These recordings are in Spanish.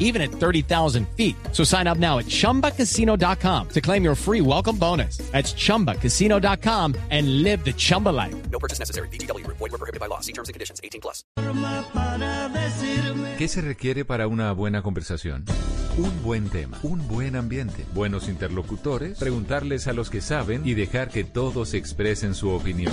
even at 30,000 feet. So sign up now at chumbacasino.com to claim your free welcome bonus. That's chumbacasino.com and live the Chumba life. No purchase necessary. BGW. Void were prohibited by law. See terms and conditions. 18 plus. ¿Qué se requiere para una buena conversación? Un buen tema, un buen ambiente, buenos interlocutores, preguntarles a los que saben y dejar que todos expresen su opinión.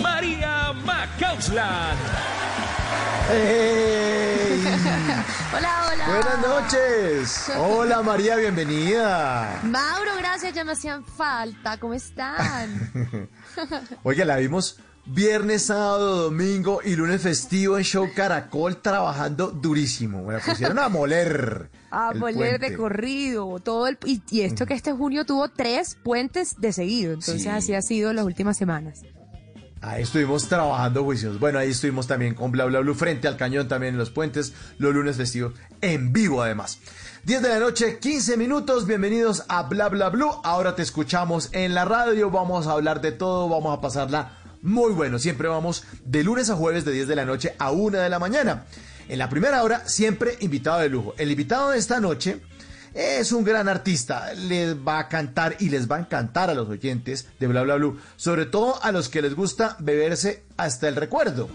María Macausland. ¡Ey! Hola, hola. Buenas noches. Hola María, bienvenida. Mauro, gracias, ya me hacían falta. ¿Cómo están? Oiga, la vimos viernes, sábado, domingo y lunes festivo en Show Caracol trabajando durísimo. Me la pusieron a moler. A el volver de puente. corrido, todo el y, y esto que este junio tuvo tres puentes de seguido, entonces Sí. así ha sido las últimas semanas. Ahí estuvimos trabajando juicios. Bueno, ahí estuvimos también con Bla Bla Blue frente al cañón también en los puentes, los lunes festivos, en vivo además. 10 de la noche, 15 minutos, bienvenidos a Bla Bla Blue. Ahora te escuchamos en la radio, vamos a hablar de todo, vamos a pasarla muy bueno. Siempre vamos de lunes a jueves de 10 de la noche a 1 de la mañana. En la primera hora, siempre invitado de lujo. El invitado de esta noche es un gran artista, les va a cantar y les va a encantar a los oyentes de Bla Bla Blue, sobre todo a los que les gusta beberse hasta el recuerdo.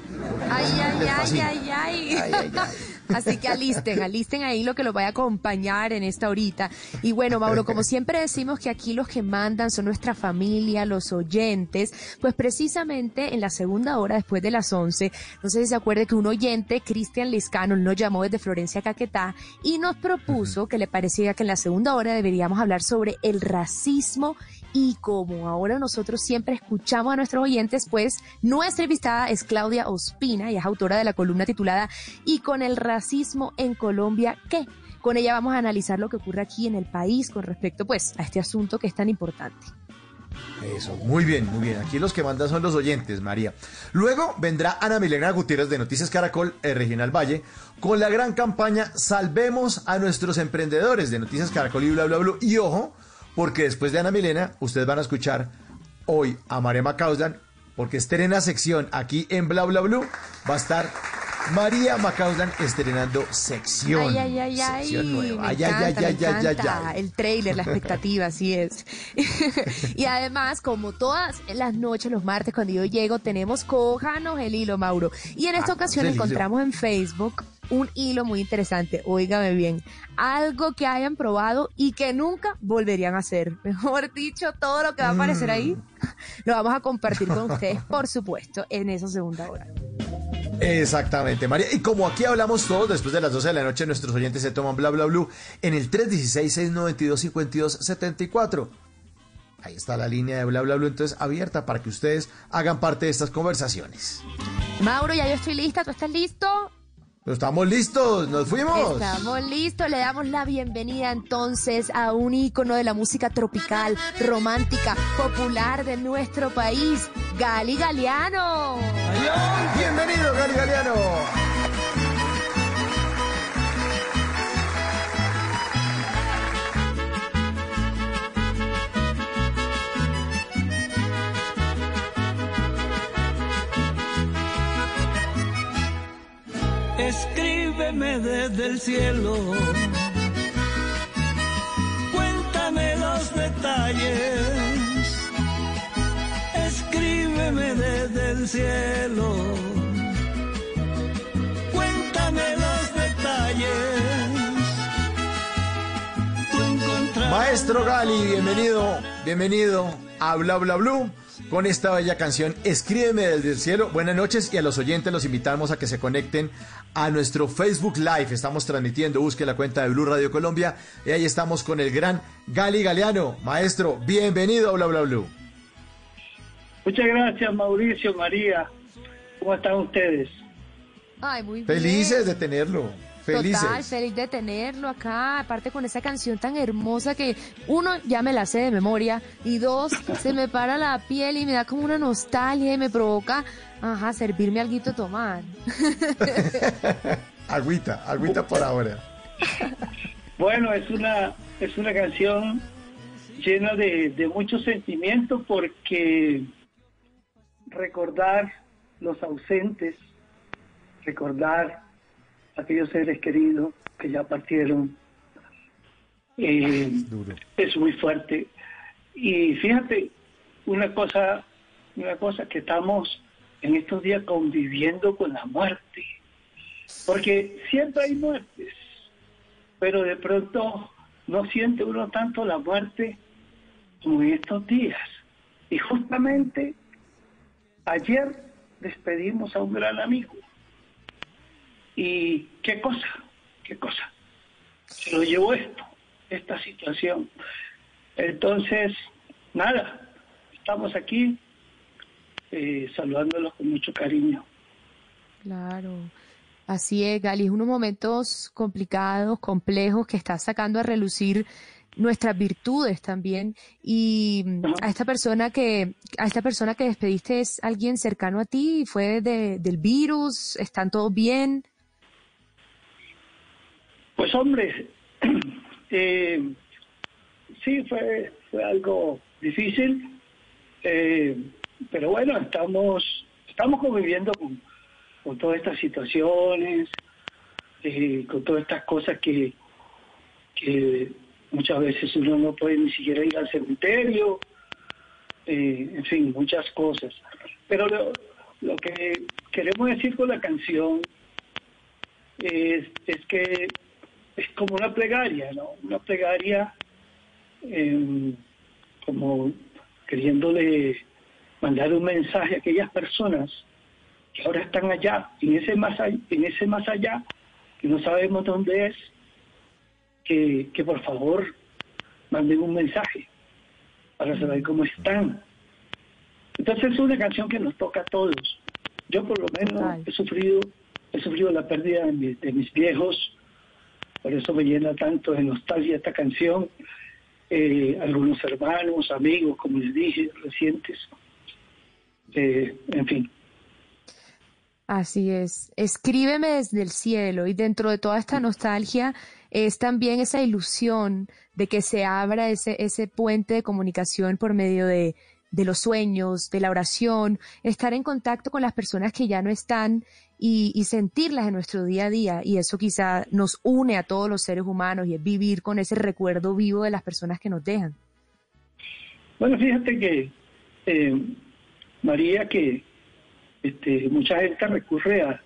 Ay, ay, ay. Ay, ay, ay. Así que alisten, alisten ahí lo que los vaya a acompañar en esta horita. Y bueno, Mauro, como siempre decimos que aquí los que mandan son nuestra familia, los oyentes, pues precisamente en la segunda hora, después de las 11, no sé si se acuerde que un oyente, Cristian Liscano, nos llamó desde Florencia, Caquetá, y nos propuso que le parecía que en la segunda hora deberíamos hablar sobre el racismo y como ahora nosotros siempre escuchamos a nuestros oyentes, pues nuestra invitada es Claudia Ospina y es autora de la columna titulada ¿Y con el racismo en Colombia qué? Con ella vamos a analizar lo que ocurre aquí en el país con respecto pues a este asunto que es tan importante. Eso, muy bien, muy bien. Aquí los que mandan son los oyentes, María. Luego vendrá Ana Milena Gutiérrez de Noticias Caracol, el Regional Valle, con la gran campaña Salvemos a nuestros emprendedores de Noticias Caracol y bla bla bla. Y ojo, porque después de Ana Milena, ustedes van a escuchar hoy a María Macauslan, porque estrena sección aquí en Bla Bla Blue. Va a estar María Macauslan estrenando sección. Ay, ay, ay, ay. sección nueva. Me Ay, ay, encanta, ay, ay, ay, ay, ay. El trailer, la expectativa, así es. y además, como todas las noches, los martes, cuando yo llego, tenemos Cojanos el hilo, Mauro. Y en esta Ah, ocasión encontramos en Facebook un hilo muy interesante. Óigame bien. Algo que hayan probado y que nunca volverían a hacer. Mejor dicho, todo lo que va a aparecer ahí Mm. lo vamos a compartir con ustedes, por supuesto, en esa segunda hora. Exactamente, María. Y como aquí hablamos todos, después de las 12 de la noche, nuestros oyentes se toman bla bla blue en el 316-692-5274. Ahí está la línea de bla bla blue, entonces abierta para que ustedes hagan parte de estas conversaciones. Mauro, ya yo estoy lista. ¿Tú estás listo? Estamos listos, nos fuimos. Estamos listos, le damos la bienvenida entonces a un ícono de la música tropical, romántica, popular de nuestro país, Gali Galeano. Bienvenido, Gali Galeano. Escríbeme desde el cielo. Cuéntame los detalles. Escríbeme desde el cielo. Cuéntame los detalles. Maestro Gali, bienvenido, bienvenido a Bla Bla Blue. Con esta bella canción Escríbeme desde el cielo. Buenas noches y a los oyentes los invitamos a que se conecten a nuestro Facebook Live. Estamos transmitiendo, busque la cuenta de Blue Radio Colombia y ahí estamos con el gran Gali Galeano. Maestro, bienvenido a Bla Bla Blue. Muchas gracias, Mauricio, María. ¿Cómo están ustedes? Ay, muy bien. Felices de tenerlo. Felices. Total, feliz de tenerlo acá, aparte con esa canción tan hermosa que uno ya me la sé de memoria y dos, se me para la piel y me da como una nostalgia y me provoca, ajá, servirme algo a tomar. agüita, agüita por ahora. Bueno, es una, es una canción llena de, de muchos sentimientos porque recordar los ausentes, recordar aquellos seres queridos que ya partieron, eh, es muy fuerte. Y fíjate, una cosa, una cosa que estamos en estos días conviviendo con la muerte, porque siempre hay muertes, pero de pronto no siente uno tanto la muerte como en estos días. Y justamente ayer despedimos a un gran amigo. Y qué cosa, qué cosa. Se lo llevó esto, esta situación. Entonces, nada, estamos aquí eh, saludándolos con mucho cariño. Claro. Así es, Gali, unos momentos complicados, complejos, que está sacando a relucir nuestras virtudes también. Y a esta persona que, a esta persona que despediste es alguien cercano a ti, fue de, del virus, están todos bien. Pues hombre, eh, sí fue, fue algo difícil, eh, pero bueno, estamos, estamos conviviendo con, con todas estas situaciones, eh, con todas estas cosas que, que muchas veces uno no puede ni siquiera ir al cementerio, en fin, muchas cosas. Pero lo, que queremos decir con la canción es que es como una plegaria, ¿no? Una plegaria eh, como queriéndole mandar un mensaje a aquellas personas que ahora están allá, en ese más allá, en ese más allá, que no sabemos dónde es, que, que por favor manden un mensaje para saber cómo están. Entonces es una canción que nos toca a todos. Yo por lo menos he sufrido, he sufrido la pérdida de, mi- de mis viejos, por eso me llena tanto de nostalgia esta canción. Eh, algunos hermanos, amigos, como les dije, recientes. Eh, en fin, Así es. Escríbeme desde el cielo y dentro de toda esta nostalgia es también esa ilusión de que se abra ese, ese puente de comunicación por medio de, de los sueños, de la oración, estar en contacto con las personas que ya no están y, y sentirlas en nuestro día a día. Y eso quizá nos une a todos los seres humanos y es vivir con ese recuerdo vivo de las personas que nos dejan. Bueno, fíjate que, eh, María, que este, mucha gente recurre a,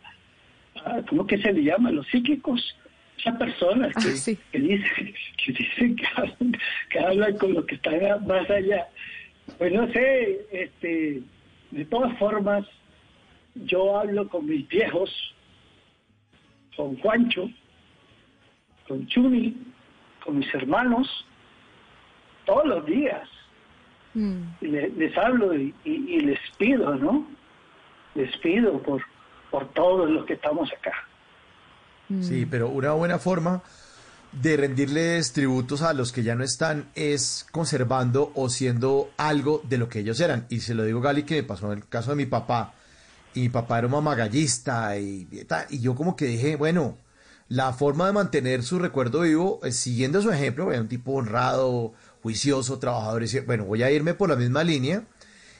a, ¿cómo que se le llama? Los psíquicos, esas personas que, Ah, sí. que dicen, que, dicen que, hablan, que hablan con los que están más allá. Pues no sé, este, de todas formas, yo hablo con mis viejos, con Juancho, con Chuni, con mis hermanos, todos los días Mm. y le- les hablo y, y- y les pido, ¿no? Les pido por, por todos los que estamos acá. Sí, pero una buena forma de rendirles tributos a los que ya no están es conservando o siendo algo de lo que ellos eran. Y se lo digo, Gali, que me pasó en el caso de mi papá. Y mi papá era un mamagallista y, y tal, y yo como que dije, bueno, la forma de mantener su recuerdo vivo, es siguiendo su ejemplo, era un tipo honrado, juicioso, trabajador, y bueno, voy a irme por la misma línea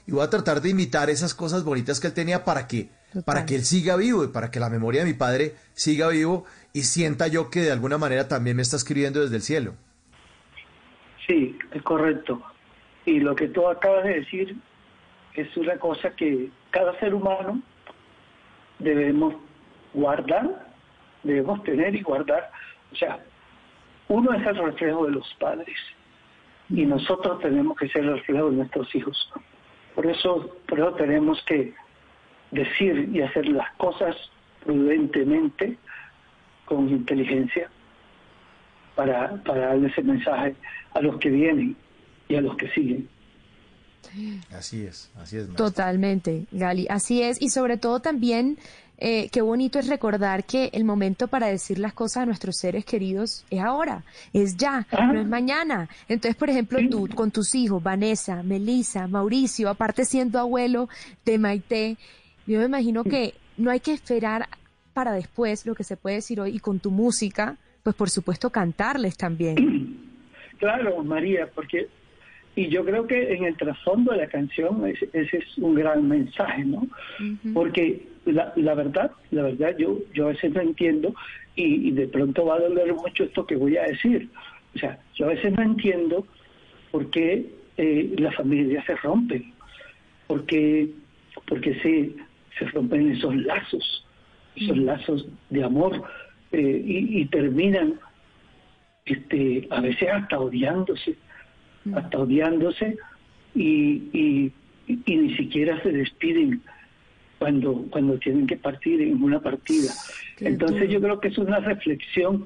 y voy a tratar de imitar esas cosas bonitas que él tenía para que, Total. para que él siga vivo y para que la memoria de mi padre siga vivo y sienta yo que de alguna manera también me está escribiendo desde el cielo. Sí, es correcto. Y lo que tú acabas de decir es una cosa que cada ser humano debemos guardar, debemos tener y guardar. O sea, uno es el reflejo de los padres y nosotros tenemos que ser el reflejo de nuestros hijos. Por eso, por eso tenemos que decir y hacer las cosas prudentemente, con inteligencia, para, para darle ese mensaje a los que vienen y a los que siguen. Así es, así es. maestro. Totalmente, Gali, así es. Y sobre todo también, eh, qué bonito es recordar que el momento para decir las cosas a nuestros seres queridos es ahora, es ya, Ah. no es mañana. Entonces, por ejemplo, Sí. tú con tus hijos, Vanessa, Melissa, Mauricio, aparte siendo abuelo de Maite, yo me imagino que no hay que esperar para después lo que se puede decir hoy y con tu música, pues por supuesto cantarles también. Claro, María, porque y yo creo que en el trasfondo de la canción ese, ese es un gran mensaje, ¿no? Porque la, la verdad, la verdad yo yo a veces no entiendo y, y de pronto va a doler mucho esto que voy a decir. O sea, yo a veces no entiendo por qué eh, las familias se rompen, porque porque se se rompen esos lazos, esos lazos de amor eh, y, y terminan este, a veces hasta odiándose, hasta odiándose y, y, y ni siquiera se despiden cuando, cuando tienen que partir en una partida. Entonces yo creo que es una reflexión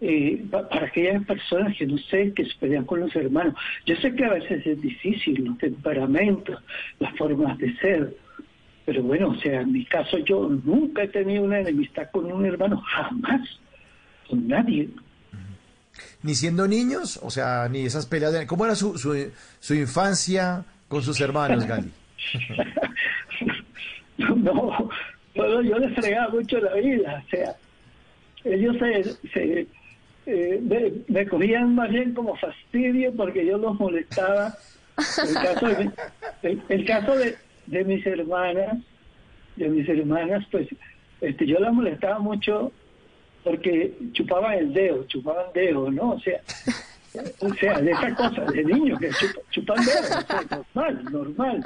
eh, pa- para aquellas personas que no sé, que se pelean con los hermanos. Yo sé que a veces es difícil, los temperamentos, las formas de ser, pero bueno, o sea, en mi caso yo nunca he tenido una enemistad con un hermano, jamás, con nadie. Ni siendo niños, o sea, ni esas peleas. de- ¿Cómo era su, su, su infancia con sus hermanos, Gali? No, no, yo les fregaba mucho la vida, o sea, ellos se, se eh, me, me cogían más bien como fastidio porque yo los molestaba. El caso de, el, el caso de, de mis hermanas, de mis hermanas, pues este, yo las molestaba mucho porque chupaban el dedo, chupaban dedo, ¿no? O sea, o sea, de esa cosa, de niños que chupa- chupan dedo, o sea, normal, normal,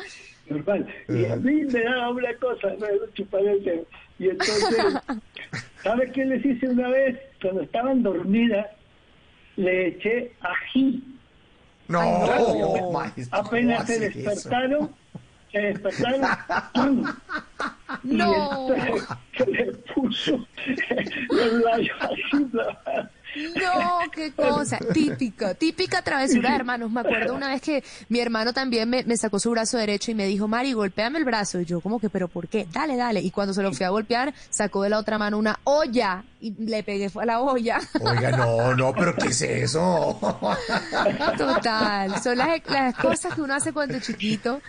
normal. Y a mí me daba una cosa, ¿no? chupar el dedo. Y entonces, ¿sabes qué les hice una vez? Cuando estaban dormidas, le eché ají. No, no. maestro, ¿cómo Apenas se despertaron, se despertaron, ¡pum! Y No. entonces se le puso los labios así, No, qué cosa. Típica, típica travesura de hermanos. Me acuerdo una vez que mi hermano también me, me sacó su brazo derecho y me dijo, Mari, golpéame el brazo. Y yo como que, pero ¿por qué? Dale, dale. Y cuando se lo fui a golpear, sacó de la otra mano una olla y le pegué fue a la olla. Oiga, no, no, pero ¿qué es eso? Total. Son las, las cosas que uno hace cuando es chiquito.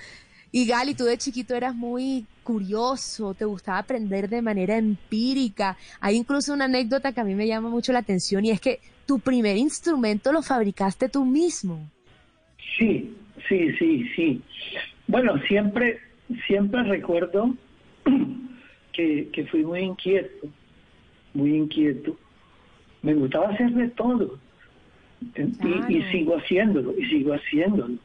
Y Gali, tú de chiquito eras muy curioso, te gustaba aprender de manera empírica. Hay incluso una anécdota que a mí me llama mucho la atención y es que tu primer instrumento lo fabricaste tú mismo. Sí, sí, sí, sí. Bueno, siempre, siempre recuerdo que, que fui muy inquieto, muy inquieto. Me gustaba hacer de todo. Y, y sigo haciéndolo, y sigo haciéndolo.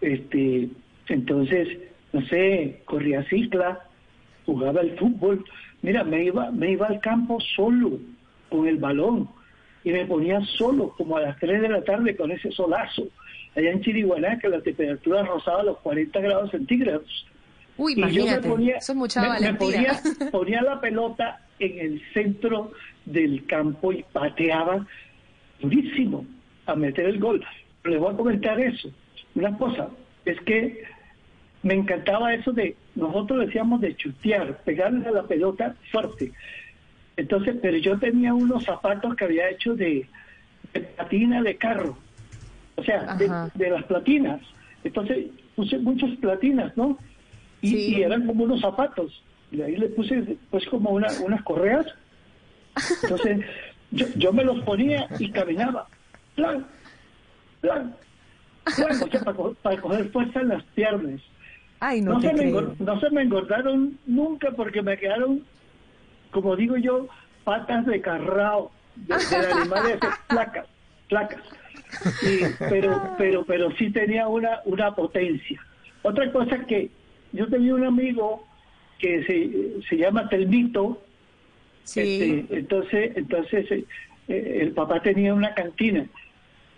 Este, entonces, no sé, corría cicla, jugaba el fútbol. Mira, me iba, me iba al campo solo, con el balón, y me ponía solo, como a las 3 de la tarde, con ese solazo. Allá en Chiriguaná, que la temperatura rozaba los 40 grados centígrados. Uy, Y yo me ponía, eso es mucha me- me valentía. ponía, ponía la pelota en el centro del campo y pateaba durísimo a meter el gol. Les voy a comentar eso. Una cosa, es que me encantaba eso de, nosotros decíamos de chutear, pegarle a la pelota fuerte. Entonces, pero yo tenía unos zapatos que había hecho de, de platina de carro, o sea, de, las platinas. Entonces puse muchas platinas, ¿no? Y, Sí. y eran como unos zapatos. Y ahí le puse pues como una, unas correas. Entonces yo, yo me los ponía y caminaba. Plan, plan, plan, o sea, para, para coger fuerza en las piernas. Ay, no, se me creo. engor- no se me engordaron nunca porque me quedaron, como digo yo, patas de carrao, de, de animales, placas, placas. Y- pero, pero, pero sí tenía una, una potencia. Otra cosa que yo tenía un amigo que se, se llama Telmito, Sí. este, entonces, entonces eh, eh, el papá tenía una cantina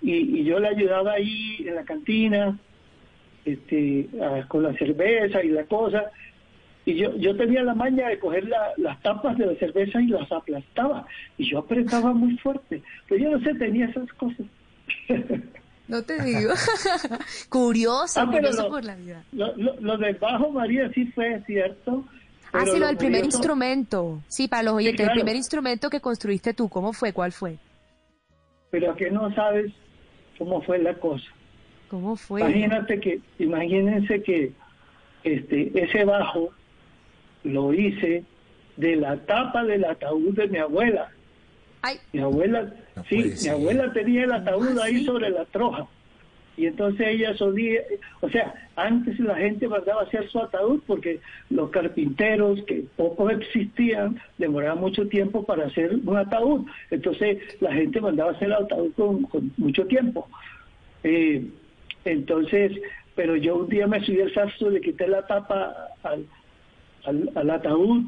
y, y yo le ayudaba ahí en la cantina este, a- con la cerveza y la cosa. Y yo, yo tenía la maña de coger la- las tapas de la cerveza y las aplastaba. Y yo apretaba muy fuerte. Pero yo no sé, tenía esas cosas. No te digo. curioso, Ah, pero curioso lo- por la vida. Lo, lo, lo del bajo, María, sí fue cierto. Ah, sí, lo del primer curioso- instrumento. Sí, para los oyentes, claro. el primer instrumento que construiste tú, ¿cómo fue? ¿Cuál fue? Pero que no sabes cómo fue la cosa. ¿Cómo fue? Imagínate que, imagínense que este, ese bajo lo hice de la tapa del ataúd de mi abuela. Ay, Mi abuela, No sí, mi abuela tenía el ataúd Ah, ahí sí. sobre la troja. Y entonces ella solía, o sea, antes la gente mandaba a hacer su ataúd porque los carpinteros, que poco existían, demoraban mucho tiempo para hacer un ataúd. Entonces la gente mandaba a hacer el ataúd con, con mucho tiempo. Eh, entonces, pero yo un día me subí al sastro, le quité la tapa al, al, al ataúd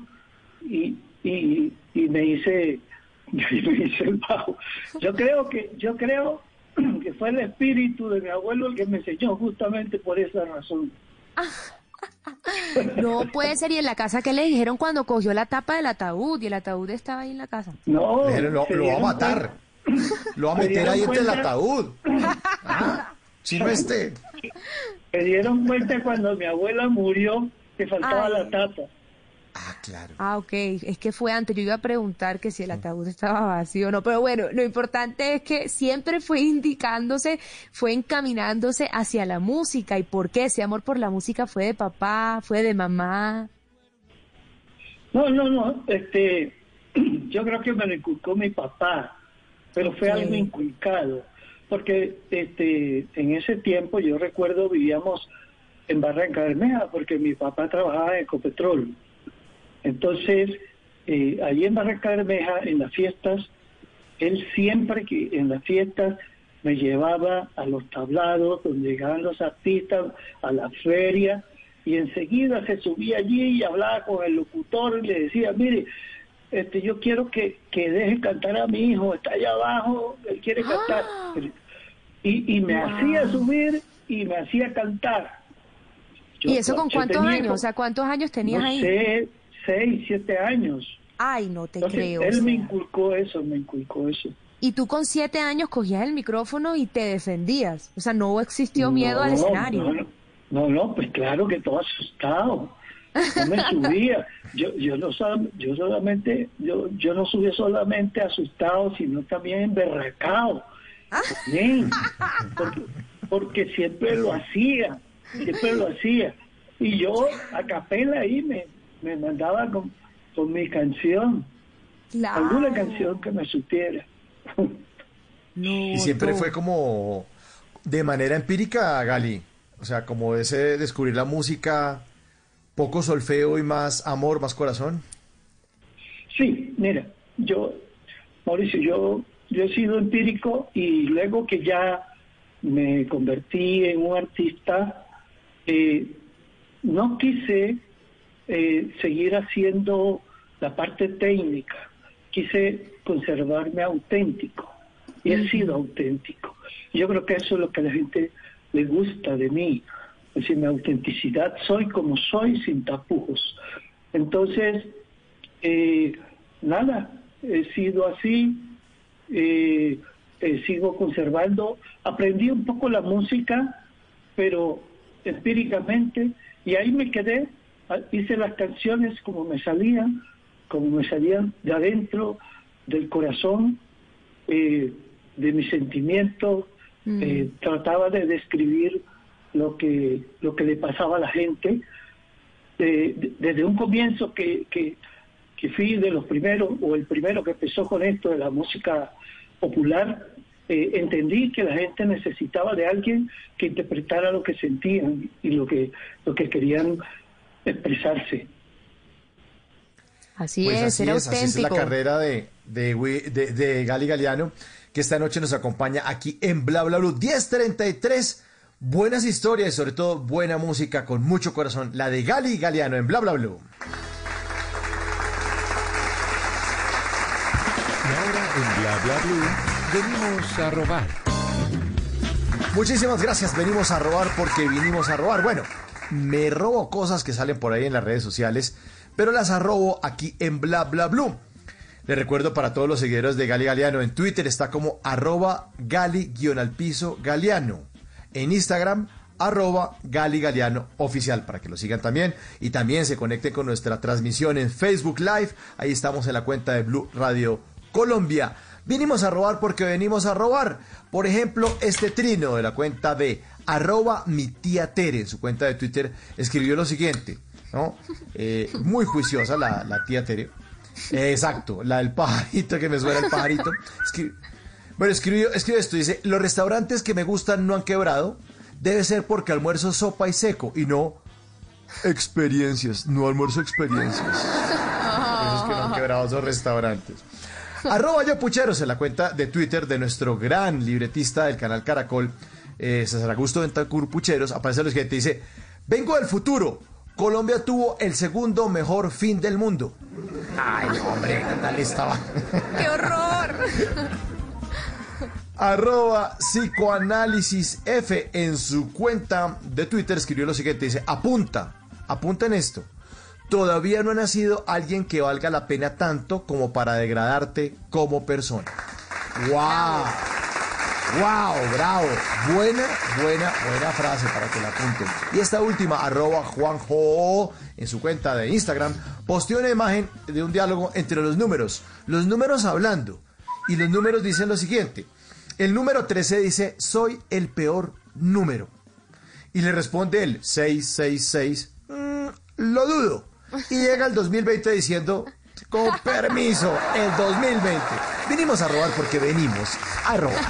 y, y, y me hice y me hice el bajo. Yo creo que yo creo que fue el espíritu de mi abuelo el que me enseñó justamente por esa razón. no puede ser. ¿Y en la casa qué le dijeron cuando cogió la tapa del ataúd? Y el ataúd estaba ahí en la casa. No, lo, va a matar. Lo va a meter ahí entre el ataúd. Ah, Este. Se dieron cuenta cuando mi abuela murió que faltaba Ay. la tapa. Ah, claro. Ah, ok. Es que fue antes. Yo iba a preguntar que si el ataúd estaba vacío o no. Pero bueno, lo importante es que siempre fue indicándose, fue encaminándose hacia la música. ¿Y por qué? Ese amor por la música fue de papá, fue de mamá. No, no, no. Este, yo creo que me lo inculcó mi papá, pero fue algo inculcado, porque este, en ese tiempo yo recuerdo vivíamos en Barranca Bermeja, porque mi papá trabajaba en Ecopetrol. Entonces, eh, allí en Barranca Bermeja, en las fiestas, él siempre que en las fiestas me llevaba a los tablados donde llegaban los artistas, a la feria, y enseguida se subía allí y hablaba con el locutor y le decía, mire, este, yo quiero que, que deje cantar a mi hijo, está allá abajo, él quiere cantar. Y, y me Wow. hacía subir y me hacía cantar. Yo- ¿Y eso con cuántos tenía años? O sea, ¿cuántos años tenías no ahí? sé, seis, siete años. Ay, no te Entonces, creo. o él me inculcó eso, me inculcó eso. Y tú con siete años cogías el micrófono y te defendías. O sea, no existió miedo al escenario. No, no, no, pues claro que todo asustado. Yo me subía, yo, yo no yo solamente, yo, yo no subía solamente asustado, sino también emberracado. También, porque, porque siempre lo hacía, siempre lo hacía. Y yo a capela ahí me, me mandaba con, con mi canción, Claro. alguna canción que me supiera. No, Y siempre tú. fue como de manera empírica, Gali. O sea, como ese descubrir la música, poco solfeo y más amor, más corazón. Sí, mira, yo, Mauricio, yo, yo he sido empírico y luego que ya me convertí en un artista, eh, no quise eh, seguir haciendo la parte técnica, quise conservarme auténtico y he sido auténtico. Yo creo que eso es lo que a la gente le gusta de mí, es decir, mi autenticidad, soy como soy sin tapujos. Entonces, eh, nada, he sido así, eh, eh, sigo conservando, aprendí un poco la música, pero empíricamente, y ahí me quedé, ah, hice las canciones como me salían, como me salían de adentro, del corazón, eh, de mis sentimientos, Mm. trataba de describir lo que, lo que le pasaba a la gente, de- de- desde un comienzo que, que, que fui de los primeros, o el primero que empezó con esto de la música popular, eh, entendí que la gente necesitaba de alguien que interpretara lo que sentían y lo que, lo que querían expresarse. Así Pues es, así era es, así es la auténtico. carrera de, de, de, de Gali Galeano, que esta noche nos acompaña aquí en Bla Bla Blue 1033. Buenas historias y sobre todo buena música con mucho corazón. La de Gali Galeano en Bla Bla Blue. Y ahora en Bla Bla Blue venimos a robar. Muchísimas gracias. Venimos a robar porque vinimos a robar. Bueno, me robo cosas que salen por ahí en las redes sociales, pero las arrobo aquí en Bla Bla Blue. Les recuerdo para todos los seguidores de Gali Galeano, en Twitter está como arroba gali-al-piso galeano. En Instagram, arroba Gali Galeano oficial, para que lo sigan también. Y también se conecten con nuestra transmisión en Facebook Live. Ahí estamos en la cuenta de Blue Radio Colombia. Vinimos a robar porque venimos a robar. Por ejemplo, este trino de la cuenta de arroba mi tía Tere, en su cuenta de Twitter, escribió lo siguiente, ¿no? Eh, muy juiciosa la, la tía Tere. Eh, exacto, la del pajarito que me suena el pajarito. Escri- bueno, escribió, escribe esto, dice, los restaurantes que me gustan no han quebrado, debe ser porque almuerzo sopa y seco y no experiencias, no almuerzo experiencias. Por eso es que no han quebrado esos restaurantes. Arroba yo pucheros en la cuenta de Twitter de nuestro gran libretista del canal Caracol, eh, César Augusto Ventancur Pucheros, aparece lo siguiente, dice, vengo del futuro, Colombia tuvo el segundo mejor fin del mundo. Ay, hombre, ¿qué tal estaba? ¡Qué horror! Arroba psicoanálisis F en su cuenta de Twitter escribió lo siguiente, dice, apunta, apunta en esto. Todavía no ha nacido alguien que valga la pena tanto como para degradarte como persona. ¡Wow! ¡Wow! ¡Bravo! Buena, buena, buena frase para que la apunten. Y esta última, arroba Juanjo, en su cuenta de Instagram, posteó una imagen de un diálogo entre los números. Los números hablando. Y los números dicen lo siguiente. El número 13 dice, soy el peor número. Y le responde él, 666, "Mm, lo dudo. Y llega el 2020 diciendo, con permiso, el 2020. Vinimos a robar porque venimos a robar.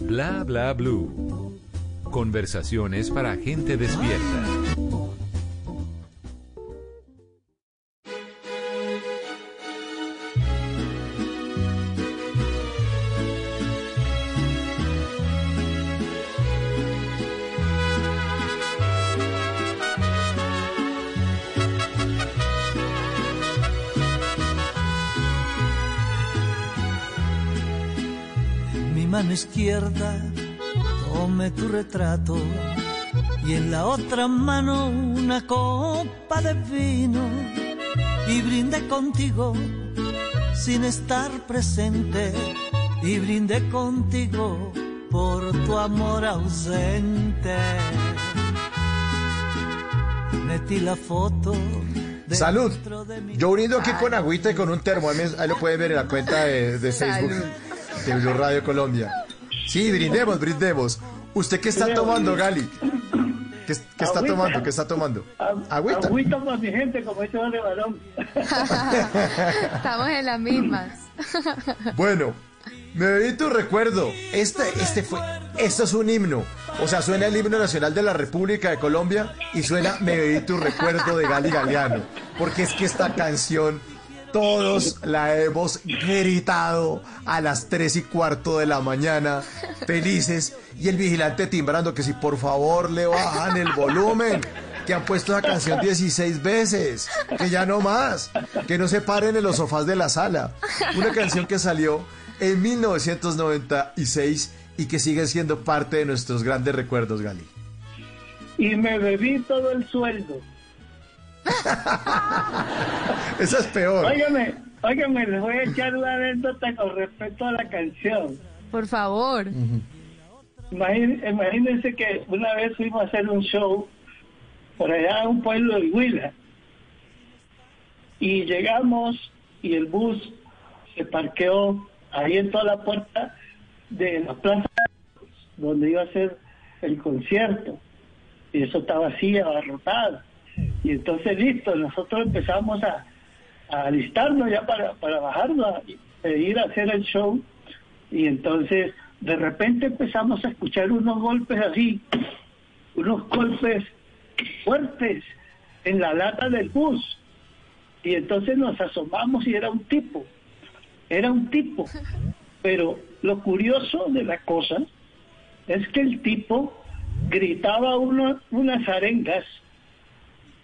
Bla bla blue. Conversaciones para gente despierta. Izquierda tome tu retrato y en la otra mano una copa de vino y brinde contigo sin estar presente y brinde contigo por tu amor ausente. Metí la foto. Salud. Yo brindo aquí con agüita y con un termo. Ahí lo pueden ver en la cuenta de, de Facebook de Blue Radio Colombia. Sí, brindemos, brindemos. ¿Usted qué está tomando, Gali? ¿Qué, qué está tomando? ¿Qué está tomando? Agüita. Agüita para mi gente, como dice Vale Balón. Estamos en las mismas. Bueno, me bebí tu recuerdo. Este, este fue, esto es un himno. O sea, suena el himno nacional de la República de Colombia y suena Me bebí tu recuerdo de Gali Galeano. Porque es que esta canción todos la hemos gritado a las tres y cuarto de la mañana, felices, y el vigilante timbrando que si por favor le bajan el volumen, que han puesto esa canción 16 veces, que ya no más, que no se paren en los sofás de la sala. Una canción que salió en 1996 y que sigue siendo parte de nuestros grandes recuerdos, Gali. Y me bebí todo el sueldo. Esa es peor. Óigame, óigame, les voy a echar una anécdota con respecto a la canción. Por favor. Imagín- imagínense que una vez fuimos a hacer un show por allá a un pueblo de Huila. Y llegamos y el bus se parqueó ahí en toda la puerta de la plaza donde iba a ser el concierto. Y eso estaba así, abarrotado. Y entonces, listo, nosotros empezamos a, alistarnos ya para, para bajarnos a- ir a hacer el show. Y entonces, de repente empezamos a escuchar unos golpes así, unos golpes fuertes en la lata del bus. Y entonces nos asomamos y era un tipo, era un tipo. Pero lo curioso de la cosa es que el tipo gritaba uno- unas arengas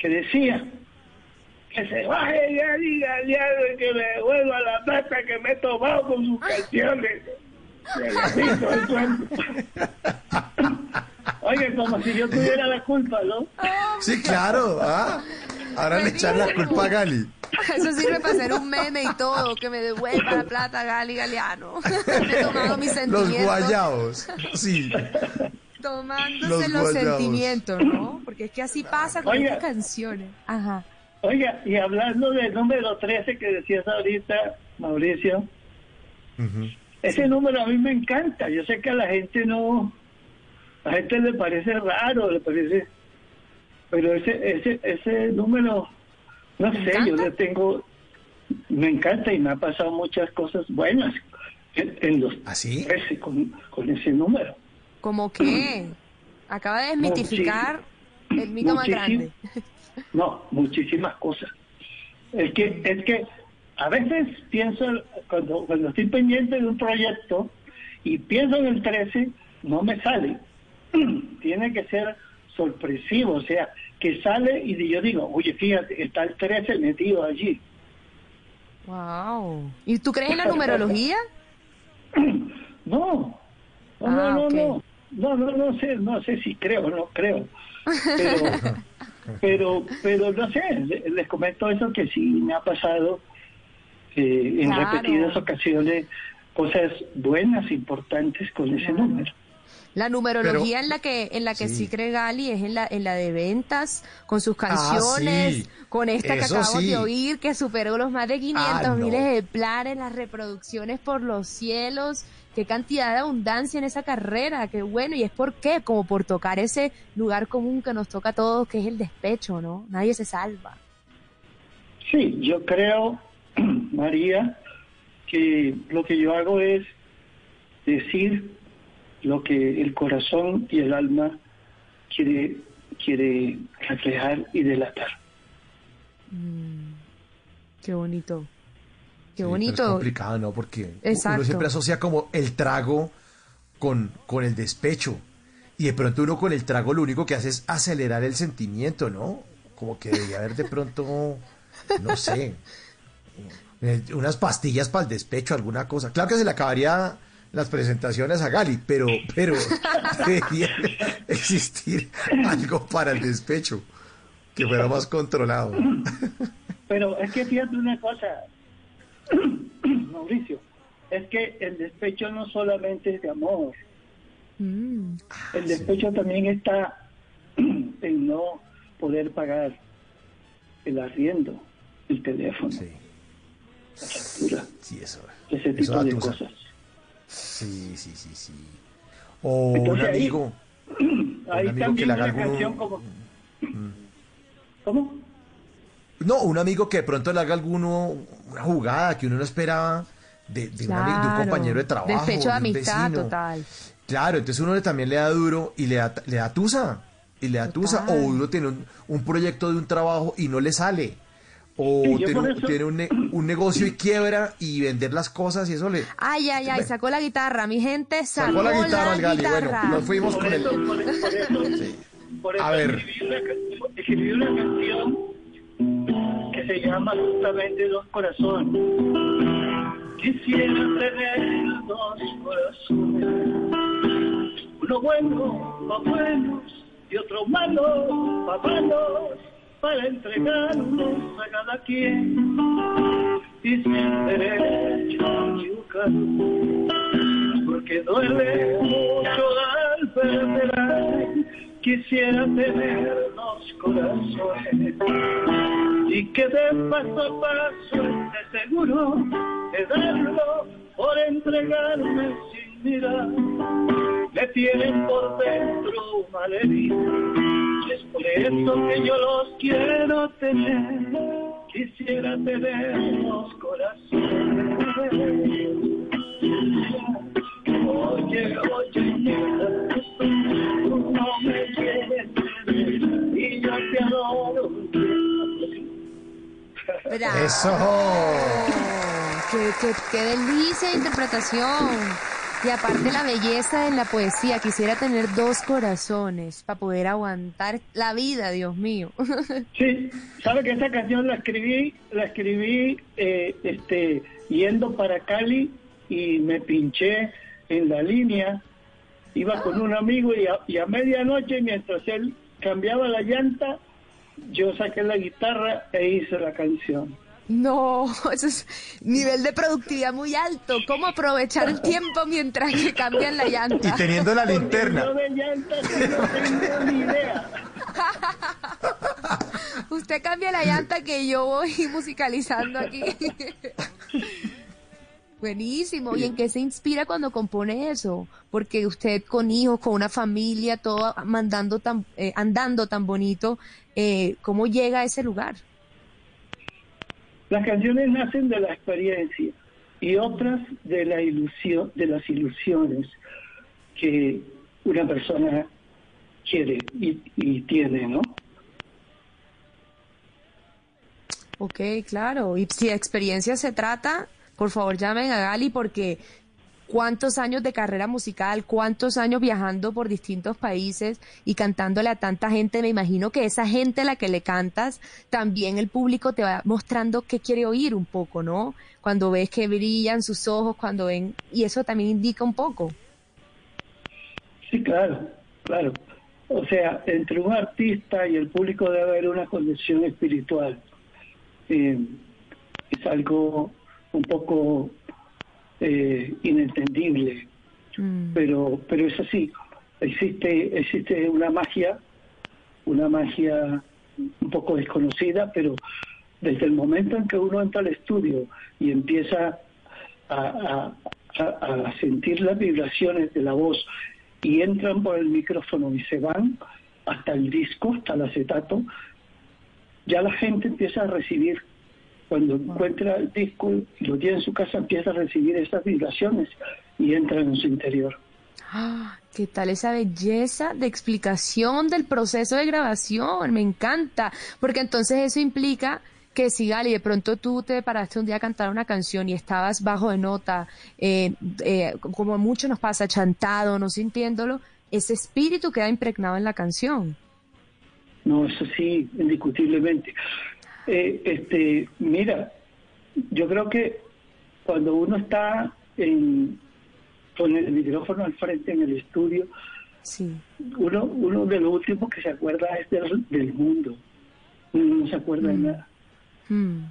que decía que se baje ya, diga ya, que me devuelva la plata que me he tomado con sus canciones. Oye, como si yo tuviera la culpa, ¿no? Sí, claro. ¿ah? Ahora le echan la culpa a Gali. Eso sirve para hacer un meme y todo, que me devuelva la plata Gali Galeano. Me he tomado mis Los guayados. Sí. Tomándose Los sentimientos, ¿no? Porque es que así pasa con Oiga. estas canciones. Ajá. Oiga, y hablando del número 13 que decías ahorita, Mauricio, ese número a mí me encanta. Yo sé que a la gente no, a la gente le parece raro, le parece, pero ese, ese, ese número, no ¿Te sé, yo le tengo, me encanta y me ha pasado muchas cosas buenas en, en los ¿Ah, sí? 13 con, con ese número. ¿Cómo qué? Acaba de desmitificar el mito más grande. No, muchísimas cosas. Es que, es que a veces pienso, cuando, cuando estoy pendiente de un proyecto y pienso en el 13, no me sale. Tiene que ser sorpresivo, o sea, que sale y yo digo, oye, fíjate, está el 13 metido allí. Wow. ¿Y tú crees en la numerología? No, no, Ah, no, no, no, no, no sé, no sé si creo o no creo, pero, pero, pero no sé, le- les comento eso que sí me ha pasado eh, en Claro. repetidas ocasiones cosas buenas, importantes con ese Claro. número. La numerología Pero- en la que en la que sí. Sí. cree Gali es en la en la de ventas, con sus Ah, canciones, sí. con esta que acabamos sí. de oír que superó los más de 500 Ah, mil no. ejemplares, las reproducciones por los cielos, qué cantidad de abundancia en esa carrera, qué bueno, y es por qué, como por tocar ese lugar común que nos toca a todos, que es el despecho, ¿no? Nadie se salva. Sí, yo creo, María, que lo que yo hago es decir lo que el corazón y el alma quiere, quiere reflejar y delatar. Qué bonito. Qué Sí, pero bonito. Es complicado, ¿no? Porque Exacto. uno siempre asocia como el trago con, con el despecho. Y de pronto uno con el trago lo único que hace es acelerar el sentimiento, ¿no? Como que debería haber de pronto, no sé, eh, unas pastillas para el despecho, alguna cosa. Claro que se le acabaría las presentaciones a Gali, pero, pero debería existir algo para el despecho que fuera más controlado. Pero es que fíjate una cosa, Mauricio, es que el despecho no solamente es de amor, Mm. el despecho también está en no poder pagar el arriendo, el teléfono, Sí, la factura, sí, eso. ese eso tipo de tusa. cosas. Sí, sí, sí, sí. O un ahí- amigo. Ahí amigo que también le haga una algún- canción como... ¿Cómo? No, un amigo que de pronto le haga alguno, una jugada que uno no esperaba de, de, un, ami- de un Claro. compañero de trabajo. Despecho de un amistad, vecino. total. Claro, entonces uno le- también le da duro y le da, le da tusa. Y le da tusa. O Total. uno tiene un, un proyecto de un trabajo y no le sale. O Sí, tiene, un- eso- tiene un, ne- un negocio y quiebra y vender las cosas y eso le... Ay, ay, ay, sacó la guitarra, mi gente sacó, Sacó la guitarra al Gali. Bueno, guitarra. nos fuimos Por con eso, el... por, por eso, Sí. por eso A ver. Escribí, una, ca- escribí una canción que se llama justamente Dos Corazones. Quisiera tener dos corazones, uno bueno pa' buenos y otro malo pa' malos, para entregarnos a cada quien y sin derecho a porque duele mucho al perder. Quisiera tener dos corazones y que de paso a paso esté seguro de darlo por entregarme sin mirar. Me tienen por dentro malherido, y es por eso que yo los quiero tener. Quisiera tener dos corazones. Oye, oye, mira, tú no me quieres y yo te adoro. Bravo. Eso. Qué, qué, qué delicia de interpretación. Y aparte la belleza en la poesía, quisiera tener dos corazones para poder aguantar la vida, Dios mío. Sí, sabe que esa canción la escribí, la escribí eh, este, yendo para Cali y me pinché en la línea, iba con un amigo y a, y a medianoche, mientras él cambiaba la llanta, yo saqué la guitarra e hice la canción. No, eso es nivel de productividad muy alto. ¿Cómo aprovechar el tiempo mientras que cambian la Y llanta? teniendo la linterna. Yo de llantas no tengo ni idea. Usted cambia la llanta que yo voy musicalizando aquí. Buenísimo. ¿Y en qué se inspira cuando compone eso? Porque usted con hijos, con una familia, todo mandando tan, eh, andando tan bonito, eh, ¿cómo llega a ese lugar? Las canciones nacen de la experiencia y otras de la ilusión, de las ilusiones que una persona quiere y, y tiene, ¿no? Ok, claro. Y si experiencia se trata, por favor llamen a Gali porque cuántos años de carrera musical, cuántos años viajando por distintos países y cantándole a tanta gente, me imagino que esa gente a la que le cantas, también el público te va mostrando qué quiere oír un poco, ¿no? Cuando ves que brillan sus ojos, cuando ven, y eso también indica un poco. Sí, claro, claro. O sea, entre un artista y el público debe haber una conexión espiritual. Eh, es algo un poco eh, inentendible, Mm. pero pero es así. Existe existe una magia, una magia un poco desconocida, pero desde el momento en que uno entra al estudio y empieza a, a- a- a sentir las vibraciones de la voz y entran por el micrófono y se van hasta el disco, hasta el acetato, ya la gente empieza a recibir, cuando encuentra el disco y lo tiene en su casa, empieza a recibir esas vibraciones y entra en su interior. Ah, ¿Qué tal esa belleza de explicación del proceso de grabación? Me encanta, porque entonces eso implica que si Gali, de pronto tú te paraste un día a cantar una canción y estabas bajo de nota, eh, eh, como mucho nos pasa, chantado, no sintiéndolo, ese espíritu queda impregnado en la canción. No, eso sí, indiscutiblemente. Eh, este, mira, yo creo que cuando uno está en, con el micrófono al frente en el estudio, Sí. uno, uno de los últimos que se acuerda es del, del mundo. Uno no se acuerda de nada. Hmm.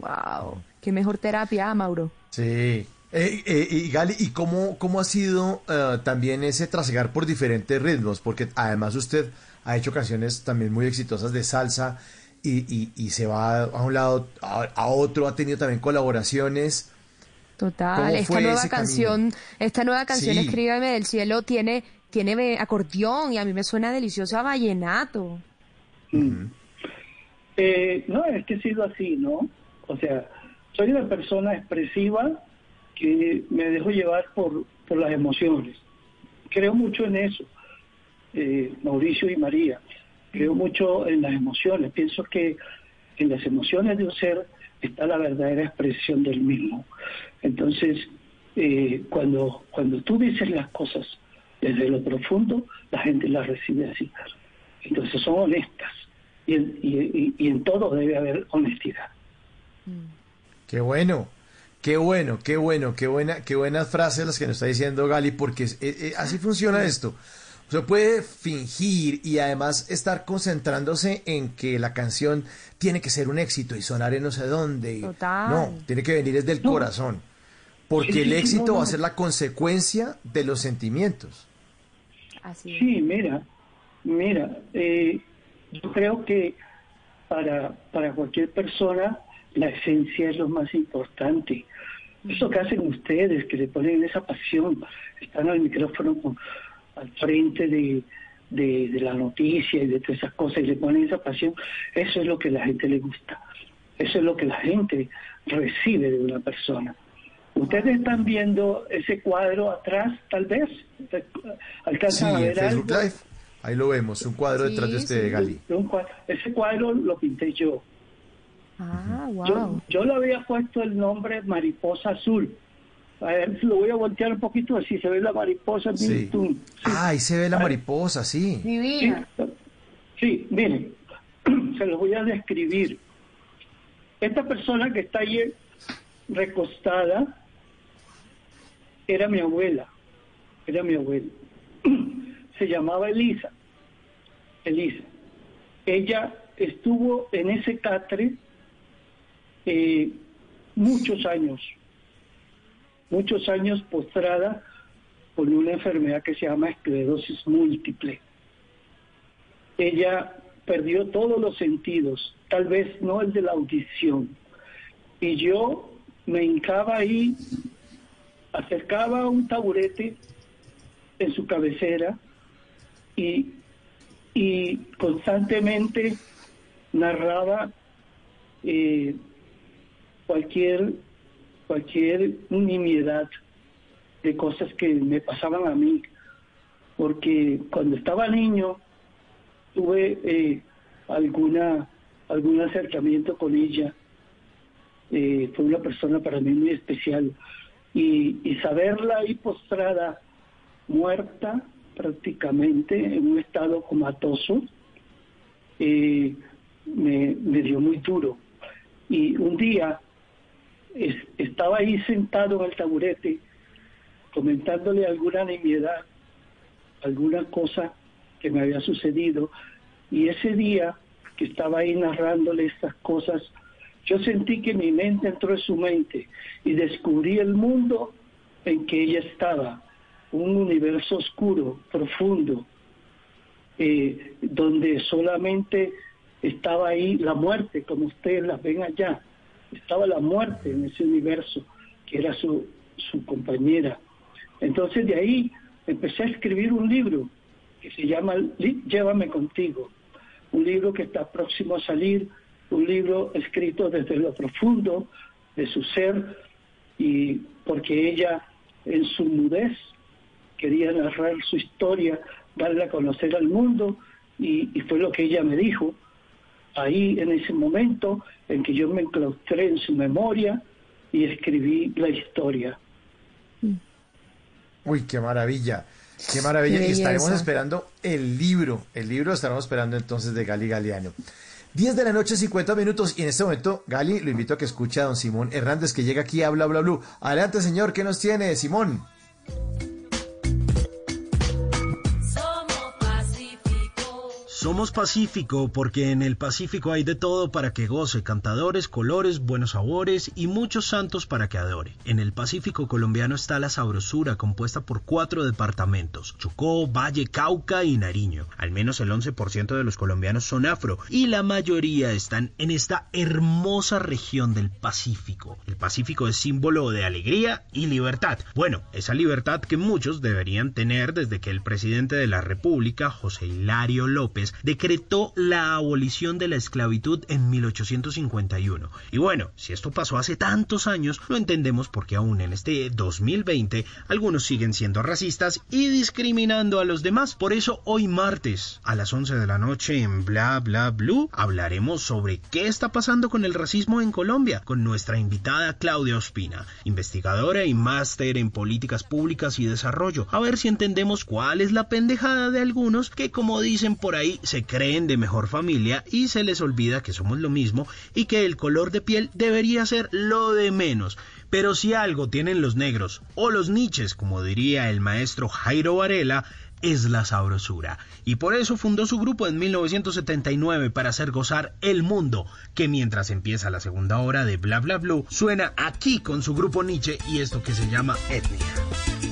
Wow. Qué mejor terapia, ah, Mauro. Sí. Eh, eh, y Gali, ¿y cómo, cómo ha sido eh, también ese trasegar por diferentes ritmos? Porque además usted ha hecho canciones también muy exitosas de salsa y, y- y se va a un lado, a, a otro, ha tenido también colaboraciones. Total, ¿Cómo esta nueva canción, esta nueva canción Sí. Escríbeme del cielo tiene tiene acordeón y a mí me suena delicioso a vallenato. Eh, no, es que he sido así, ¿no? O sea, soy una persona expresiva que me dejo llevar por, por las emociones. Creo mucho en eso, eh, Mauricio y María. Creo mucho en las emociones. Pienso que en las emociones de un ser está la verdadera expresión del mismo. Entonces, eh, cuando, cuando tú dices las cosas desde lo profundo, la gente las recibe así. Entonces son honestas. Y en, y, y- y en todo debe haber honestidad. Qué bueno, qué bueno, qué bueno, qué buena, qué buenas frases las que nos está diciendo Gali, porque eh, eh, así funciona esto. Usted puede fingir y además estar concentrándose en que la canción tiene que ser un éxito y sonar en no sé dónde. Total. No, tiene que venir desde el No. corazón. Porque el éxito no, va a ser la consecuencia de los sentimientos. Así es. Sí, mira, mira, eh, yo creo que para, para cualquier persona la esencia es lo más importante. Eso que hacen ustedes, que le ponen esa pasión, están al micrófono con- al frente de, de, de la noticia y de todas esas cosas y le ponen esa pasión, eso es lo que a la gente le gusta. Eso es lo que la gente recibe de una persona. Ustedes están viendo ese cuadro atrás, tal vez. Sí, Alcanzan a en ver Facebook algo. Live. Ahí lo vemos, un cuadro Sí, detrás de usted, sí. Gali. Un cua- Ese cuadro lo pinté yo. Ah, Yo, wow. yo le había puesto el nombre Mariposa Azul. A ver, lo voy a voltear un poquito así se ve la mariposa. Sí. Ah, ahí se ve la mariposa, sí. Sí, Divina. sí, miren, se los voy a describir. Esta persona que está ahí recostada era mi abuela, era mi abuela. Se llamaba Elisa, Elisa. Ella estuvo en ese catre eh, muchos años, muchos años postrada con una enfermedad que se llama esclerosis múltiple. Ella perdió todos los sentidos, tal vez no el de la audición. Y yo me hincaba ahí, acercaba un taburete en su cabecera y, y constantemente narraba eh, cualquier cualquier nimiedad de cosas que me pasaban a mí porque cuando estaba niño tuve eh, alguna algún acercamiento con ella. Eh, fue una persona para mí muy especial. Y, saberla ahí postrada muerta prácticamente en un estado comatoso eh, me dio muy duro. Y un día es- estaba ahí sentado en el taburete comentándole alguna nimiedad alguna cosa que me había sucedido y ese día que estaba ahí narrándole estas cosas yo sentí que mi mente entró en su mente y descubrí el mundo en que ella estaba un universo oscuro profundo eh, donde solamente estaba ahí la muerte, como ustedes la ven allá. Estaba la muerte en ese universo, que era su, su compañera. Entonces de ahí empecé a escribir un libro que se llama Llévame contigo, un libro que está próximo a salir, un libro escrito desde lo profundo de su ser y porque ella en su mudez quería narrar su historia, darle a conocer al mundo y, y fue lo que ella me dijo ahí en ese momento en que yo me enclaustré en su memoria y escribí la historia. Uy, qué maravilla. Qué maravilla. Qué y estaremos esperando el libro. El libro lo estaremos esperando entonces de Gali Galeano. 10 de la noche, 50 minutos. Y en este momento, Gali, lo invito a que escuche a don Simón Hernández, que llega aquí a Bla Bla Blue. Adelante, señor. ¿Qué nos tiene, Simón? Somos Pacífico porque en el Pacífico hay de todo para que goce, cantadores, colores, buenos sabores y muchos santos para que adore. En el Pacífico colombiano está la sabrosura compuesta por cuatro departamentos, Chocó, Valle, Cauca y Nariño. Al menos el 11% de los colombianos son afro y la mayoría están en esta hermosa región del Pacífico. El Pacífico es símbolo de alegría y libertad. Bueno, esa libertad que muchos deberían tener desde que el presidente de la República, José Hilario López, decretó la abolición de la esclavitud en 1851. Y bueno, si esto pasó hace tantos años, lo entendemos porque aún en este 2020 algunos siguen siendo racistas y discriminando a los demás. Por eso hoy martes a las 11 de la noche en Bla Bla Blue hablaremos sobre qué está pasando con el racismo en Colombia con nuestra invitada Claudia Ospina, investigadora y máster en políticas públicas y desarrollo. A ver si entendemos cuál es la pendejada de algunos que como dicen por ahí se creen de mejor familia y se les olvida que somos lo mismo y que el color de piel debería ser lo de menos. Pero si algo tienen los negros o los niches, como diría el maestro Jairo Varela, es la sabrosura. Y por eso fundó su grupo en 1979 para hacer gozar el mundo, que mientras empieza la segunda hora de Bla Bla Blue, suena aquí con su grupo Nietzsche y esto que se llama Etnia.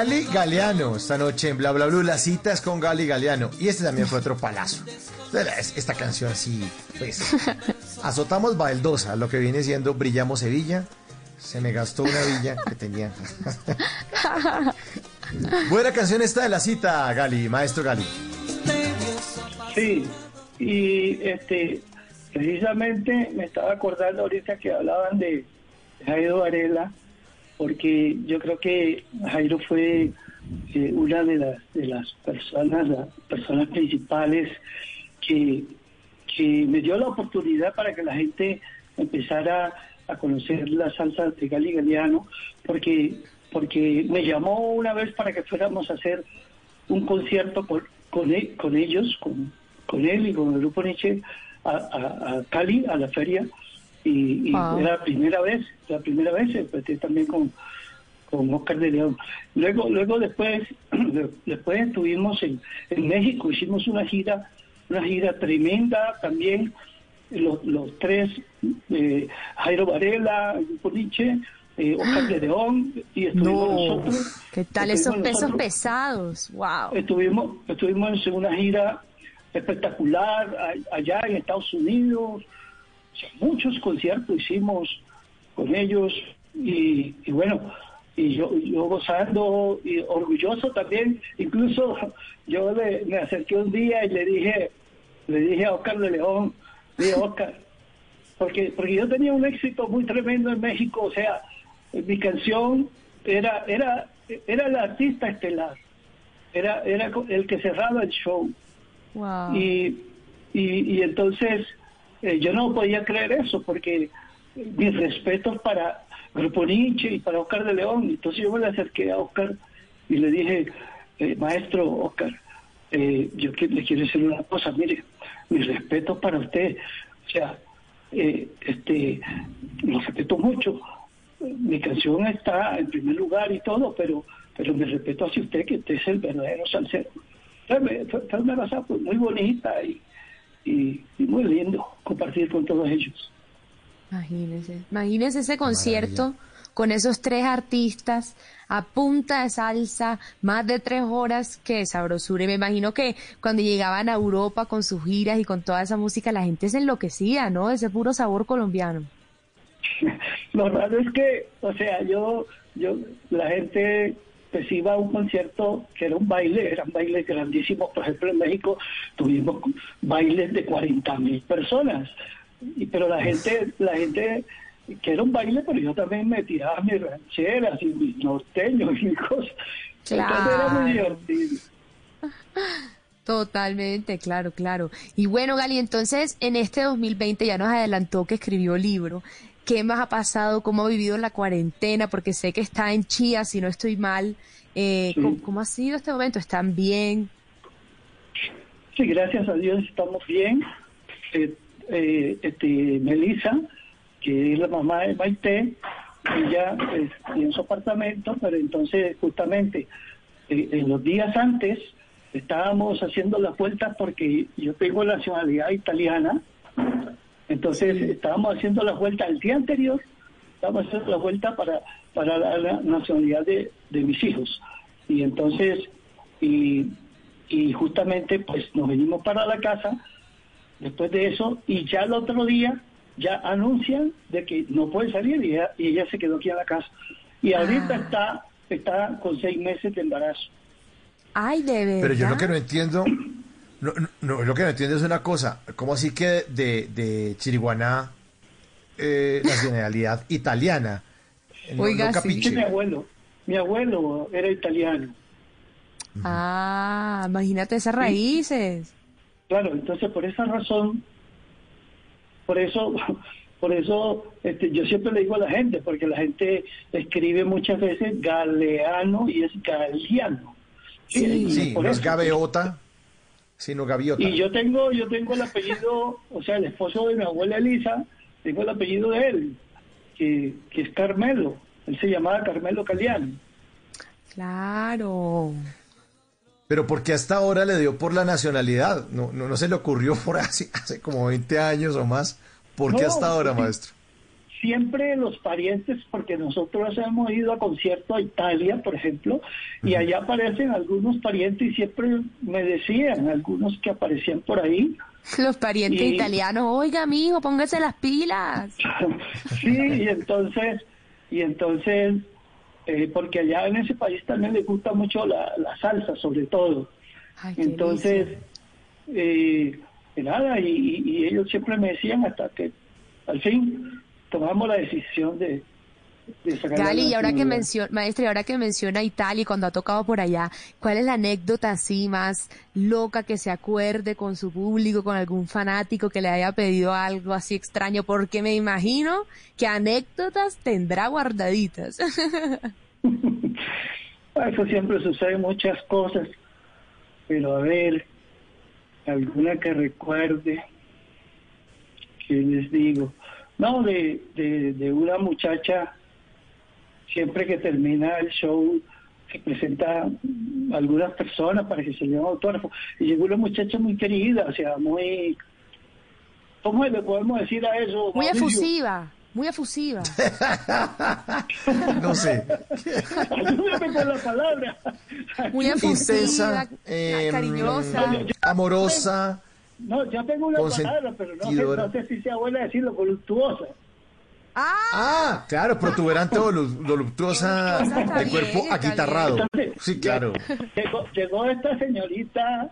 Gali Galeano, esta noche en Bla Bla Blue, la cita es con Gali Galeano. Y este también fue otro palazo. Es- Esta canción sí, pues, azotamos baldosa, lo que viene siendo Brillamos Sevilla. Se me gastó una villa que tenía. Buena canción esta de la cita, Gali, maestro Gali. Sí, y este, precisamente me estaba acordando ahorita que hablaban de Jairo Varela, porque yo creo que Jairo fue eh, una de las, personas, las personas principales que, que me dio la oportunidad para que la gente empezara a conocer la salsa de Gali Galeano, porque, porque me llamó una vez para que fuéramos a hacer un concierto con, e- con ellos, con, con él y con el grupo Nietzsche, a- a Cali, a la feria, y, y Wow. era la primera vez, la primera vez, empecé también con, con Oscar de León. Luego, luego después, después estuvimos en, en México, hicimos una gira, una gira tremenda también, los, los tres, eh, Jairo Varela, Nietzsche, eh, Oscar de León, y estuvimos No, nosotros. ¿qué tal esos pesos nosotros. pesados? Wow. Estuvimos, estuvimos en una gira espectacular allá en Estados Unidos. Muchos conciertos hicimos con ellos y, y bueno, y yo, yo gozando y orgulloso también. Incluso yo le, me acerqué un día y le dije, le dije a Oscar de León, le dije, Oscar, porque porque yo tenía un éxito muy tremendo en México, o sea, mi canción era era era el artista estelar, era era el que cerraba el show Wow. y, y, y entonces eh, yo no podía creer eso porque mis respetos para Grupo Nietzsche y para Oscar de León. Entonces yo me acerqué a Oscar y le dije, eh, maestro Oscar, eh, yo le quiero decir una cosa, mire, mis respetos para usted. O sea, eh, este, lo respeto mucho. Mi canción está en primer lugar y todo, pero pero me respeto hacia usted, que usted es el verdadero salsero. Fue, fue- una cosa muy bonita y, y, y muy lindo compartir con todos ellos. Imagínese, imagínese ese concierto con esos tres artistas a punta de salsa, más de tres horas, que sabrosura. Y me imagino que cuando llegaban a Europa con sus giras y con toda esa música, la gente se enloquecía, ¿no? Ese puro sabor colombiano. Lo raro es que, o sea, yo, yo, la gente pues iba a un concierto que era un baile, eran bailes grandísimos, por ejemplo en México tuvimos bailes de 40 mil personas, y, pero la gente, la gente, que era un baile, pero yo también me tiraba mis rancheras y mis norteños y cosas, entonces era muy Claro. divertido. Totalmente, claro, claro. Y bueno, Gali, entonces en este 2020 ya nos adelantó que escribió libro. ¿Qué más ha pasado? ¿Cómo ha vivido la cuarentena? Porque sé que está en Chía, si no estoy mal. Eh, Sí. ¿cómo, cómo ha sido este momento? ¿Están bien? Sí, gracias a Dios estamos bien. Eh, eh, este, Melissa, que es la mamá de Maite, ella pues, tiene su apartamento, pero entonces justamente eh, en los días antes estábamos haciendo las vueltas porque yo tengo la nacionalidad italiana, entonces estábamos haciendo las vueltas el día anterior, estábamos haciendo la vuelta para, para la, la nacionalidad de, de mis hijos. Y entonces, y, y justamente pues nos venimos para la casa después de eso y ya el otro día ya anuncian de que no puede salir y ella, y ella se quedó aquí en la casa. Y ahorita Ah. está, está con seis meses de embarazo. Ay, de verdad. Pero yo lo que no entiendo, no, no, no, lo que no entiendo es una cosa, ¿cómo así que de, de Chiriguaná eh, nacionalidad italiana? No, Oiga, no sí. Sí, mi abuelo, mi abuelo era italiano. Ah, imagínate esas raíces. Claro, entonces por esa razón, por eso, por eso este, yo siempre le digo a la gente, porque la gente escribe muchas veces galeano y es galeano. Sí. Sí, por no es eso. Sino gaviota. Y yo tengo, yo tengo el apellido, o sea, el esposo de mi abuela Elisa, tengo el apellido de él, que, que es Carmelo. Él se llamaba Carmelo Caliano. Claro. Pero porque hasta ahora le dio por la nacionalidad, no, no, no se le ocurrió por hace, hace como 20 años o más. ¿Por qué No, hasta ahora, porque- maestro? Siempre los parientes, porque nosotros hemos ido a concierto a Italia, por ejemplo, y allá aparecen algunos parientes y siempre me decían, algunos que aparecían por ahí, Los parientes Y- italianos, oiga, mijo, póngase las pilas. sí, y entonces, y entonces, eh, porque allá en ese país también les gusta mucho la, la salsa, sobre todo. Ay, qué Entonces, eh, nada, y, y- y ellos siempre me decían hasta que al fin tomamos la decisión de, Gali, y ahora que menciona, maestra, y ahora que menciona Italia y cuando ha tocado por allá, ¿cuál es la anécdota así más loca que se acuerde con su público, con algún fanático que le haya pedido algo así extraño? Porque me imagino que anécdotas tendrá guardaditas. Eso siempre sucede muchas cosas, pero a ver, alguna que recuerde, que les digo, no, de, de, de una muchacha, siempre que termina el show, se presenta algunas personas para que se le den autógrafo, y llegó una muchacha muy querida, o sea, muy, ¿cómo le podemos decir a eso? Muy Mauricio? efusiva, muy efusiva. No sé. Ayúdame con la palabra. Muy efusiva, Intensa, eh, cariñosa. amorosa. No, yo tengo una palabra, pero no sé, no sé si sea buena decirlo, voluptuosa. Ah, Ah, claro, protuberante voluptuosa de cuerpo aquitarrado. bien. Sí, claro. Llegó, llegó esta señorita,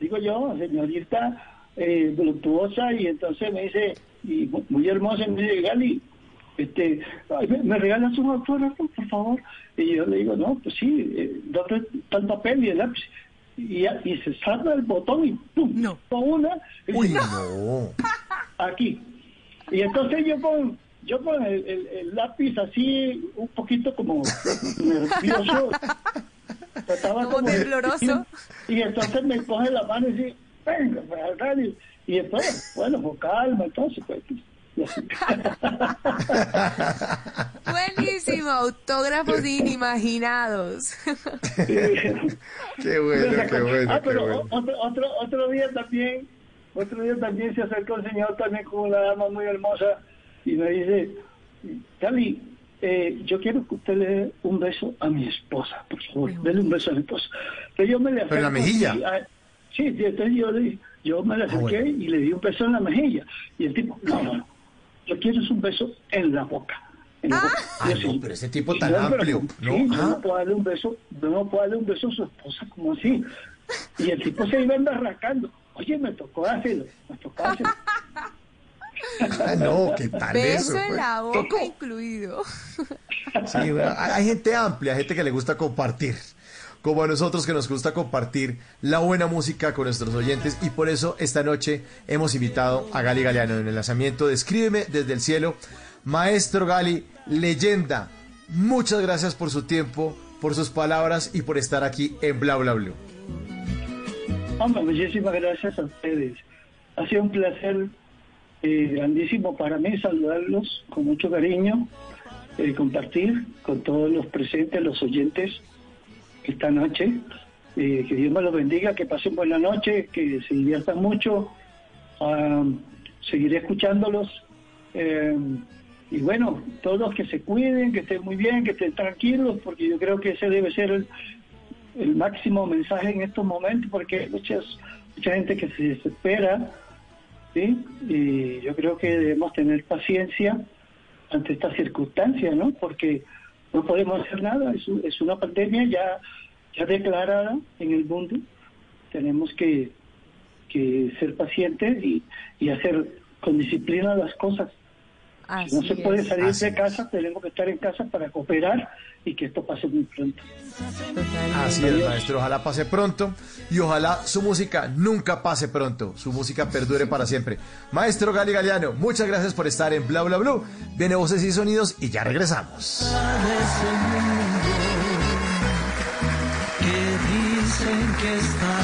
digo yo, señorita eh, voluptuosa, y entonces me dice, y mu- muy hermosa, y me dice, Gali, este, ay, ¿me, me regalas un autógrafo, por favor? Y yo le digo, no, pues sí, eh, ¿dónde está el papel y el lápiz? Y, y se salta el botón y ¡pum! No. Con una, y Uy, no. aquí. Y entonces yo con, yo con el, el- el lápiz así, un poquito como nervioso, trataba Como tembloroso. Y, y entonces me coge la mano y dice, venga, para acá", y, y después, bueno, con calma, entonces, pues. Buenísimo, autógrafos inimaginados. Qué bueno, qué bueno, ah, qué pero bueno. otro, otro, otro día también, otro día también se acercó un señor también con una dama muy hermosa y me dice, Cali, eh, yo quiero que usted le dé un beso a mi esposa, por favor, dele un beso a mi esposa. Pero yo me le Pero en la acerco mejilla. y, ah, sí, entonces yo, le- yo me le Ah, acerqué bueno. y le di un beso en la mejilla. Y el tipo, no, no, no, yo quiero es un beso en la boca. En la boca. Ah, no, sí. pero ese tipo tan yo, pero, amplio, sí, ¿no? yo Ah. no puedo darle un beso, no puedo darle un beso a su esposa, como así? Y el tipo se iba arrancando. Oye, me tocó hacerlo, me tocó hacerlo. Ah, no, ¿qué tal eso? Beso en pues? la boca incluido. Sí, bueno, hay hay gente amplia, gente que le gusta compartir. Como a nosotros que nos gusta compartir la buena música con nuestros oyentes y por eso esta noche hemos invitado a Gali Galeano en el lanzamiento de Escríbeme desde el cielo. Maestro Gali, leyenda, muchas gracias por su tiempo, por sus palabras y por estar aquí en Bla Bla Blue. Hombre, muchísimas gracias a ustedes. Ha sido un placer eh, grandísimo para mí saludarlos con mucho cariño, eh, compartir con todos los presentes, los oyentes esta noche. Eh, que Dios me los bendiga, que pasen buena noche, que se diviertan mucho. Ah, seguiré escuchándolos. Eh, y bueno, todos que se cuiden, que estén muy bien, que estén tranquilos, porque yo creo que ese debe ser el, el máximo mensaje en estos momentos, porque hay muchas, mucha gente que se desespera, ¿sí? Y yo creo que debemos tener paciencia ante estas circunstancias, ¿no? Porque no podemos hacer nada, es, es una pandemia ya, ya declarada en el mundo, tenemos que, que ser pacientes y, y hacer con disciplina las cosas. Así No se puede es, salir de es. casa, tenemos que estar en casa para cooperar y que esto pase muy pronto. totalmente. Así es, maestro. Ojalá pase pronto y ojalá su música nunca pase pronto. Su música perdure para siempre. Maestro Gali Galeano, muchas gracias por estar en Bla Bla Blue. Viene Voces y Sonidos y ya regresamos. ese mundo que dicen que está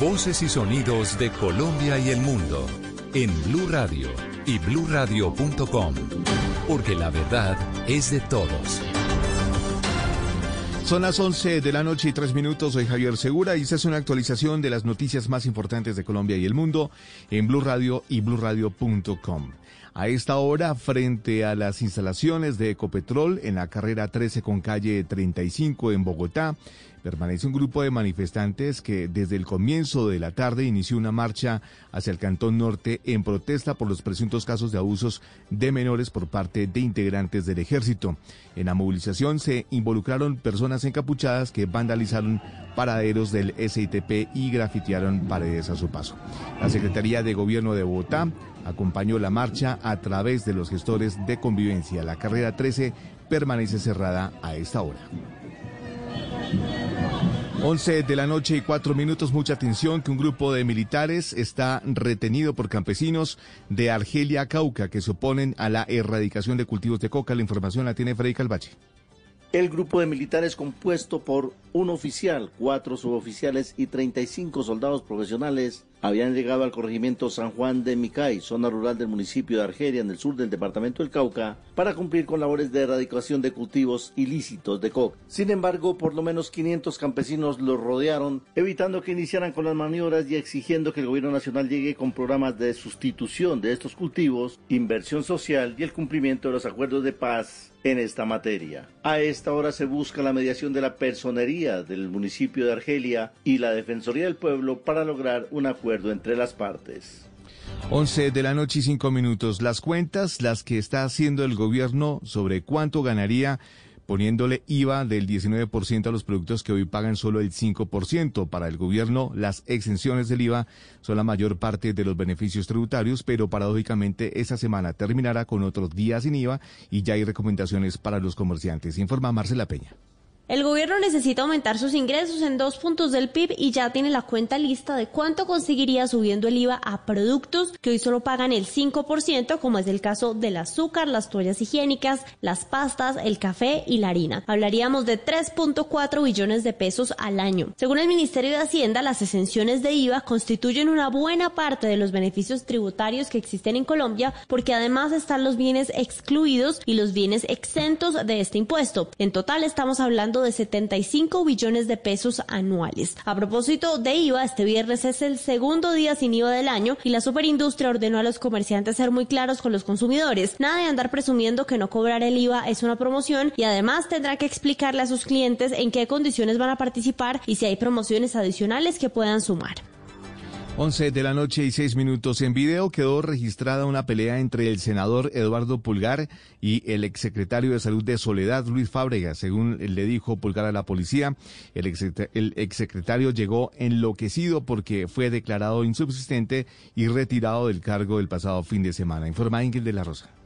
Voces y sonidos de Colombia y el mundo en Blue Radio y bluradio.com, porque la verdad es de todos. Son las 11 de la noche y 3 minutos. Soy Javier Segura y esta es una actualización de las noticias más importantes de Colombia y el mundo en Blue Radio y bluradio.com. A esta hora, frente a las instalaciones de Ecopetrol en la carrera 13 con calle 35 en Bogotá, permanece un grupo de manifestantes que desde el comienzo de la tarde inició una marcha hacia el Cantón Norte en protesta por los presuntos casos de abusos de menores por parte de integrantes del ejército. En la movilización se involucraron personas encapuchadas que vandalizaron paraderos del SITP y grafitearon paredes a su paso. La Secretaría de Gobierno de Bogotá acompañó la marcha a través de los gestores de convivencia. La carrera 13 permanece cerrada a esta hora. 11 de la noche y 4 minutos, mucha atención que un grupo de militares está retenido por campesinos de Argelia, Cauca, que se oponen a la erradicación de cultivos de coca. La información la tiene Freddy Calvache. El grupo de militares compuesto por un oficial, cuatro suboficiales y 35 soldados profesionales habían llegado al corregimiento San Juan de Micay, zona rural del municipio de Argeria, en el sur del departamento del Cauca, para cumplir con labores de erradicación de cultivos ilícitos de coca. Sin embargo, por lo menos 500 campesinos los rodearon, evitando que iniciaran con las maniobras y exigiendo que el gobierno nacional llegue con programas de sustitución de estos cultivos, inversión social y el cumplimiento de los acuerdos de paz en esta materia. A esta hora se busca la mediación de la personería del municipio de Argelia y la Defensoría del Pueblo para lograr un acuerdo entre las partes. 11 de la noche y 5 minutos. Las cuentas, las que está haciendo el gobierno sobre cuánto ganaría poniéndole IVA del 19% a los productos que hoy pagan solo el 5%. Para el gobierno, las exenciones del IVA son la mayor parte de los beneficios tributarios, pero paradójicamente esta semana terminará con otros días sin IVA y ya hay recomendaciones para los comerciantes. Informa Marcela Peña. El gobierno necesita aumentar sus ingresos en dos puntos del PIB y ya tiene la cuenta lista de cuánto conseguiría subiendo el IVA a productos que hoy solo pagan el 5%, como es el caso del azúcar, las toallas higiénicas, las pastas, el café y la harina. Hablaríamos de 3.4 billones de pesos al año. Según el Ministerio de Hacienda, las exenciones de IVA constituyen una buena parte de los beneficios tributarios que existen en Colombia, porque además están los bienes excluidos y los bienes exentos de este impuesto. En total estamos hablando de 75 billones de pesos anuales. A propósito de IVA, este viernes es el segundo día sin IVA del año y la superindustria ordenó a los comerciantes ser muy claros con los consumidores. Nada de andar presumiendo que no cobrar el IVA es una promoción y además tendrá que explicarle a sus clientes en qué condiciones van a participar y si hay promociones adicionales que puedan sumar. 11 de la noche y 6 minutos. En video quedó registrada una pelea entre el senador Eduardo Pulgar y el exsecretario de Salud de Soledad, Luis Fábrega. Según le dijo Pulgar a la policía, el, el exsecretario llegó enloquecido porque fue declarado insubsistente y retirado del cargo el pasado fin de semana. Informa Ingrid de la Rosa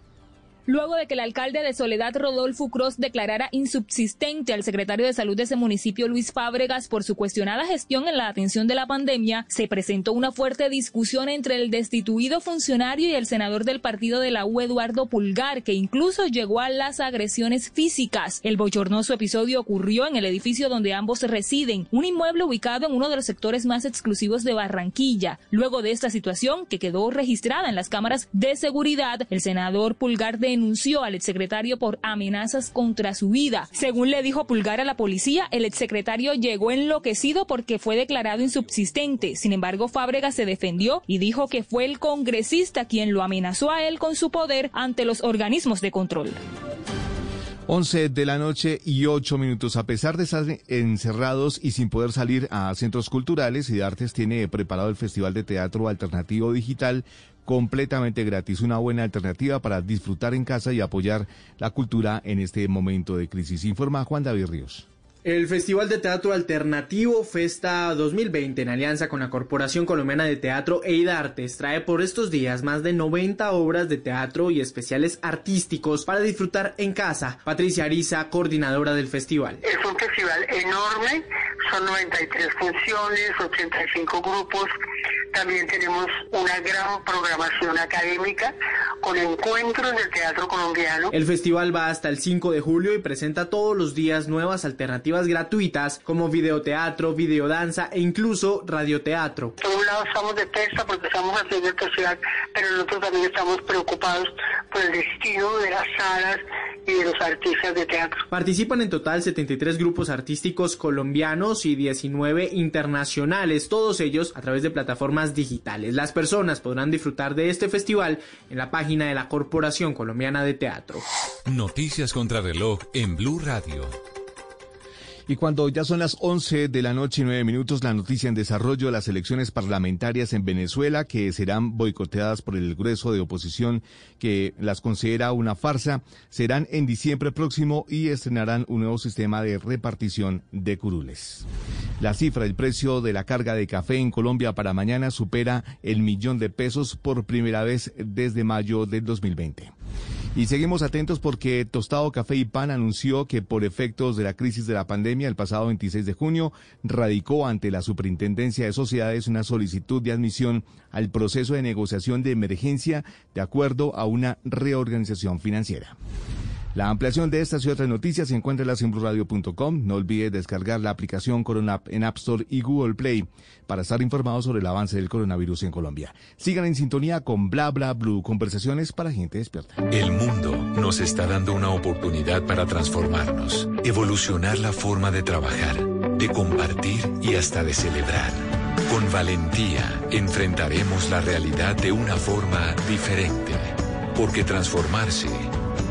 luego de que el alcalde de Soledad, Rodolfo Cross, declarara insubsistente al secretario de salud de ese municipio, Luis Fábregas, por su cuestionada gestión en la atención de la pandemia, se presentó una fuerte discusión entre el destituido funcionario y el senador del partido de la U, Eduardo Pulgar, que incluso llegó a las agresiones físicas. El bochornoso episodio ocurrió en el edificio donde ambos residen, un inmueble ubicado en uno de los sectores más exclusivos de Barranquilla. Luego de esta situación, que quedó registrada en las cámaras de seguridad, el senador Pulgar de denunció al exsecretario por amenazas contra su vida. Según le dijo Pulgar a la policía, el exsecretario llegó enloquecido porque fue declarado insubsistente. Sin embargo, Fábrega se defendió y dijo que fue el congresista quien lo amenazó a él con su poder ante los organismos de control. 11 de la noche y 8 minutos. A pesar de estar encerrados y sin poder salir a centros culturales y de artes, tiene preparado el Festival de Teatro Alternativo Digital completamente gratis, una buena alternativa para disfrutar en casa y apoyar la cultura en este momento de crisis. Informa Juan David Ríos. El Festival de Teatro Alternativo Festa 2020, en alianza con la Corporación Colombiana de Teatro e Artes, trae por estos días más de 90 obras de teatro y especiales artísticos para disfrutar en casa. Patricia Ariza, coordinadora del festival. Es un festival enorme, son 93 funciones, 85 grupos. También tenemos una gran programación académica con encuentros del teatro colombiano. El festival va hasta el 5 de julio y presenta todos los días nuevas alternativas gratuitas como videoteatro, videodanza e incluso radioteatro. Por un lado estamos de festa porque estamos haciendo el festival, pero nosotros también estamos preocupados por el destino de las salas y de los artistas de teatro. Participan en total 73 grupos artísticos colombianos y 19 internacionales, todos ellos a través de plataformas digitales. Las personas podrán disfrutar de este festival en la página de la Corporación Colombiana de Teatro. Noticias contra reloj en Blue Radio. Y cuando ya son las 11 de la noche y 9 minutos, la noticia en desarrollo de las elecciones parlamentarias en Venezuela, que serán boicoteadas por el grueso de oposición que las considera una farsa, serán en diciembre próximo y estrenarán un nuevo sistema de repartición de curules. La cifra del precio de la carga de café en Colombia para mañana supera el millón de pesos por primera vez desde mayo del 2020. Y seguimos atentos porque Tostado Café y Pan anunció que por efectos de la crisis de la pandemia el pasado 26 de junio radicó ante la Superintendencia de Sociedades una solicitud de admisión al proceso de negociación de emergencia de acuerdo a una reorganización financiera. La ampliación de estas y otras noticias se encuentra en blurradio.com. No olvide descargar la aplicación Corona en App Store y Google Play para estar informados sobre el avance del coronavirus en Colombia. Sigan en sintonía con Bla Bla Blue, conversaciones para gente despierta. El mundo nos está dando una oportunidad para transformarnos, evolucionar la forma de trabajar, de compartir y hasta de celebrar. Con valentía enfrentaremos la realidad de una forma diferente, porque transformarse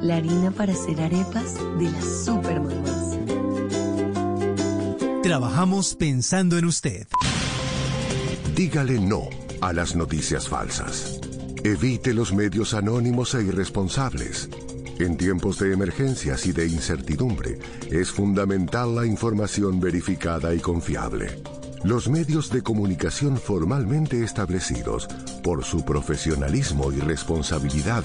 la harina para hacer arepas de las supermamás. Trabajamos pensando en usted. Dígale no a las noticias falsas. Evite los medios anónimos e irresponsables. En tiempos de emergencias y de incertidumbre, es fundamental la información verificada y confiable. Los medios de comunicación formalmente establecidos, por su profesionalismo y responsabilidad,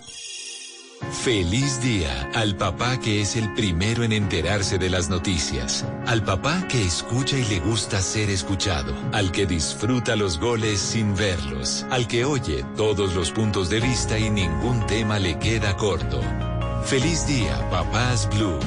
Feliz día al papá que es el primero en enterarse de las noticias, al papá que escucha y le gusta ser escuchado, al que disfruta los goles sin verlos, al que oye todos los puntos de vista y ningún tema le queda corto. Feliz día, papás Blue.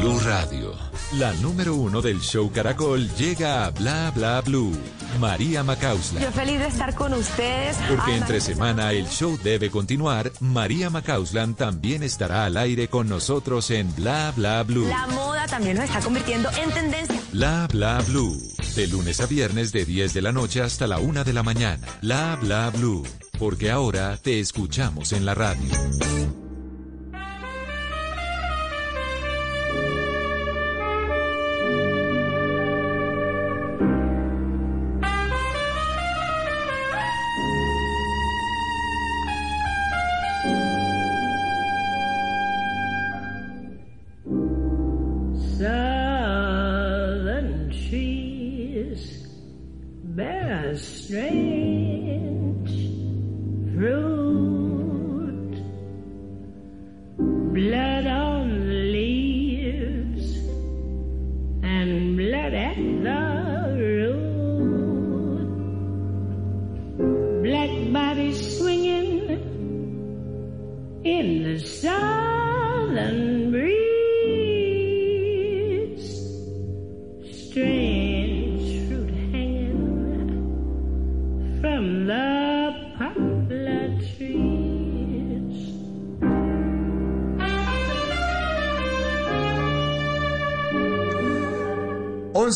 Blue Radio. La número uno del show Caracol llega a Bla Bla Blue. María Macausla. Yo feliz de estar con ustedes. Porque entre semana el show debe continuar, María Macauslan también estará al aire con nosotros en Bla Bla Blue. La moda también nos está convirtiendo en tendencia. Bla Bla Blue. De lunes a viernes de 10 de la noche hasta la 1 de la mañana. Bla Bla Blue. Porque ahora te escuchamos en la radio.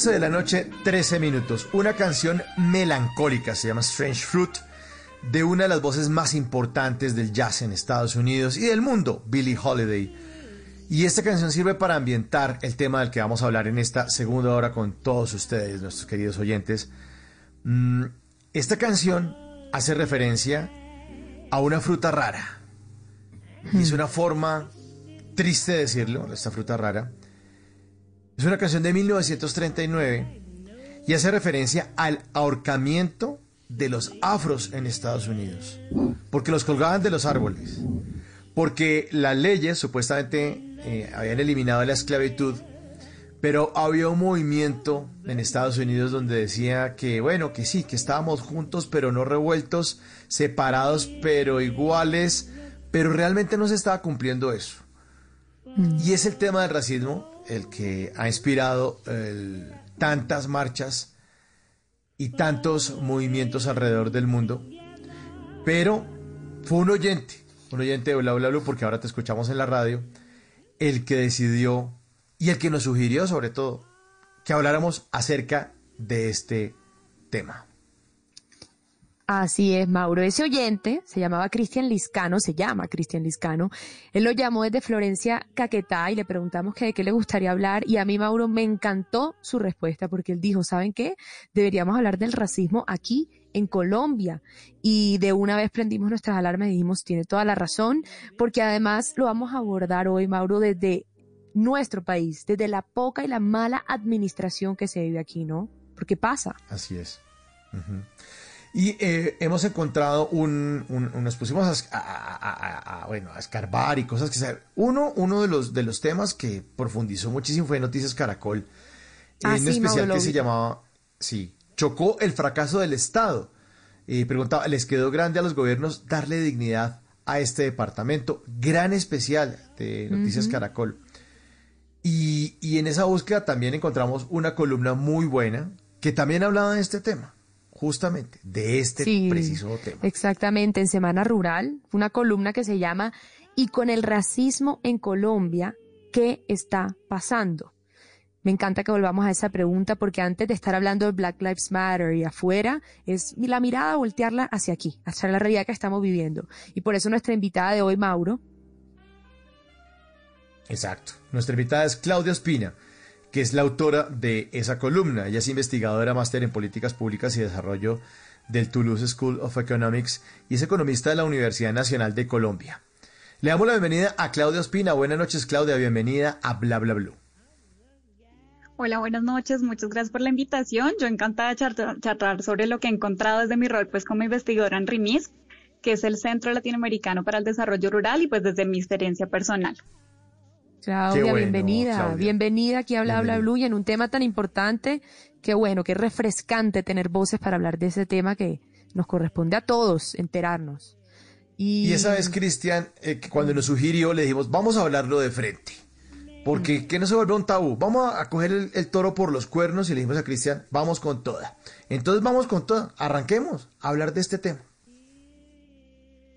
11 de la noche, 13 minutos. Una canción melancólica, se llama Strange Fruit, de una de las voces más importantes del jazz en Estados Unidos y del mundo, Billie Holiday. Y esta canción sirve para ambientar el tema del que vamos a hablar en esta segunda hora con todos ustedes, nuestros queridos oyentes. Mm, esta canción hace referencia a una fruta rara. Y es una forma triste de decirlo, esta fruta rara. Es una canción de 1939 y hace referencia al ahorcamiento de los afros en Estados Unidos. Porque los colgaban de los árboles. Porque las leyes supuestamente eh, habían eliminado la esclavitud. Pero había un movimiento en Estados Unidos donde decía que, bueno, que sí, que estábamos juntos, pero no revueltos, separados, pero iguales, pero realmente no se estaba cumpliendo eso. Y es el tema del racismo el que ha inspirado tantas marchas y tantos movimientos alrededor del mundo. Pero fue un oyente, un oyente de Bla Bla Blue, porque ahora te escuchamos en la radio, el que decidió y el que nos sugirió sobre todo que habláramos acerca de este tema. Así es, Mauro. Ese oyente se llamaba Cristian Liscano, se llama Cristian Liscano. Él lo llamó desde Florencia, Caquetá, y le preguntamos de qué le gustaría hablar. Y a mí, Mauro, me encantó su respuesta, porque él dijo, ¿saben qué? Deberíamos hablar del racismo aquí en Colombia. Y de una vez prendimos nuestras alarmas y dijimos, tiene toda la razón, porque además lo vamos a abordar hoy, Mauro, desde nuestro país, desde la poca y la mala administración que se vive aquí, ¿no? Porque pasa. Así es. Y eh, hemos encontrado un, un- un- nos pusimos a, es- a- a- a- a- bueno, a escarbar y cosas que se... Uno, uno de los, de los temas que profundizó muchísimo fue Noticias Caracol. Ah, en sí, especial Mauro, que se llamaba, sí, chocó el fracaso del Estado. Y preguntaba, ¿les quedó grande a los gobiernos darle dignidad a este departamento? Gran especial de Noticias. Caracol. Y, y en esa búsqueda también encontramos una columna muy buena que también hablaba de este tema, justamente, de este Sí, preciso tema. Exactamente, en Semana Rural, una columna que se llama Y con el racismo en Colombia, ¿qué está pasando? Me encanta que volvamos a esa pregunta porque antes de estar hablando de Black Lives Matter y afuera, es la mirada voltearla hacia aquí, hacia la realidad que estamos viviendo. Y por eso nuestra invitada de hoy, Mauro, Exacto. Nuestra invitada es Claudia Espina, que es la autora de esa columna. Ella es investigadora máster en políticas públicas y desarrollo del Toulouse School of Economics y es economista de la Universidad Nacional de Colombia. Le damos la bienvenida a Claudia Espina. Buenas noches, Claudia. Bienvenida a Bla Bla Blue. Hola, buenas noches. Muchas gracias por la invitación. Yo encantada de charlar, charlar sobre lo que he encontrado desde mi rol pues como investigadora en RIMIS, que es el Centro Latinoamericano para el Desarrollo Rural y pues desde mi experiencia personal. Claudia, bueno, bienvenida, Claudia. bienvenida aquí a Bla Bla Bienvenida. Blue y en un tema tan importante, que bueno, que refrescante tener voces para hablar de ese tema que nos corresponde a todos enterarnos. Y, Y esa vez, Cristian, eh, que cuando nos sugirió, le dijimos, vamos a hablarlo de frente. Porque que no se vuelva un tabú. Vamos a coger el, el toro por los cuernos y le dijimos a Cristian, vamos con toda. Entonces vamos con toda. Arranquemos a hablar de este tema.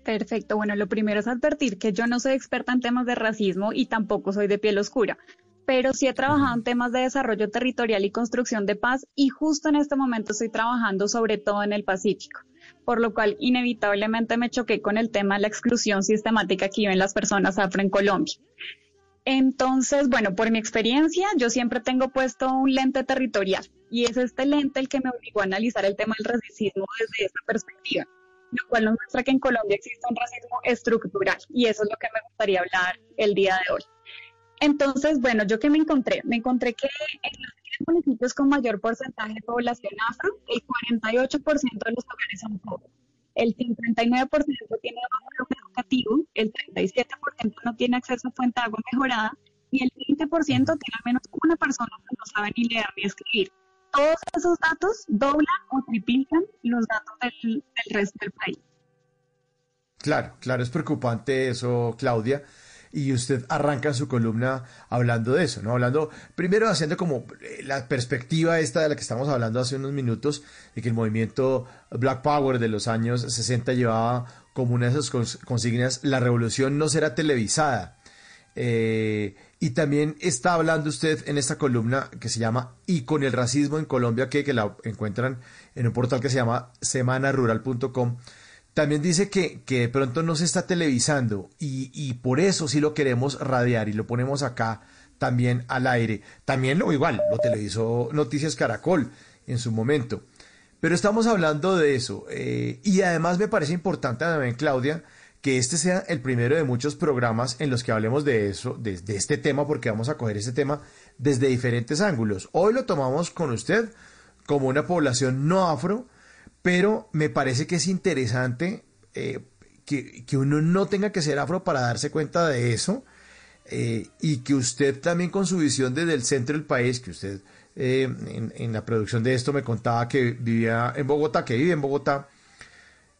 Perfecto. Bueno, lo primero es advertir que yo no soy experta en temas de racismo y tampoco soy de piel oscura, pero sí he trabajado en temas de desarrollo territorial y construcción de paz y justo en este momento estoy trabajando sobre todo en el Pacífico, por lo cual inevitablemente me choqué con el tema de la exclusión sistemática que viven las personas afro en Colombia. Entonces, bueno, por mi experiencia, yo siempre tengo puesto un lente territorial y es este lente el que me obligó a analizar el tema del racismo desde esa perspectiva, lo cual nos muestra que en Colombia existe un racismo estructural y eso es lo que me gustaría hablar el día de hoy. Entonces, bueno, yo que me encontré, me encontré que en los 10 municipios con mayor porcentaje de población afro, el 48% de los hogares son pobres. El 59% tiene bajo educativo, el 37% no tiene acceso a fuente de agua mejorada y el 20% tiene al menos una persona que no sabe ni leer ni escribir. Todos esos datos doblan o triplican los datos del, resto del país. Claro, claro, es preocupante eso, Claudia. Y usted arranca su columna hablando de eso, ¿no? Hablando, primero haciendo como eh, la perspectiva esta de la que estamos hablando hace unos minutos, de que el movimiento Black Power de los años 60 llevaba como una de cons- consignas, la revolución no será televisada. Eh, y también está hablando usted en esta columna que se llama Y con el racismo en Colombia, que, que la encuentran en un portal que se llama semanarural.com. También dice que, que de pronto no se está televisando y, y por eso sí lo queremos radiar y lo ponemos acá también al aire. También lo igual, lo televisó Noticias Caracol en su momento. Pero estamos hablando de eso. eh, y además me parece importante también, Claudia, que este sea el primero de muchos programas en los que hablemos de eso, de, este tema, porque vamos a coger este tema desde diferentes ángulos. Hoy lo tomamos con usted como una población no afro, pero me parece que es interesante eh, que, que uno no tenga que ser afro para darse cuenta de eso eh, y que usted también con su visión desde el centro del país, que usted eh, en, en la producción de esto me contaba que vivía en Bogotá, que vive en Bogotá,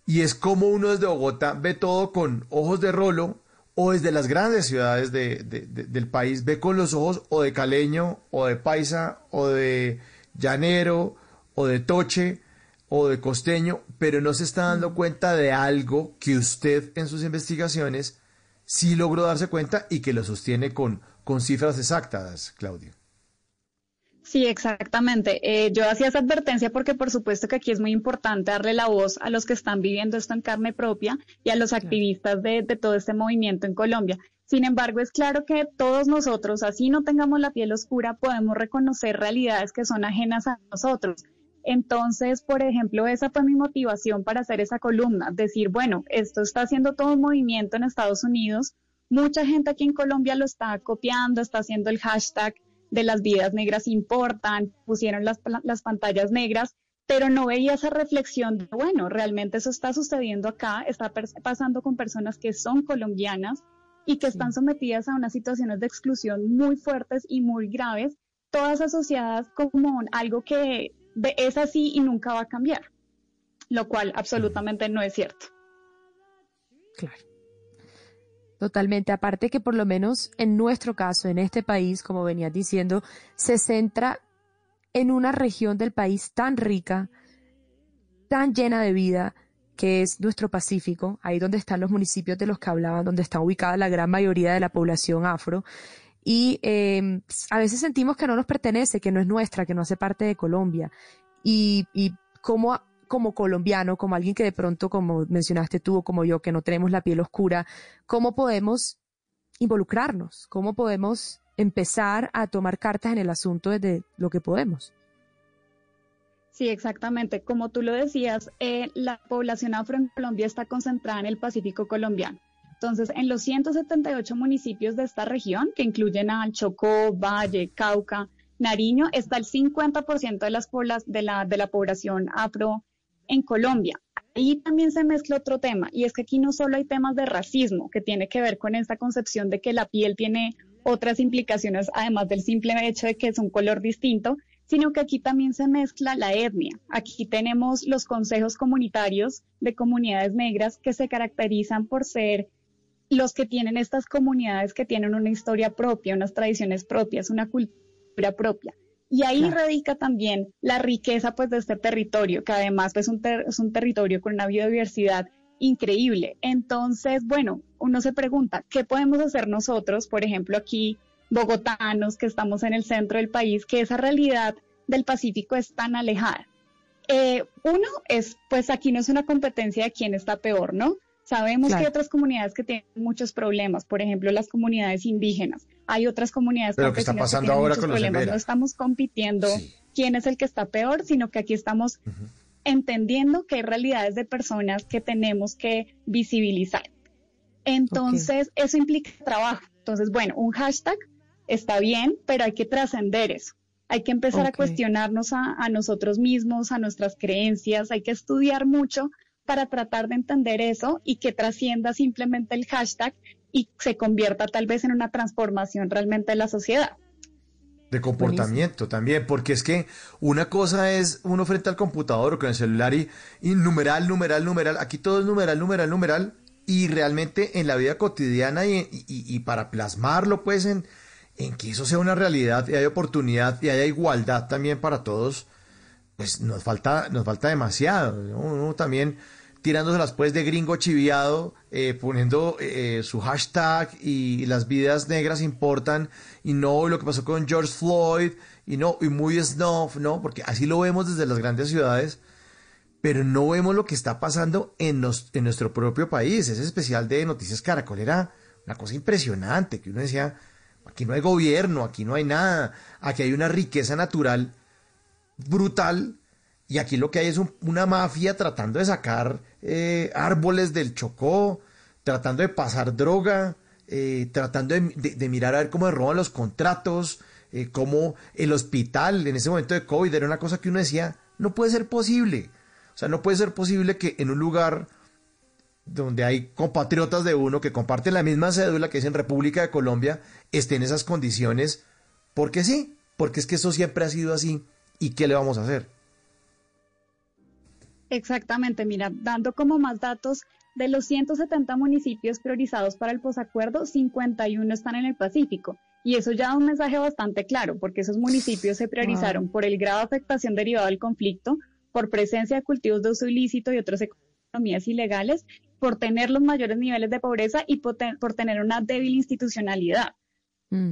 y es como uno desde Bogotá ve todo con ojos de rolo o desde las grandes ciudades de- de- de- del país ve con los ojos o de caleño o de paisa o de llanero o de toche o de costeño, pero no se está dando cuenta de algo que usted en sus investigaciones sí logró darse cuenta y que lo sostiene con, con cifras exactas, Claudio. Sí, exactamente. Eh, yo hacía esa advertencia porque por supuesto que aquí es muy importante darle la voz a los que están viviendo esto en carne propia y a los activistas de, de todo este movimiento en Colombia. Sin embargo, es claro que todos nosotros, así no tengamos la piel oscura, podemos reconocer realidades que son ajenas a nosotros. Entonces, por ejemplo, esa fue mi motivación para hacer esa columna, decir, bueno, esto está haciendo todo un movimiento en Estados Unidos, mucha gente aquí en Colombia lo está copiando, está haciendo el hashtag de las vidas negras importan, pusieron las, las pantallas negras, pero no veía esa reflexión de, bueno, realmente eso está sucediendo acá, está pasando con personas que son colombianas y que están sometidas a unas situaciones de exclusión muy fuertes y muy graves, todas asociadas como algo que es así y nunca va a cambiar, lo cual absolutamente no es cierto. Totalmente. Aparte que por lo menos en nuestro caso, en este país, como venías diciendo, se centra en una región del país tan rica, tan llena de vida, que es nuestro Pacífico, ahí donde están los municipios de los que hablaban, donde está ubicada la gran mayoría de la población afro. Y eh, a veces sentimos que no nos pertenece, que no es nuestra, que no hace parte de Colombia. Y, y como, como colombiano, como alguien que de pronto, como mencionaste tú o como yo, que no tenemos la piel oscura, ¿cómo podemos involucrarnos? ¿Cómo podemos empezar a tomar cartas en el asunto desde lo que podemos? Sí, exactamente. Como tú lo decías, eh, la población afro en Colombia está concentrada en el Pacífico colombiano. Entonces, en los 178 municipios de esta región, que incluyen al Chocó, Valle, Cauca, Nariño, está el 50% de, las de, la, de la población afro en Colombia. Ahí también se mezcla otro tema, y es que aquí no solo hay temas de racismo, que tiene que ver con esta concepción de que la piel tiene otras implicaciones, además del simple hecho de que es un color distinto, sino que aquí también se mezcla la etnia. Aquí tenemos los consejos comunitarios de comunidades negras que se caracterizan por ser los que tienen estas comunidades que tienen una historia propia, unas tradiciones propias, una cultura propia. Y ahí Claro. radica también la riqueza pues de este territorio, que además pues, un es un territorio con una biodiversidad increíble. Entonces, bueno, uno se pregunta, ¿qué podemos hacer nosotros, por ejemplo, aquí, bogotanos, que estamos en el centro del país, que esa realidad del Pacífico es tan alejada? Eh, uno es, pues aquí no es una competencia de quién está peor, ¿no? Sabemos que hay otras comunidades que tienen muchos problemas, por ejemplo, las comunidades indígenas. Hay otras comunidades Pero ¿qué está campesinas que pasando tienen ahora muchos con los problemas. No estamos compitiendo quién es el que está peor, sino que aquí estamos entendiendo que hay realidades de personas que tenemos que visibilizar. Entonces, eso implica trabajo. Entonces, bueno, un hashtag está bien, pero hay que trascender eso. Hay que empezar a cuestionarnos a, a nosotros mismos, a nuestras creencias, hay que estudiar mucho para tratar de entender eso y que trascienda simplemente el hashtag y se convierta tal vez en una transformación realmente de la sociedad. De comportamiento también, porque es que una cosa es uno frente al computador o con el celular y, y numeral, numeral, numeral, aquí todo es numeral, numeral, numeral, y realmente en la vida cotidiana y, y- y para plasmarlo pues en, en que eso sea una realidad y haya oportunidad y haya igualdad también para todos, pues nos falta, nos falta demasiado. ¿no? Uno también tirándoselas pues de gringo chiviado, eh, poniendo eh, su hashtag y las vidas negras importan y no lo que pasó con George Floyd y no, y muy snuff, ¿no? Porque así lo vemos desde las grandes ciudades, pero no vemos lo que está pasando en, nos- en nuestro propio país. Ese especial de Noticias Caracol era una cosa impresionante, que uno decía, aquí no hay gobierno, aquí no hay nada, aquí hay una riqueza natural brutal y aquí lo que hay es un- una mafia tratando de sacar eh, árboles del Chocó, tratando de pasar droga, eh, tratando de, mirar a ver cómo se roban los contratos, eh, cómo el hospital en ese momento de COVID era una cosa que uno decía, no puede ser posible. O sea, no puede ser posible que en un lugar donde hay compatriotas de uno que comparten la misma cédula que es en República de Colombia, estén en esas condiciones, porque sí, porque es que eso siempre ha sido así. ¿Y qué le vamos a hacer? Exactamente, mira, dando como más datos, de los 170 municipios priorizados para el posacuerdo, 51 están en el Pacífico. Y eso ya da un mensaje bastante claro, porque esos municipios se priorizaron por el grado de afectación derivado del conflicto, por presencia de cultivos de uso ilícito y otras economías ilegales, por tener los mayores niveles de pobreza y por, te- por tener una débil institucionalidad.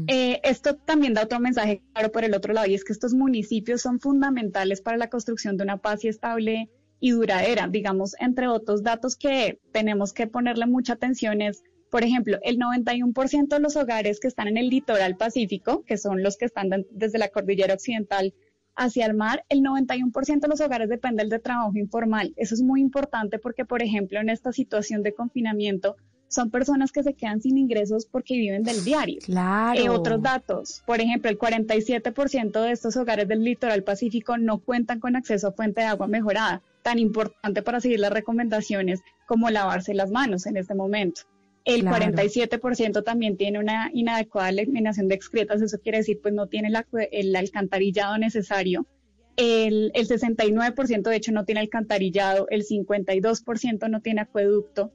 Eh, esto también da otro mensaje claro por el otro lado, y es que estos municipios son fundamentales para la construcción de una paz estable y duradera. Digamos, entre otros datos que tenemos que ponerle mucha atención es, por ejemplo, el 91% de los hogares que están en el litoral pacífico, que son los que están de- desde la cordillera occidental hacia el mar, el 91% de los hogares dependen de trabajo informal. Eso es muy importante porque, por ejemplo, en esta situación de confinamiento, son personas que se quedan sin ingresos porque viven del diario. Claro. Eh, otros datos, por ejemplo, el 47% de estos hogares del litoral pacífico no cuentan con acceso a fuente de agua mejorada, tan importante para seguir las recomendaciones como lavarse las manos en este momento. El Claro. 47% también tiene una inadecuada eliminación de excretas, eso quiere decir, pues no tiene el alcantarillado necesario. El, el 69% de hecho no tiene alcantarillado, el 52% no tiene acueducto.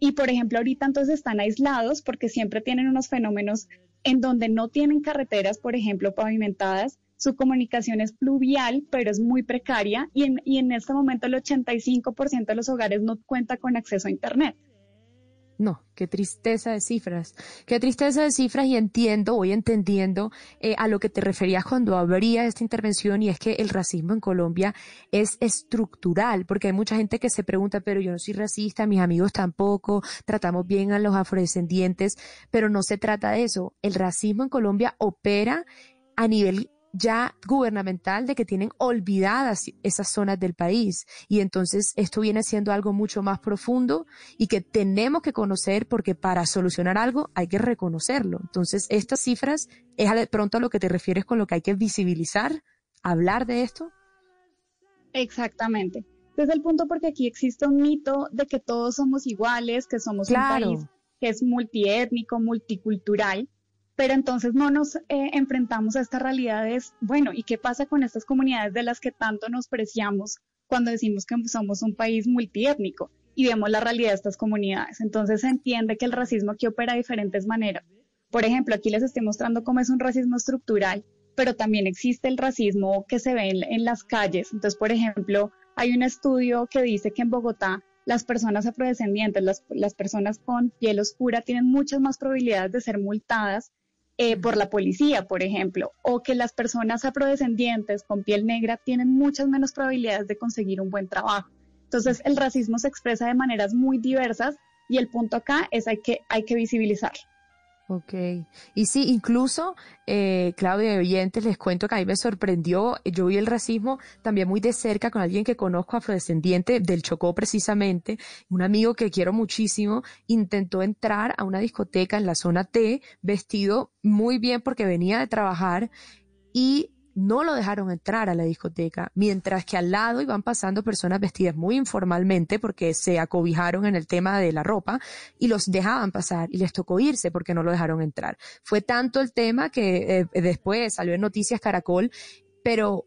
Y por ejemplo, ahorita entonces están aislados porque siempre tienen unos fenómenos en donde no tienen carreteras, por ejemplo, pavimentadas. Su comunicación es pluvial, pero es muy precaria y en, y en este momento el 85% de los hogares no cuenta con acceso a Internet. No, qué tristeza de cifras, qué tristeza de cifras y entiendo, voy entendiendo eh, a lo que te referías cuando abría esta intervención y es que el racismo en Colombia es estructural, porque hay mucha gente que se pregunta, pero yo no soy racista, mis amigos tampoco, tratamos bien a los afrodescendientes, pero no se trata de eso. El racismo en Colombia opera a nivel ya gubernamental de que tienen olvidadas esas zonas del país. Y entonces esto viene siendo algo mucho más profundo y que tenemos que conocer porque para solucionar algo hay que reconocerlo. Entonces estas cifras es de pronto a lo que te refieres con lo que hay que visibilizar, hablar de esto. Exactamente. Ese es el punto porque aquí existe un mito de que todos somos iguales, que somos Claro. un país que es multiétnico, multicultural, pero entonces no nos eh, enfrentamos a estas realidades. Bueno, ¿y qué pasa con estas comunidades de las que tanto nos preciamos cuando decimos que somos un país multiétnico y vemos la realidad de estas comunidades? Entonces se entiende que el racismo aquí opera de diferentes maneras. Por ejemplo, aquí les estoy mostrando cómo es un racismo estructural, pero también existe el racismo que se ve en, en las calles. Entonces, por ejemplo, hay un estudio que dice que en Bogotá las personas afrodescendientes, las, las personas con piel oscura tienen muchas más probabilidades de ser multadas eh, por la policía, por ejemplo, o que las personas afrodescendientes con piel negra tienen muchas menos probabilidades de conseguir un buen trabajo. Entonces, el racismo se expresa de maneras muy diversas y el punto acá es hay que, hay que visibilizarlo. Ok. Y sí, incluso, eh, Claudia y oyentes, les cuento que a mí me sorprendió, yo vi el racismo también muy de cerca con alguien que conozco afrodescendiente del Chocó precisamente, un amigo que quiero muchísimo, intentó entrar a una discoteca en la zona T vestido muy bien porque venía de trabajar y no lo dejaron entrar a la discoteca, mientras que al lado iban pasando personas vestidas muy informalmente porque se acobijaron en el tema de la ropa y los dejaban pasar y les tocó irse porque no lo dejaron entrar. Fue tanto el tema que eh, después salió en Noticias Caracol, pero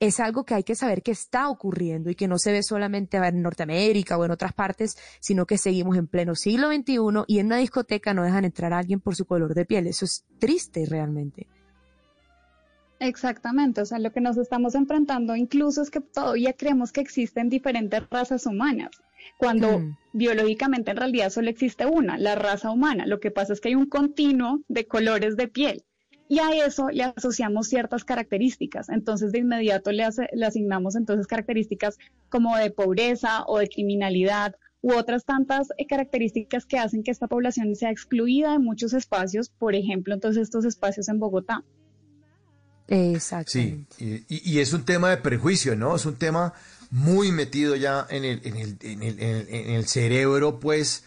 es algo que hay que saber que está ocurriendo y que no se ve solamente en Norteamérica o en otras partes, sino que seguimos en pleno siglo XXI y en una discoteca no dejan entrar a alguien por su color de piel. Eso es triste realmente. Exactamente, o sea, lo que nos estamos enfrentando incluso es que todavía creemos que existen diferentes razas humanas, cuando Mm. biológicamente en realidad solo existe una, la raza humana. Lo que pasa es que hay un continuo de colores de piel y a eso le asociamos ciertas características. Entonces de inmediato le, hace- le asignamos entonces características como de pobreza o de criminalidad u otras tantas eh, características que hacen que esta población sea excluida de muchos espacios, por ejemplo, entonces estos espacios en Bogotá. Exacto. Sí, y, y- es un tema de prejuicio, ¿no? Es un tema muy metido ya en el, en el, en el, en el- cerebro, pues,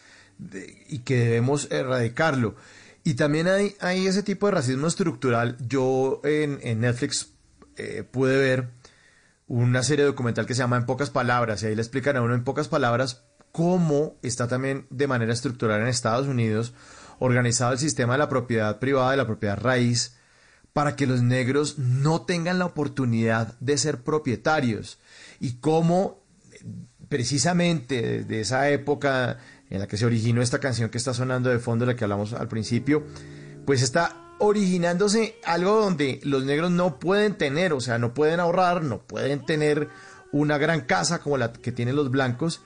y que debemos erradicarlo. Y también hay, hay ese tipo de racismo estructural. Yo en, en Netflix eh, pude ver una serie documental que se llama En pocas palabras, y ahí le explican a uno en pocas palabras cómo está también de manera estructural en Estados Unidos organizado el sistema de la propiedad privada, de la propiedad raíz, para que los negros no tengan la oportunidad de ser propietarios y cómo precisamente desde esa época en la que se originó esta canción que está sonando de fondo, de la que hablamos al principio, pues está originándose algo donde los negros no pueden tener, o sea, no pueden ahorrar, no pueden tener una gran casa como la que tienen los blancos.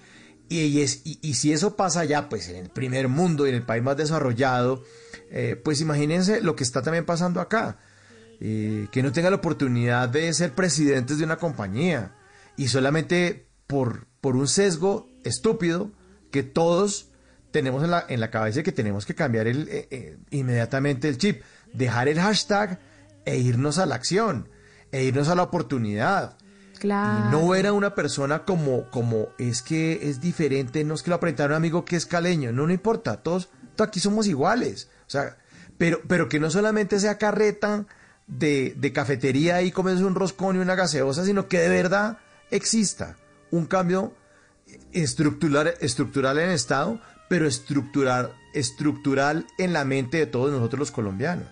Y si eso pasa ya, pues en el primer mundo y en el país más desarrollado, eh, pues imagínense lo que está también pasando acá. Eh, que no tengan la oportunidad de ser presidentes de una compañía y solamente por, por un sesgo estúpido que todos tenemos en la, en la cabeza y que tenemos que cambiar el, eh, eh, inmediatamente el chip, dejar el hashtag e irnos a la acción, e irnos a la oportunidad. Claro. Y no ver a una persona como, como es que es diferente, no es que lo apretaron un amigo que es caleño, no, no importa, todos, todos aquí somos iguales. O sea, pero, pero que no solamente sea carreta de, de cafetería y comes un roscón y una gaseosa, sino que de verdad exista un cambio estructural, estructural en el Estado, pero estructural, estructural en la mente de todos nosotros los colombianos.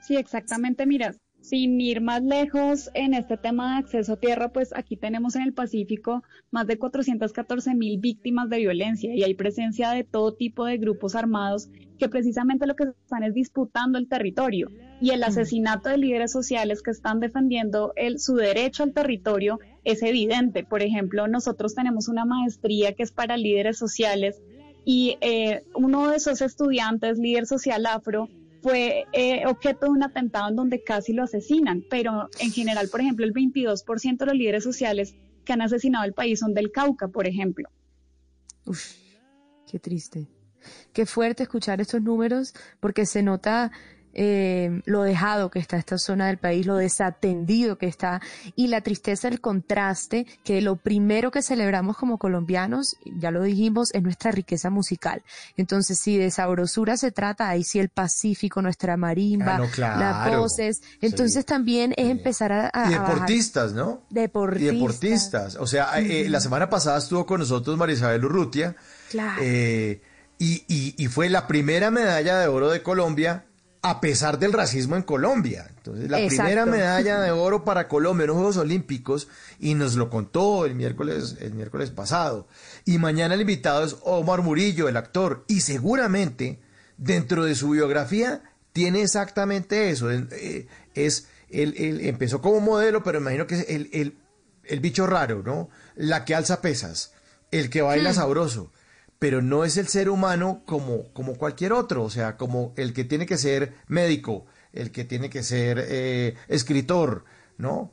Sí, exactamente. Mira, sin ir más lejos en este tema de acceso a tierra, pues aquí tenemos en el Pacífico más de 414 mil víctimas de violencia y hay presencia de todo tipo de grupos armados que precisamente lo que están es disputando el territorio y el asesinato de líderes sociales que están defendiendo el, su derecho al territorio es evidente. Por ejemplo, nosotros tenemos una maestría que es para líderes sociales y eh, uno de esos estudiantes, líder social afro, fue eh, objeto de un atentado en donde casi lo asesinan, pero en general, por ejemplo, el 22% de los líderes sociales que han asesinado el país son del Cauca, por ejemplo. Uf, qué triste. Qué fuerte escuchar estos números porque se nota eh, lo dejado que está esta zona del país, lo desatendido que está y la tristeza, el contraste, que lo primero que celebramos como colombianos, ya lo dijimos, es nuestra riqueza musical. Entonces, si de sabrosura se trata, ahí sí el Pacífico, nuestra marimba, Ah, no, las voces. Entonces también es empezar a... a- Y a deportistas, ¿no? Deportistas. Y deportistas. O sea, eh, la semana pasada estuvo con nosotros Marisabel Urrutia. Claro. eh, y, y- y fue la primera medalla de oro de Colombia a pesar del racismo en Colombia. Entonces, la Exacto. primera medalla de oro para Colombia en los Juegos Olímpicos y nos lo contó el miércoles, el miércoles pasado. Y mañana el invitado es Omar Murillo, el actor, y seguramente dentro de su biografía tiene exactamente eso. Eh, eh, Es, él, él empezó como modelo, pero imagino que es el, el, el bicho raro, ¿no? La que alza pesas, el que baila Hmm. sabroso pero no es el ser humano como, como cualquier otro, o sea, como el que tiene que ser médico, el que tiene que ser eh, escritor, ¿no?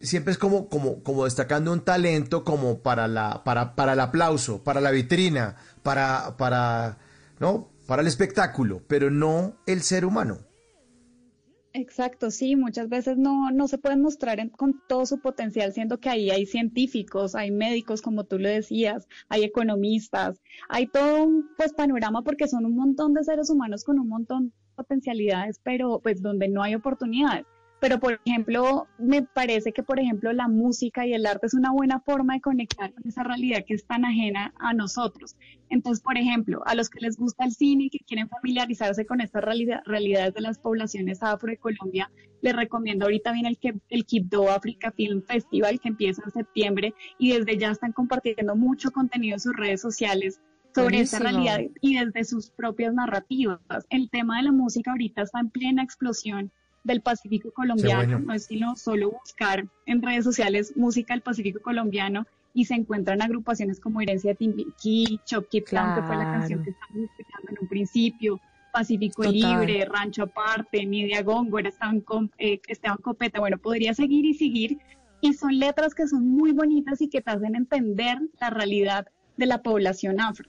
Siempre es como, como, como destacando un talento como para la, para, para el aplauso, para la vitrina, para, para, ¿no? Para el espectáculo, pero no el ser humano. Exacto, sí, muchas veces no, no se pueden mostrar en- con todo su potencial, siendo que ahí hay científicos, hay médicos, como tú lo decías, hay economistas, hay todo un pues, panorama porque son un montón de seres humanos con un montón de potencialidades, pero pues donde no hay oportunidades. Pero, por ejemplo, me parece que, por ejemplo, la música y el arte es una buena forma de conectar con esa realidad que es tan ajena a nosotros. Entonces, por ejemplo, a los que les gusta el cine y que quieren familiarizarse con estas realidad- realidades de las poblaciones afro de Colombia, les recomiendo ahorita bien el, que, el Quibdó Africa Film Festival que empieza en septiembre y desde ya están compartiendo mucho contenido en sus redes sociales sobre Buenísimo. realidad y desde sus propias narrativas. El tema de la música ahorita está en plena explosión del Pacífico colombiano. bueno. No es sino solo buscar en redes sociales música del Pacífico colombiano y se encuentran agrupaciones como Herencia de Timbiquí, Chop Keep Down, que fue la canción que estamos escuchando en un principio, Pacífico Total. Libre, Rancho Aparte, Nidia Góngora, Esteban, eh, Esteban Copeta, bueno, podría seguir y seguir. Y son letras que son muy bonitas y que te hacen entender la realidad de la población afro.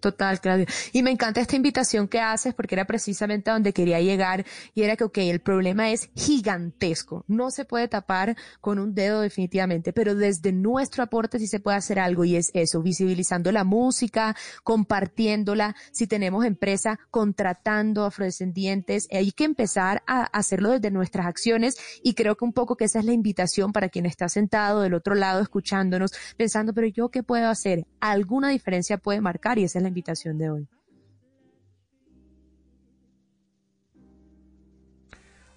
Total, Claudio. Y me encanta esta invitación que haces porque era precisamente a donde quería llegar y era que, ok, el problema es gigantesco. No se puede tapar con un dedo definitivamente, pero desde nuestro aporte sí se puede hacer algo y es eso, visibilizando la música, compartiéndola. Si tenemos empresa, contratando afrodescendientes, hay que empezar a hacerlo desde nuestras acciones y creo que un poco que esa es la invitación para quien está sentado del otro lado escuchándonos, pensando, pero yo qué puedo hacer? Alguna diferencia puede marcar y esa es la invitación de hoy.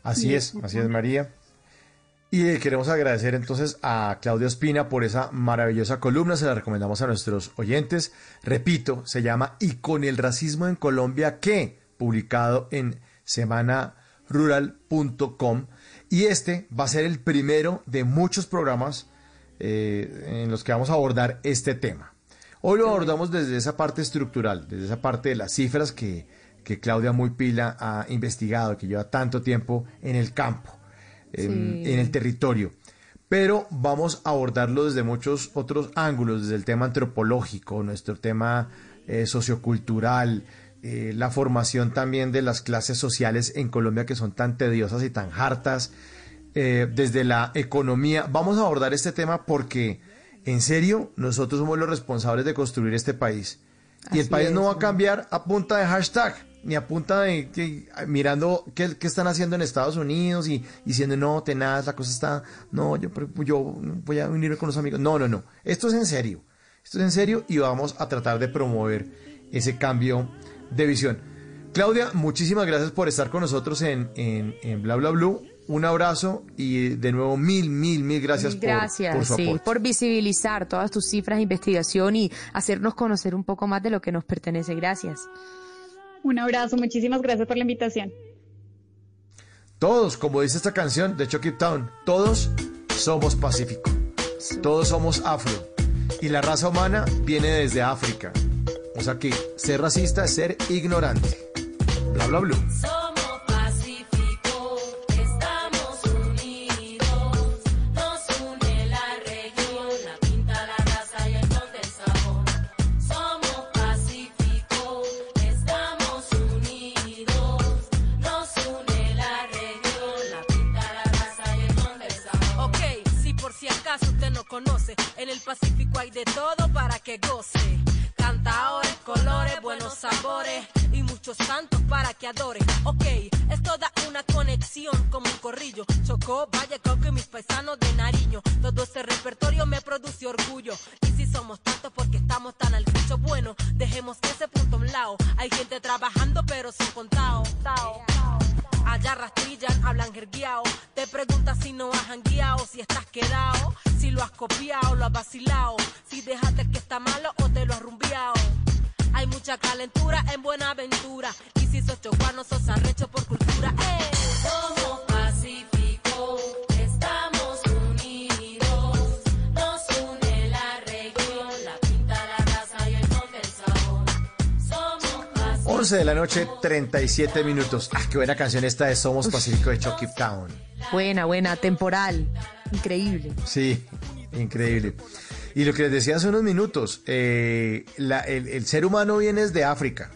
Así es, así es María. Y queremos agradecer entonces a Claudia Espina por esa maravillosa columna, se la recomendamos a nuestros oyentes. Repito, se llama Y con el racismo en Colombia, ¿qué? Publicado en semanarural.com. Y este va a ser el primero de muchos programas eh, en los que vamos a abordar este tema. Hoy lo abordamos desde esa parte estructural, desde esa parte de las cifras que, que Claudia Muy Pila ha investigado, que lleva tanto tiempo en el campo, en, Sí. en el territorio. Pero vamos a abordarlo desde muchos otros ángulos, desde el tema antropológico, nuestro tema eh, sociocultural, eh, la formación también de las clases sociales en Colombia que son tan tediosas y tan hartas, eh, desde la economía. Vamos a abordar este tema porque, en serio, nosotros somos los responsables de construir este país. Y el país no va a cambiar a punta de hashtag, ni a punta de que, mirando qué, qué están haciendo en Estados Unidos y diciendo, no, tenaz, la cosa está, no, yo, yo voy a unirme con los amigos. No, no, no. Esto es en serio. Esto es en serio y vamos a tratar de promover ese cambio de visión. Claudia, muchísimas gracias por estar con nosotros en, en, en Bla Bla Blue. Un abrazo y de nuevo mil, mil, mil gracias, por- gracias, por, su sí, aporte. por visibilizar todas tus cifras de investigación y hacernos conocer un poco más de lo que nos pertenece. Gracias. Un abrazo, muchísimas gracias por la invitación. Todos, como dice esta canción de Chucky Town, todos somos Pacífico. Todos somos afro. Y la raza humana viene desde África. O sea que ser racista es ser ignorante. Bla bla bla. En el Pacífico hay de todo para que goce. Cantaores, colores, buenos sabores y muchos santos para que adore. Ok, es toda una conexión como un corrillo. Chocó, Valle, Cauca y mis paisanos de Nariño. Todo ese repertorio me produce orgullo. Y si somos tantos porque estamos tan al cucho bueno, dejemos ese punto a un lado. Hay gente trabajando pero sin contados. Allá rastrillan, hablan jerguiao. Te preguntas si no has hangueado, si estás quedado lo has copiado, lo has vacilado, si dejaste que está malo o te lo has rumbiado. Hay mucha calentura en Buenaventura. Y si sos chocuano, sos arrecho por cultura. ¡Eh! Somos pacífico, estamos unidos, nos une la región, la pinta, la raza y el don del sabor. Somos pacíficos. 11 de la noche, 37 minutos. Ah, qué buena canción esta de Somos Pacífico de Chucky Town. Buena, buena, temporal. Increíble. Sí, increíble. Y lo que les decía hace unos minutos, eh, la- el, el ser humano viene desde África.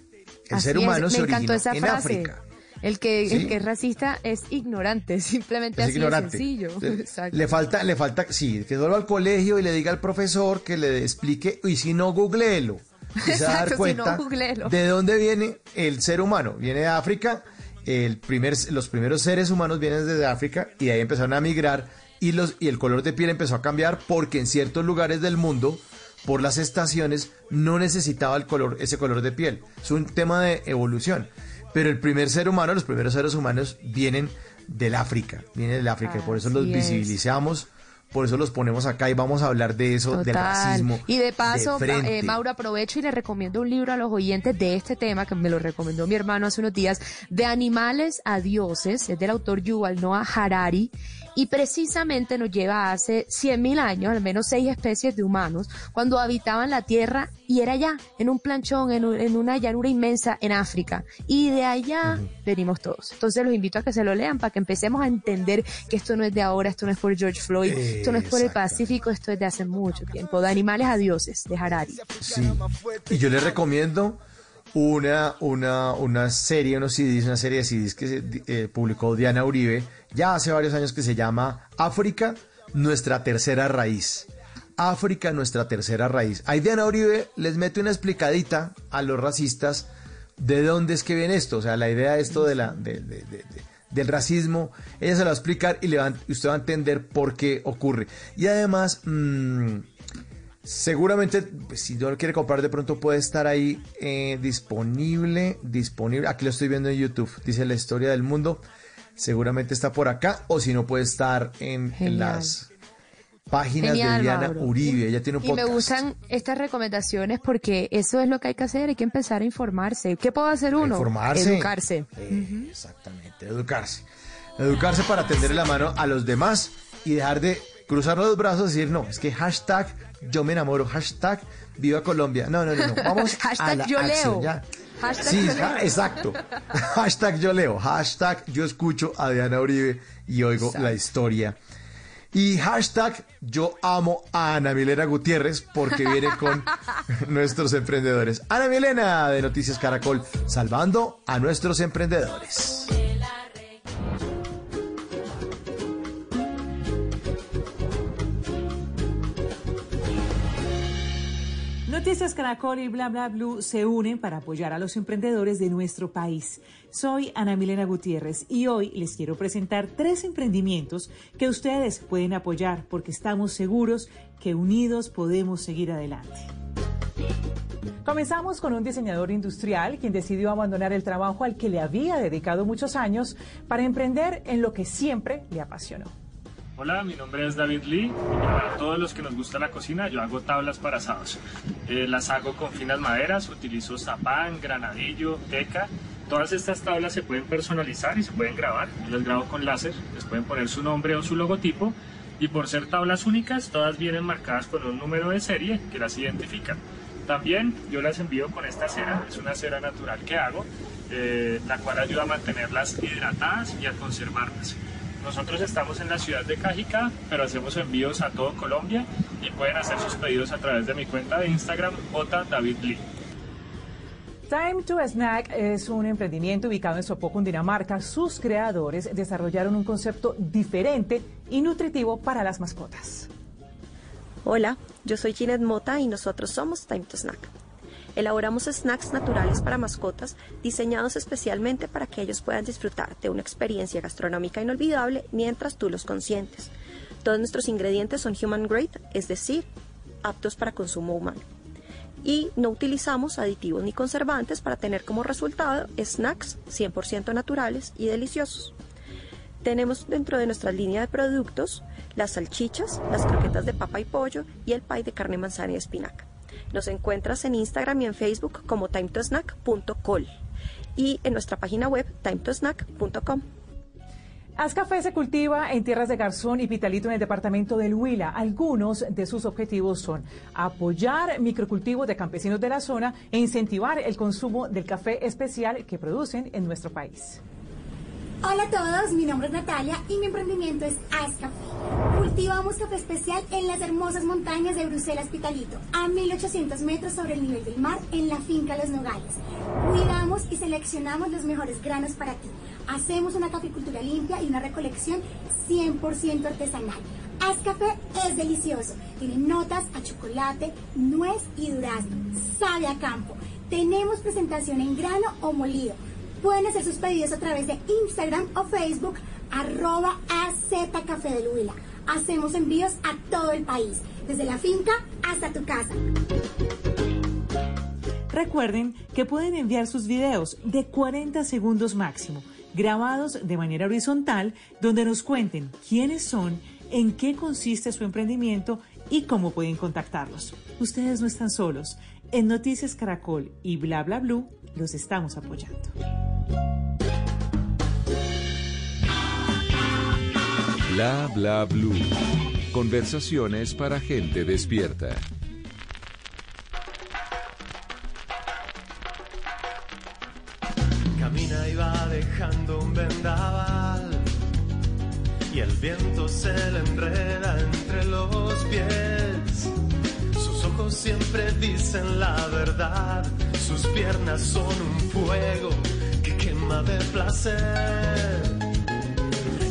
El Así ser es, humano me se originó en frase. África. El que, Sí. el que es racista es ignorante, simplemente Es así ignorante. de sencillo. Le- Exacto. Le falta, le falta, sí, que vuelva al colegio y le diga al profesor que le explique, y si no, googleelo. Y se va a dar Exacto, si cuenta no, googleelo. de dónde viene el ser humano. Viene de África, el primer, los primeros seres humanos vienen desde África y de ahí empezaron a migrar y, los, y el color de piel empezó a cambiar porque en ciertos lugares del mundo, por las estaciones, no necesitaba el color, ese color de piel. Es un tema de evolución. Pero el primer ser humano, los primeros seres humanos vienen del África, vienen del África, y por eso los es. visibilizamos por eso los ponemos acá y vamos a hablar de eso, del racismo. Y de paso, frente. eh, Mauro, aprovecho y le recomiendo un libro a los oyentes de este tema, que me lo recomendó mi hermano hace unos días, De animales a dioses, es del autor Yuval Noah Harari, y precisamente nos lleva hace 100.000 años, al menos seis especies de humanos, cuando habitaban la Tierra y era allá, en un planchón, en, un- en una llanura inmensa en África. Y de allá venimos todos. Entonces los invito a que se lo lean para que empecemos a entender que esto no es de ahora, esto no es por George Floyd, esto no es por el Pacífico, esto es de hace mucho tiempo. De animales a dioses, de Harari. Sí. Y yo les recomiendo una, una, una serie, unos CDs, una serie de CDs que se, eh, publicó Diana Uribe ya hace varios años que se llama África, nuestra tercera raíz. África, nuestra tercera raíz. Ahí Diana Uribe les mete una explicadita a los racistas de dónde es que viene esto. O sea, la idea de esto de la, de- de- de- de- del racismo, ella se lo va a explicar y le usted va a entender por qué ocurre. Y además, mm, Seguramente, pues, si no lo quiere comprar, de pronto puede estar ahí eh, disponible. Disponible. Aquí lo estoy viendo en YouTube. Dice la historia del mundo. Seguramente está por acá. O si no, puede estar en, las páginas Genial, de Diana Mauro. Uribe. Ella tiene un Y me gustan estas recomendaciones porque eso es lo que hay que hacer, hay que empezar a informarse. ¿Qué puede hacer uno? Informarse. Educarse. Eh, Exactamente, educarse. Educarse para tender la mano a los demás y dejar de cruzar los brazos y decir, no, es que hashtag yo me enamoro, hashtag viva Colombia. No, no, no, no. Vamos a Hashtag la yo acción, leo. ya. Hashtag Sí, yo leo. exacto. hashtag yo leo, hashtag yo escucho a Diana Uribe y oigo la historia. Y hashtag yo amo a Ana Milena Gutiérrez porque viene con nuestros emprendedores. Ana Milena de Noticias Caracol, salvando a nuestros emprendedores. Noticias Caracol y Bla se unen para apoyar a los emprendedores de nuestro país. Soy Ana Milena Gutiérrez y hoy les quiero presentar tres emprendimientos que ustedes pueden apoyar porque estamos seguros que unidos podemos seguir adelante. Comenzamos con un diseñador industrial quien decidió abandonar el trabajo al que le había dedicado muchos años para emprender en lo que siempre le apasionó. Hola, mi nombre es David Lee y para todos los que nos gusta la cocina yo hago tablas para asados. Eh, las hago con finas maderas, utilizo zapán, granadillo, teca. Todas estas tablas se pueden personalizar y se pueden grabar. Yo las grabo con láser, les pueden poner su nombre o su logotipo y por ser tablas únicas todas vienen marcadas con un número de serie que las identifican. También yo las envío con esta cera, es una cera natural que hago, eh, la cual ayuda a mantenerlas hidratadas y a conservarlas. Nosotros estamos en la ciudad de Cajica, pero hacemos envíos a todo Colombia y pueden hacer sus pedidos a través de mi cuenta de Instagram, J. David Lee. Time to Snack es un emprendimiento ubicado en Sopó, Cundinamarca. Sus creadores desarrollaron un concepto diferente y nutritivo para las mascotas. Hola, yo soy Ginette Mota y nosotros somos Time to Snack. Elaboramos snacks naturales para mascotas diseñados especialmente para que ellos puedan disfrutar de una experiencia gastronómica inolvidable mientras tú los consientes. Todos nuestros ingredientes son human grade, es decir, aptos para consumo humano. Y no utilizamos aditivos ni conservantes para tener como resultado snacks 100% naturales y deliciosos. Tenemos dentro de nuestra línea de productos las salchichas, las croquetas de papa y pollo y el pie de carne, manzana y espinaca. Nos encuentras en Instagram y en Facebook como timetosnack.col y en nuestra página web timetosnack.com. Café se cultiva en tierras de Garzón y Pitalito en el departamento del Huila. Algunos de sus objetivos son apoyar microcultivos de campesinos de la zona e incentivar el consumo del café especial que producen en nuestro país. Hola a todos, mi nombre es Natalia y mi emprendimiento es As Café. Cultivamos café especial en las hermosas montañas de Bruselas Pitalito, a 1800 metros sobre el nivel del mar, en la finca Los Nogales. Cuidamos y seleccionamos los mejores granos para ti. Hacemos una caficultura limpia y una recolección 100% artesanal. As Café es delicioso. Tiene notas a chocolate, nuez y durazno. Sabe a campo. Tenemos presentación en grano o molido. Pueden hacer sus pedidos a través de Instagram o Facebook, arroba Café del. Hacemos envíos a todo el país, desde la finca hasta tu casa. Recuerden que pueden enviar sus videos de 40 segundos máximo, grabados de manera horizontal, donde nos cuenten quiénes son en qué consiste su emprendimiento y cómo pueden contactarlos. Ustedes no están solos. En Noticias Caracol y Bla Bla Blue los estamos apoyando. Bla bla blue. Conversaciones para gente despierta. Camina y va dejando un vendaval y el viento se le enreda entre los pies. Siempre dicen la verdad, sus piernas son un fuego que quema de placer.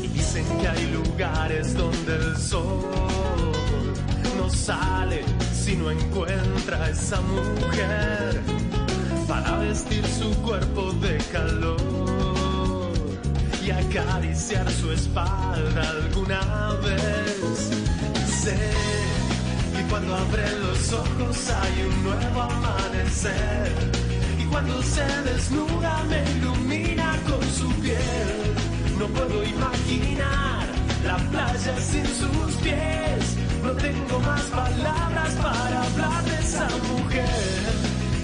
Y dicen que hay lugares donde el sol no sale si no encuentra a esa mujer para vestir su cuerpo de calor y acariciar su espalda alguna vez. Sé cuando abre los ojos hay un nuevo amanecer y cuando se desnuda me ilumina con su piel. No puedo imaginar la playa sin sus pies. No tengo más palabras para hablar de esa mujer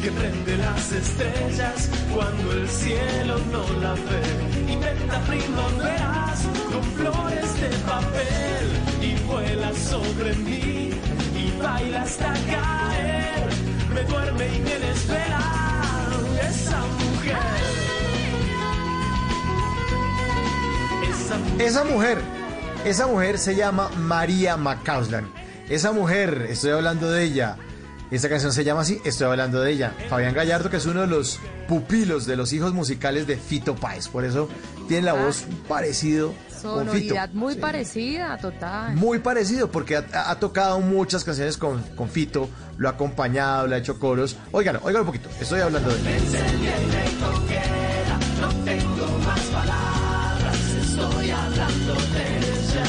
que prende las estrellas cuando el cielo no la ve. Inventa primaveras con flores de papel y vuela sobre mí baila hasta caer. Me duerme y me desvela esa mujer. Esa mujer. Esa mujer, esa mujer se llama María Macauslan. Esa mujer, estoy hablando de ella. Esta canción se llama así, estoy hablando de ella. Fabián Gallardo, que es uno de los pupilos de los hijos musicales de Fito Páez. Por eso tiene la voz parecido con Fito. Sonoridad muy parecida, total. Muy parecido, porque ha, ha tocado muchas canciones con, con Fito, lo ha acompañado, le ha hecho coros. Óigalo, óigalo un poquito, estoy hablando de ella. No tengo más palabras, estoy hablando de ella.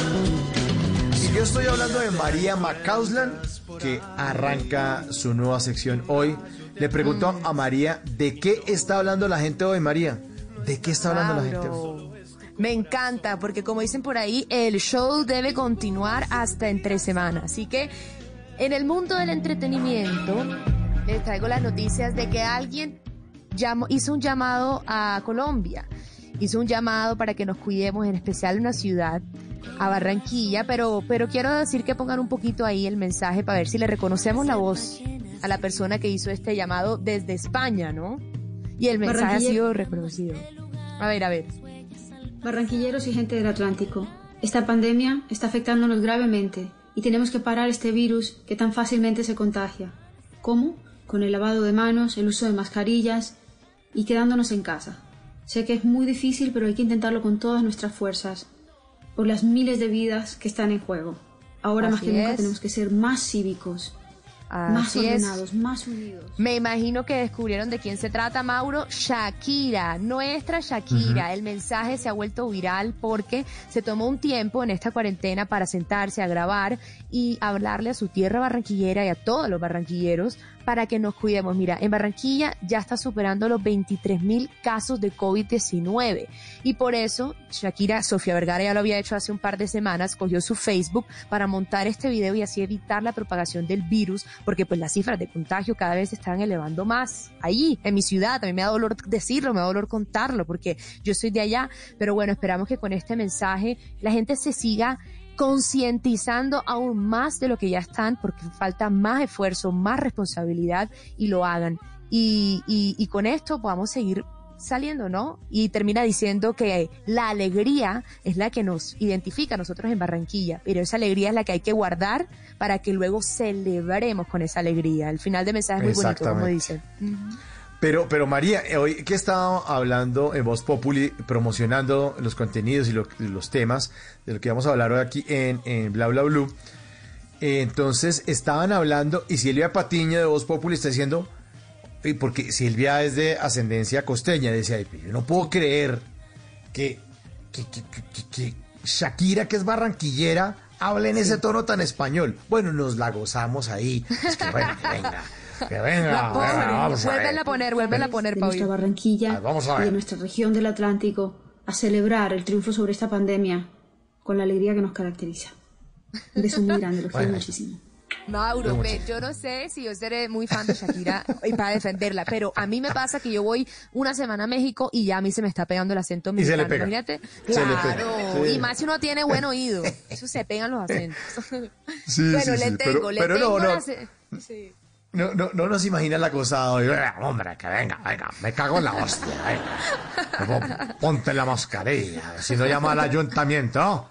Y yo estoy hablando de María Macauslan, que arranca su nueva sección hoy. Le pregunto a María, ¿de qué está hablando la gente hoy, María? ¿De qué está hablando la gente hoy? Me encanta, porque como dicen por ahí, el show debe continuar hasta en tres semanas. Así que en el mundo del entretenimiento, les traigo las noticias de que alguien llamó, hizo un llamado a Colombia. Hizo un llamado para que nos cuidemos, en especial una ciudad, a Barranquilla, pero, pero quiero decir que pongan un poquito ahí el mensaje para ver si le reconocemos la voz a la persona que hizo este llamado desde España, ¿no? Y el mensaje ha sido reconocido. A ver, a ver. Barranquilleros y gente del Atlántico, esta pandemia está afectándonos gravemente y tenemos que parar este virus que tan fácilmente se contagia. ¿Cómo? Con el lavado de manos, el uso de mascarillas y quedándonos en casa. Sé que es muy difícil, pero hay que intentarlo con todas nuestras fuerzas, por las miles de vidas que están en juego. Ahora más que nunca es. tenemos que ser más cívicos, más es. ordenados, más unidos. Me imagino que descubrieron de quién se trata, Mauro. Shakira, nuestra Shakira. El mensaje se ha vuelto viral porque se tomó un tiempo en esta cuarentena para sentarse a grabar y hablarle a su tierra barranquillera y a todos los barranquilleros para que nos cuidemos. Mira, en Barranquilla ya está superando los 23 mil casos de COVID-19 y por eso Shakira, Sofía Vergara ya lo había hecho hace un par de semanas, cogió su Facebook para montar este video y así evitar la propagación del virus, porque pues las cifras de contagio cada vez se están elevando más. Ahí, en mi ciudad, mí me da dolor decirlo, me da dolor contarlo, porque yo soy de allá, pero bueno, esperamos que con este mensaje la gente se siga concientizando aún más de lo que ya están, porque falta más esfuerzo, más responsabilidad y lo hagan. Y, y, y con esto podamos seguir saliendo, ¿no? Y termina diciendo que la alegría es la que nos identifica a nosotros en Barranquilla, pero esa alegría es la que hay que guardar para que luego celebremos con esa alegría. El final de mensaje es muy bonito, como dicen. Pero, pero María, eh, hoy que estaba hablando en Voz Populi, promocionando los contenidos y lo- los temas de lo que vamos a hablar hoy aquí en, en Bla Bla Blue, eh, entonces estaban hablando y Silvia Patiño de Voz Populi está diciendo, porque Silvia es de ascendencia costeña, decía, "Ay, yo no puedo creer que, que, que- que- que- que Shakira, que es barranquillera, hable en ese tono tan español. Bueno, nos la gozamos ahí. Es que bueno, que venga. Que venga, La pobre, venga, vamos a vuélvela a poner, vuélvela a poner, de nuestra. Barranquilla vamos a y ver. de nuestra región del Atlántico a celebrar el triunfo sobre esta pandemia con la alegría que nos caracteriza. Un beso muy grande, lo quiero muchísimo. Mauro, ve, yo no sé si yo seré muy fan de Shakira y para defenderla, pero a mí me pasa que yo voy una semana a México y ya a mí se me está pegando el acento Y se le mexicano. pega. Imagínate. Se le Claro. pega, sí. Y más si uno tiene buen oído. Eso se pegan los acentos. Sí, bueno, sí, le sí, tengo, pero- le pero no, tengo no. la ce- Sí. No, no, no nos imagina la cosa hoy. Hombre, que venga, venga, me cago en la hostia. venga. Ponte la mascarilla, si no llama al ayuntamiento.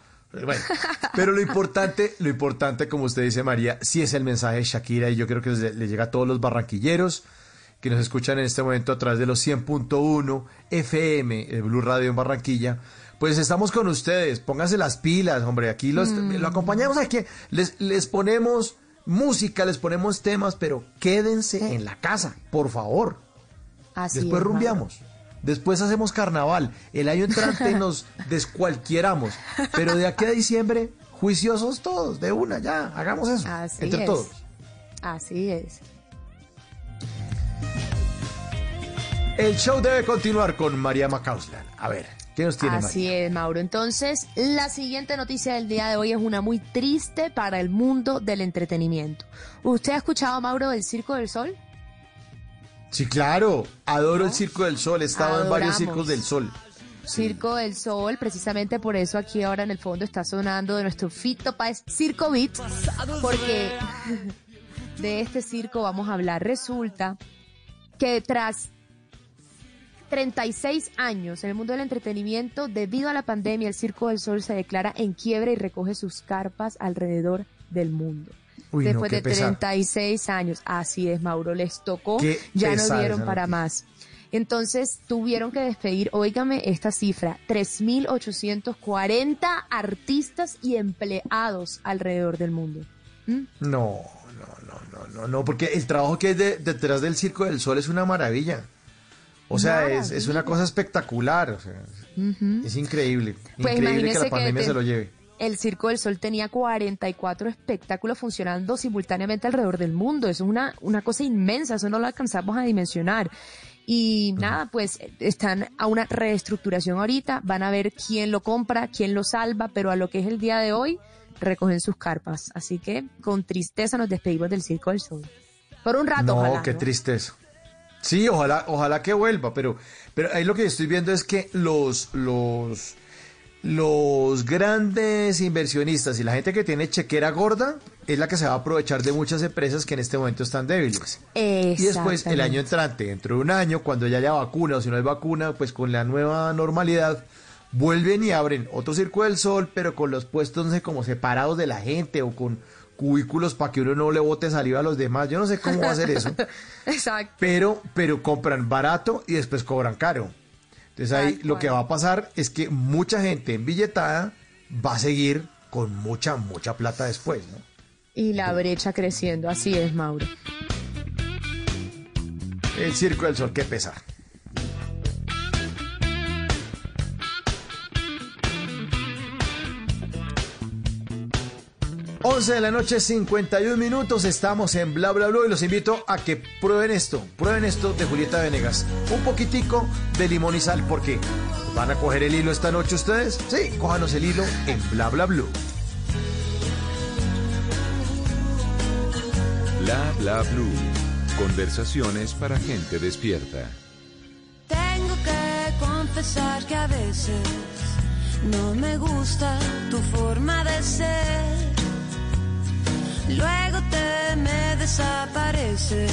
pero lo importante, lo importante, como usted dice, María, sí es el mensaje de Shakira y yo creo que le, le llega a todos los barranquilleros que nos escuchan en este momento a través de los 100.1 FM Blue Radio en Barranquilla. Pues estamos con ustedes, pónganse las pilas, hombre, aquí los, lo acompañamos aquí, les, les ponemos música, les ponemos temas, pero quédense en la casa, por favor. Así Después es, rumbiamos. Después hacemos carnaval. El año entrante nos descualquieramos. Pero de aquí a diciembre, juiciosos todos, de una, ya, hagamos eso. Así entre es. todos. Así es. El show debe continuar con María Macauslan. A ver, ¿qué nos tiene Así María? es, Mauro. Entonces, la siguiente noticia del día de hoy es una muy triste para el mundo del entretenimiento. ¿Usted ha escuchado, Mauro, del Circo del Sol? Sí, claro. Adoro el Circo del Sol. He estado en varios circos del Sol. Circo del Sol, precisamente por eso aquí ahora en el fondo está sonando de nuestro Fito Páez Circo Beat, porque de este circo vamos a hablar. Resulta que tras 36 años en el mundo del entretenimiento, debido a la pandemia, el Circo del Sol se declara en quiebra y recoge sus carpas alrededor del mundo. Uy, no, Después qué de pesar. 36 años, así es, Mauro, les tocó, Qué ya no pesar dieron para más. Entonces tuvieron que despedir, óigame esta cifra, 3.840 artistas y empleados alrededor del mundo. ¿Mm? No, no, no, no, no, no, porque el trabajo que hay de- detrás del Circo del Sol es una maravilla. O sea, es, es una cosa espectacular. o sea, Ujú. es increíble. Pues increíble que la que pandemia te- se lo lleve. El Circo del Sol tenía 44 espectáculos funcionando simultáneamente alrededor del mundo. Eso es una, una cosa inmensa, eso no lo alcanzamos a dimensionar. Y nada, pues están a una reestructuración ahorita, van a ver quién lo compra, quién lo salva, pero a lo que es el día de hoy, recogen sus carpas. Así que con tristeza nos despedimos del Circo del Sol. Por un rato, no, ojalá. qué ¿no? tristeza. Sí, ojalá, ojalá que vuelva, pero, pero ahí lo que estoy viendo es que los, los, los grandes inversionistas y la gente que tiene chequera gorda es la que se va a aprovechar de muchas empresas que en este momento están débiles. Y después, el año entrante, dentro de un año, cuando ya haya vacuna o si no hay vacuna, pues con la nueva normalidad, vuelven y abren otro Circo del Sol, pero con los puestos, no sé, como separados de la gente o con cubículos para que uno no le bote saliva a los demás. Yo no sé cómo va a hacer eso. Exacto. pero, pero compran barato y después cobran caro. Entonces ahí lo que va a pasar es que mucha gente en billetada va a seguir con mucha, mucha plata después, ¿no? Y la brecha creciendo, así es, Mauro. El Circo del Sol, qué pesar. Once de la noche, 51 minutos, estamos en Bla Bla Bla y los invito a que prueben esto, prueben esto de Julieta Venegas. Un poquitico de limón y sal, porque van a coger el hilo esta noche ustedes. Sí, cójanos el hilo en Bla Bla Blue. Bla bla blue. Conversaciones para gente despierta. Tengo que confesar que a veces no me gusta tu forma de ser. Luego te me desapareces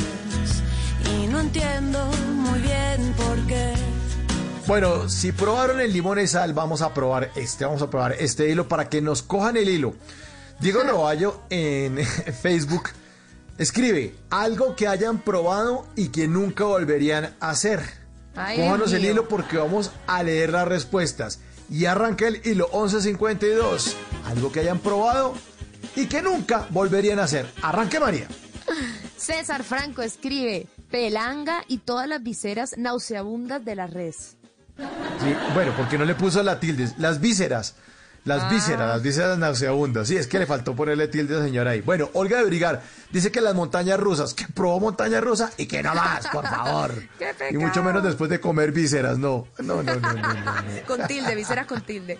y no entiendo muy bien por qué. Bueno, si probaron el limón y sal, vamos a probar este, vamos a probar este hilo para que nos cojan el hilo. Diego Roballo en Facebook escribe algo que hayan probado y que nunca volverían a hacer. Ay, Cójanos el hilo porque vamos a leer las respuestas. Y arranca el hilo 1152. Algo que hayan probado y que nunca volverían a hacer. Arranque María. César Franco escribe pelanga y todas las viseras nauseabundas de la res. Sí, bueno, porque no le puso la tilde. Las vísceras. Las Ah. vísceras, las vísceras nauseabundas. Sí, es que le faltó ponerle tilde a señora ahí. Bueno, Olga de Brigar dice que las montañas rusas, que probó montaña rusa y que no más, por favor. ¡Qué y mucho menos después de comer vísceras, no. No, no, no, no, no, no. Con tilde, viseras con tilde.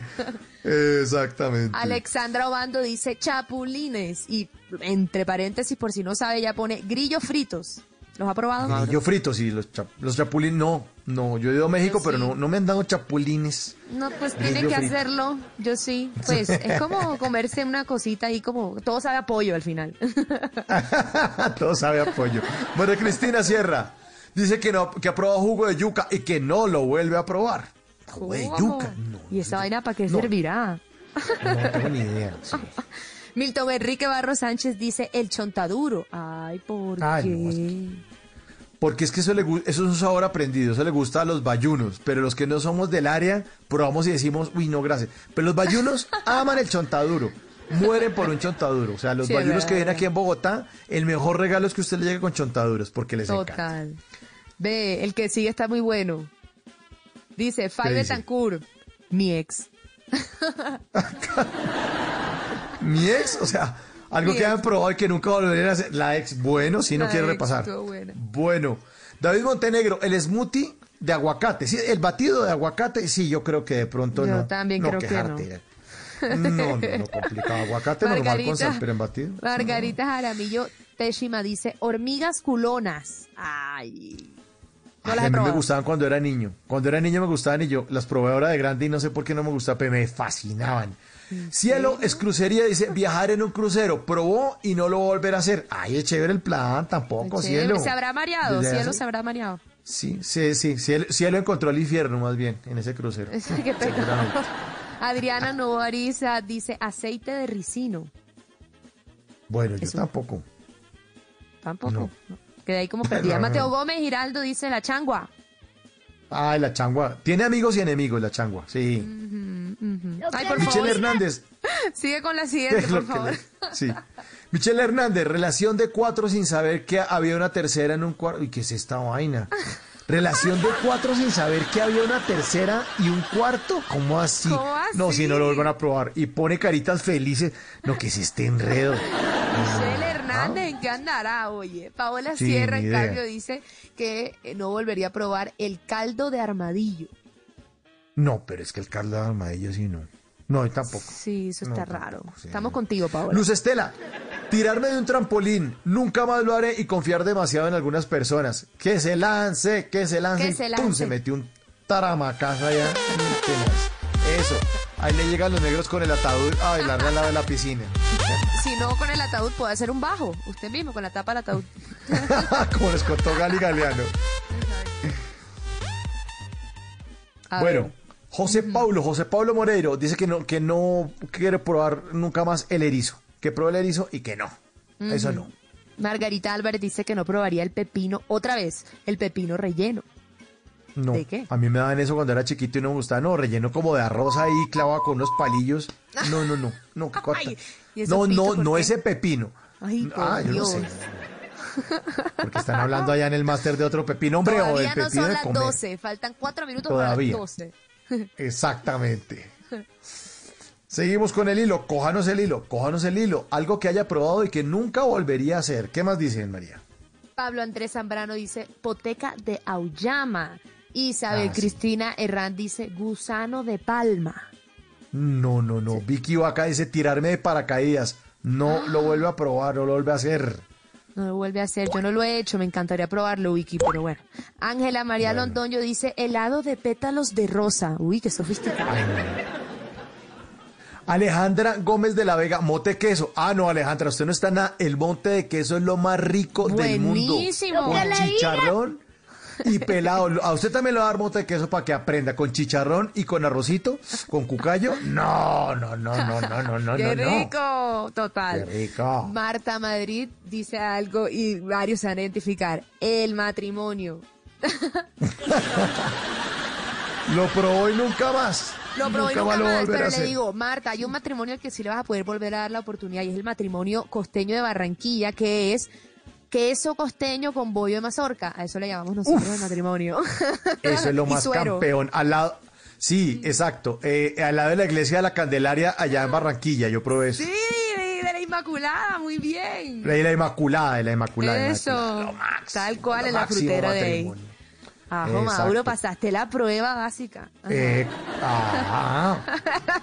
Exactamente. Alexandra Obando dice chapulines y entre paréntesis, por si no sabe, ya pone grillos fritos. ¿Los ha probado? Mauro? Grillo frito, sí, los, chap- los chapulines, no, no, yo he ido a México, pero no, no me han dado chapulines. No, pues tiene que frito. hacerlo. Yo sí. Pues es como comerse una cosita ahí como todo sabe a pollo al final. Todo sabe a pollo. Bueno, Cristina Sierra dice que no, que ha probado jugo de yuca y que no lo vuelve a probar. Jugo de yuca, ¿Y esa vaina para qué No. servirá? no tengo ni idea. sí. Milton Enrique Barro Sánchez dice el chontaduro. Ay, ¿por Ay, qué? no, es Porque es que eso, le, eso es un sabor aprendido, eso le gusta a los bayunos, pero los que no somos del área, probamos y decimos, uy, no, gracias. Pero los bayunos aman el chontaduro, mueren por un chontaduro. O sea, los Sí, bayunos que vienen aquí en Bogotá, el mejor regalo es que usted le llegue con chontaduros, porque les encanta. Total. Ve, el que sigue está muy bueno. Dice, Fay dice? Betancourt, mi ex. Mi ex, o sea, algo Mi que hayan probado y que nunca volverían a hacer. La ex, bueno, si no quiere repasar. Bueno, David Montenegro, el smoothie de aguacate, sí, el batido de aguacate, sí, yo creo que de pronto Yo no. también no creo que quejarte. No, no, no, complicado. Aguacate normal con sal, pero en batido. Margarita Jaramillo Teshima dice, hormigas culonas. Ay. No Ay, las a he mí me gustaban cuando era niño. Cuando era niño me gustaban y yo las probé ahora de grande y no sé por qué no me gustaban, pero me fascinaban. Cielo es crucería, dice viajar en un crucero. Probó y no lo va a volver a hacer. Ay, es chévere el plan, tampoco, cielo. Se habrá mareado, cielo hace- se habrá mareado. Sí, sí, sí. Cielo, cielo encontró el infierno más bien en ese crucero. Qué pecado. Seguramente. Adriana Novariza dice aceite de ricino. Bueno, yo tampoco. Tampoco. No. Quedé ahí como perdida. Mateo. Gómez Giraldo dice la changua. Ay, la changua. Tiene amigos y enemigos la changua, sí. Ay, por Michelle favor. Hernández. Sigue con la siguiente, por favor. le- Sí. Michelle Hernández, relación de cuatro sin saber que había una tercera en un cuarto. ¿Y qué es esta vaina? Relación de cuatro sin saber que había una tercera y un cuarto. ¿Cómo así? ¿Cómo así? No, si no lo vuelvan a probar. Y pone caritas felices. No, que es este enredo. Michelle Hernández, ¿en qué andará? Oye, Paola Ah. Sí, Sierra, en cambio, dice que eh, no volvería a probar el caldo de armadillo. No, pero es que el Carlos Armadillo sí no. No, y tampoco. Sí, eso está raro. sí, Estamos contigo, Paola. Luz Estela, tirarme de un trampolín, nunca más lo haré y confiar demasiado en algunas personas. Que se lance, que se lance. Que se ¡pum! lance. se metió un taramacazo allá. Eso. Ahí le llegan los negros con el ataúd a bailar al lado de la piscina. Si no, con el ataúd puede hacer un bajo. Usted mismo, con la tapa del ataúd. Como les contó Gali Galeano. Bueno, ver. José Paulo, José Pablo Moreiro dice que no, que no quiere probar nunca más el erizo. Que pruebe el erizo y que no. Eso no. Margarita Álvarez dice que no probaría el pepino otra vez, el pepino relleno. No, ¿De qué? a mí me daban eso cuando era chiquito y no me gustaba. No, relleno como de arroz ahí, clavado con unos palillos. No, no, no, no, qué corta. Ay, ¿y eso No, no, no qué? ese pepino. Ay, Ah, yo no sé. Porque están hablando allá en el máster de otro pepino, hombre, o del Todavía no pepino son de las comer. 12, faltan cuatro minutos Todavía. para las 12. Exactamente. Seguimos con el hilo. Cójanos el hilo, cójanos el hilo. Algo que haya probado y que nunca volvería a hacer. ¿Qué más dicen, María? Pablo Andrés Zambrano dice poteca de Auyama. Isabel Ah, sí. Cristina Herrán dice gusano de palma. No, no, no. Vicky Vaca dice tirarme de paracaídas. No lo vuelve a probar, no lo vuelve a hacer. No lo vuelve a hacer, yo no lo he hecho, me encantaría probarlo, Wiki, pero bueno. Ángela María Bueno. Londoño dice helado de pétalos de rosa. Uy, qué sofisticado. Alejandra Gómez de la Vega, mote queso. Ah, no, Alejandra, usted no está nada. El monte de queso es lo más rico del mundo. Buenísimo. Con chicharrón y pelado. A usted también le va a dar mote de queso para que aprenda. Con chicharrón y con arrocito, con cucayo. No, no, no, no, no, no, no, ¡Qué no. rico! Total. Qué rico. Marta Madrid dice algo y varios se van a identificar. El matrimonio. Lo probó y nunca más. Lo probé nunca nunca lo va a más, a pero le digo, Marta, hay un matrimonio al que sí le vas a poder volver a dar la oportunidad y es el matrimonio costeño de Barranquilla, que es queso costeño con bollo de mazorca. A eso le llamamos nosotros el matrimonio. Eso es lo más campeón. Al lado, Sí, exacto. Eh, al lado de la iglesia de la Candelaria, allá en Barranquilla, yo probé eso. Sí, de la Inmaculada, muy bien. De la Inmaculada, de la Inmaculada. de la Inmaculada. Eso, tal cual en la máximo frutera de ahí. Ajo. Mauro, pasaste la prueba básica. Ajá. Eh, ah.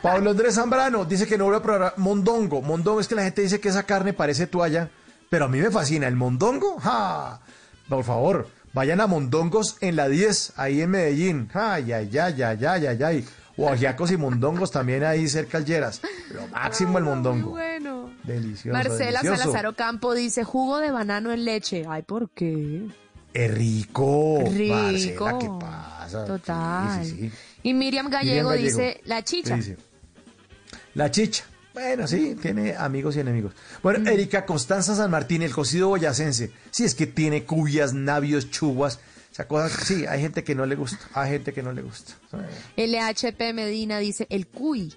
Pablo Andrés Zambrano dice que no voy a probar mondongo. Mondongo es que la gente dice que esa carne parece toalla, pero a mí me fascina. ¿El mondongo? ¡Ja! Por favor, vayan a Mondongos en la 10, ahí en Medellín. ¡Ay, ay, ay, ay, ay, ay, ay! O ajiacos y mondongos también ahí cerca al Lleras. Lo máximo el mondongo. Bueno. Delicioso, Marcela delicioso. Salazar Ocampo dice jugo de banano en leche. Ay, ¿por qué? Es rico. Rico. Marcela, ¿qué pasa? Total. Sí, sí, sí. Y Miriam Gallego, Miriam dice la chicha. La chicha. Bueno, sí, tiene amigos y enemigos. Bueno, Mm. Erika Constanza San Martín, el cocido boyacense. Sí, es que tiene cubias, navios, chubas. O sea, cosas, sí, hay gente que no le gusta. Hay gente que no le gusta. LHP Medina dice el cuy.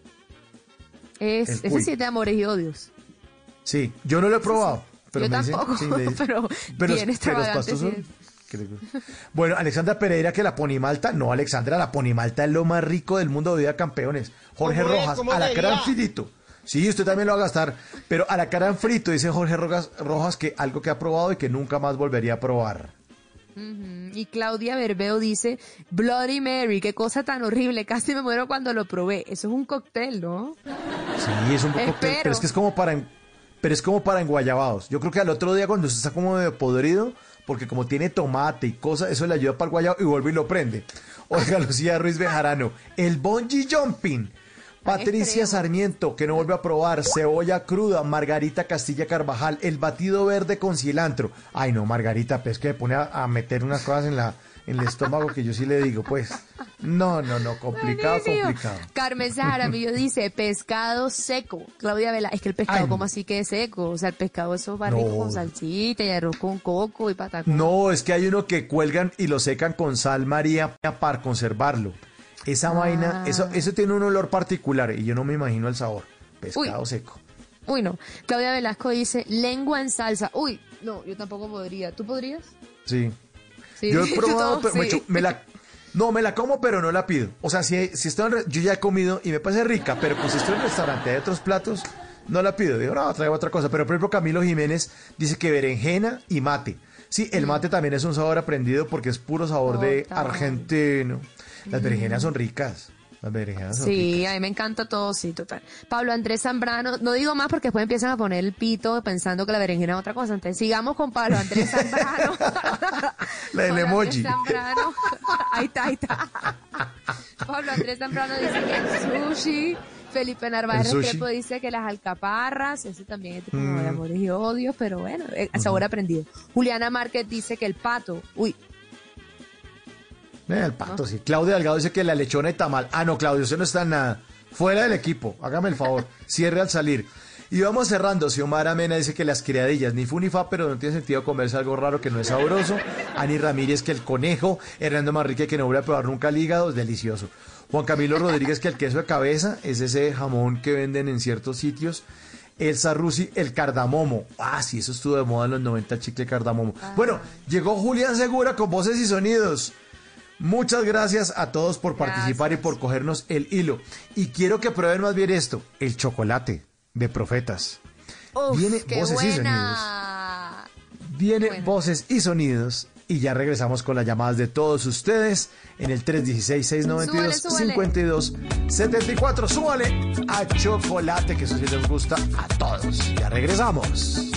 Es, El ese sí es de amores y odios. Sí, yo no lo he probado. Pero Yo me dicen- tampoco, sí, me- pero bien pero los pastos son-. Bueno, Alexandra Pereira, que la ponimalta, no, Alexandra, la ponimalta es lo más rico del mundo de vida campeones. Jorge. Rojas, ¿Cómo a la cara frito. Sí, usted también lo va a gastar, pero a la cara frito, dice Jorge Rojas, Rojas que algo que ha probado y que nunca más volvería a probar. Y Claudia Berbeo dice Bloody Mary, qué cosa tan horrible, casi me muero cuando lo probé. Eso es un cóctel, ¿no? Sí, es un Espero. pero es que es como para, en- pero es como para enguayabados. Yo creo que al otro día cuando usted está como medio podrido, porque como tiene tomate y cosas, eso le ayuda para el guayabo y vuelve y lo prende. Oiga, Lucía Ruiz Bejarano, el bungee jumping. Patricia Sarmiento, que no vuelve a probar, cebolla cruda, Margarita Castilla Carvajal, el batido verde con cilantro. Ay, no, Margarita, pues que me pone a, a meter unas cosas en la en el estómago que yo sí le digo, pues. No, no, no, complicado, Buenísimo. complicado. Carmen Jaramillo dice pescado seco. Claudia Vela, es que el pescado, Ay, ¿cómo así que es seco? O sea, el pescado eso va rico con salsita y arroz con coco y patacón. No, es que hay uno que cuelgan y lo secan con sal María para conservarlo. Esa vaina, eso, eso tiene un olor particular y yo no me imagino el sabor. Pescado Uy. seco. Uy, no. Claudia Velasco dice lengua en salsa. Uy, no, yo tampoco podría. ¿Tú podrías? Sí. Sí, Yo he probado, pero sí. mucho, me la, no, me la como, pero no la pido. O sea, si, si estoy en yo ya he comido y me parece rica, pero pues si estoy en el restaurante de otros platos, no la pido. Digo, no, traigo otra cosa. Pero por ejemplo, Camilo Jiménez dice que berenjena y mate. Sí, el mate también es un sabor aprendido porque es puro sabor de argentino. Las berenjenas son ricas. Las berenjenas son ricas. Sí, a mí me encanta todo, sí, total. Pablo Andrés Zambrano, no digo más porque después empiezan a poner el pito pensando que la berenjena es otra cosa. Entonces sigamos con Pablo Andrés Zambrano. La del emoji. Zambrano. Ahí está, ahí está. Pablo Andrés Zambrano dice que el sushi. Felipe Narváez. Restrepo dice que las alcaparras, ese también es como de Mm. amores y odios, pero bueno, eh, sabor aprendido. Juliana Márquez dice que el pato, uy, Eh, el pato, sí. Claudia Delgado dice que la lechona y tamal. Ah, no, Claudio, usted no está en nada. Fuera del equipo, hágame el favor. Cierre al salir. Y vamos cerrando. Xiomara Mena dice que las criadillas, ni fu ni fa, pero no tiene sentido comerse algo raro que no es sabroso. Ani Ramírez que el conejo. Hernando Manrique que no vuelve a probar nunca el hígado, es delicioso. Juan Camilo Rodríguez que el queso de cabeza es ese jamón que venden en ciertos sitios. Elsa Rusi, el cardamomo. Ah, sí, eso estuvo de moda en los 90, el chicle cardamomo. Bueno, llegó Julián Segura con voces y sonidos. Muchas gracias a todos por participar y por cogernos el hilo. Y quiero que prueben más bien esto, el chocolate de profetas. uf, Viene qué voces y buena. Viene voces y sonidos y ya regresamos con las llamadas de todos ustedes en el 316-692-5274. Súbale a chocolate, que eso sí les gusta a todos. Ya regresamos.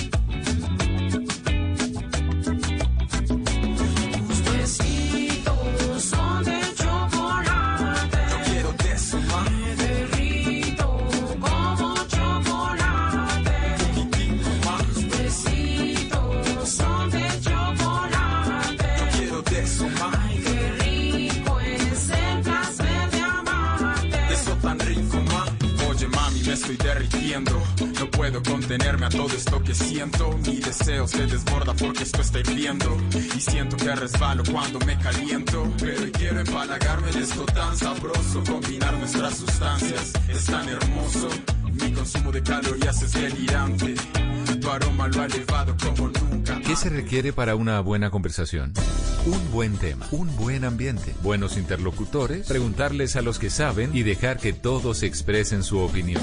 No puedo contenerme a todo esto que siento. Mi deseo se desborda porque esto está hirviendo. Y siento que resbalo cuando me caliento. Pero quiero empalagarme de esto tan sabroso. Combinar nuestras sustancias es tan hermoso. Mi consumo de calorías es delirante. Tu aroma lo ha elevado como nunca. ¿Qué se requiere para una buena conversación? Un buen tema, un buen ambiente, buenos interlocutores, preguntarles a los que saben y dejar que todos expresen su opinión.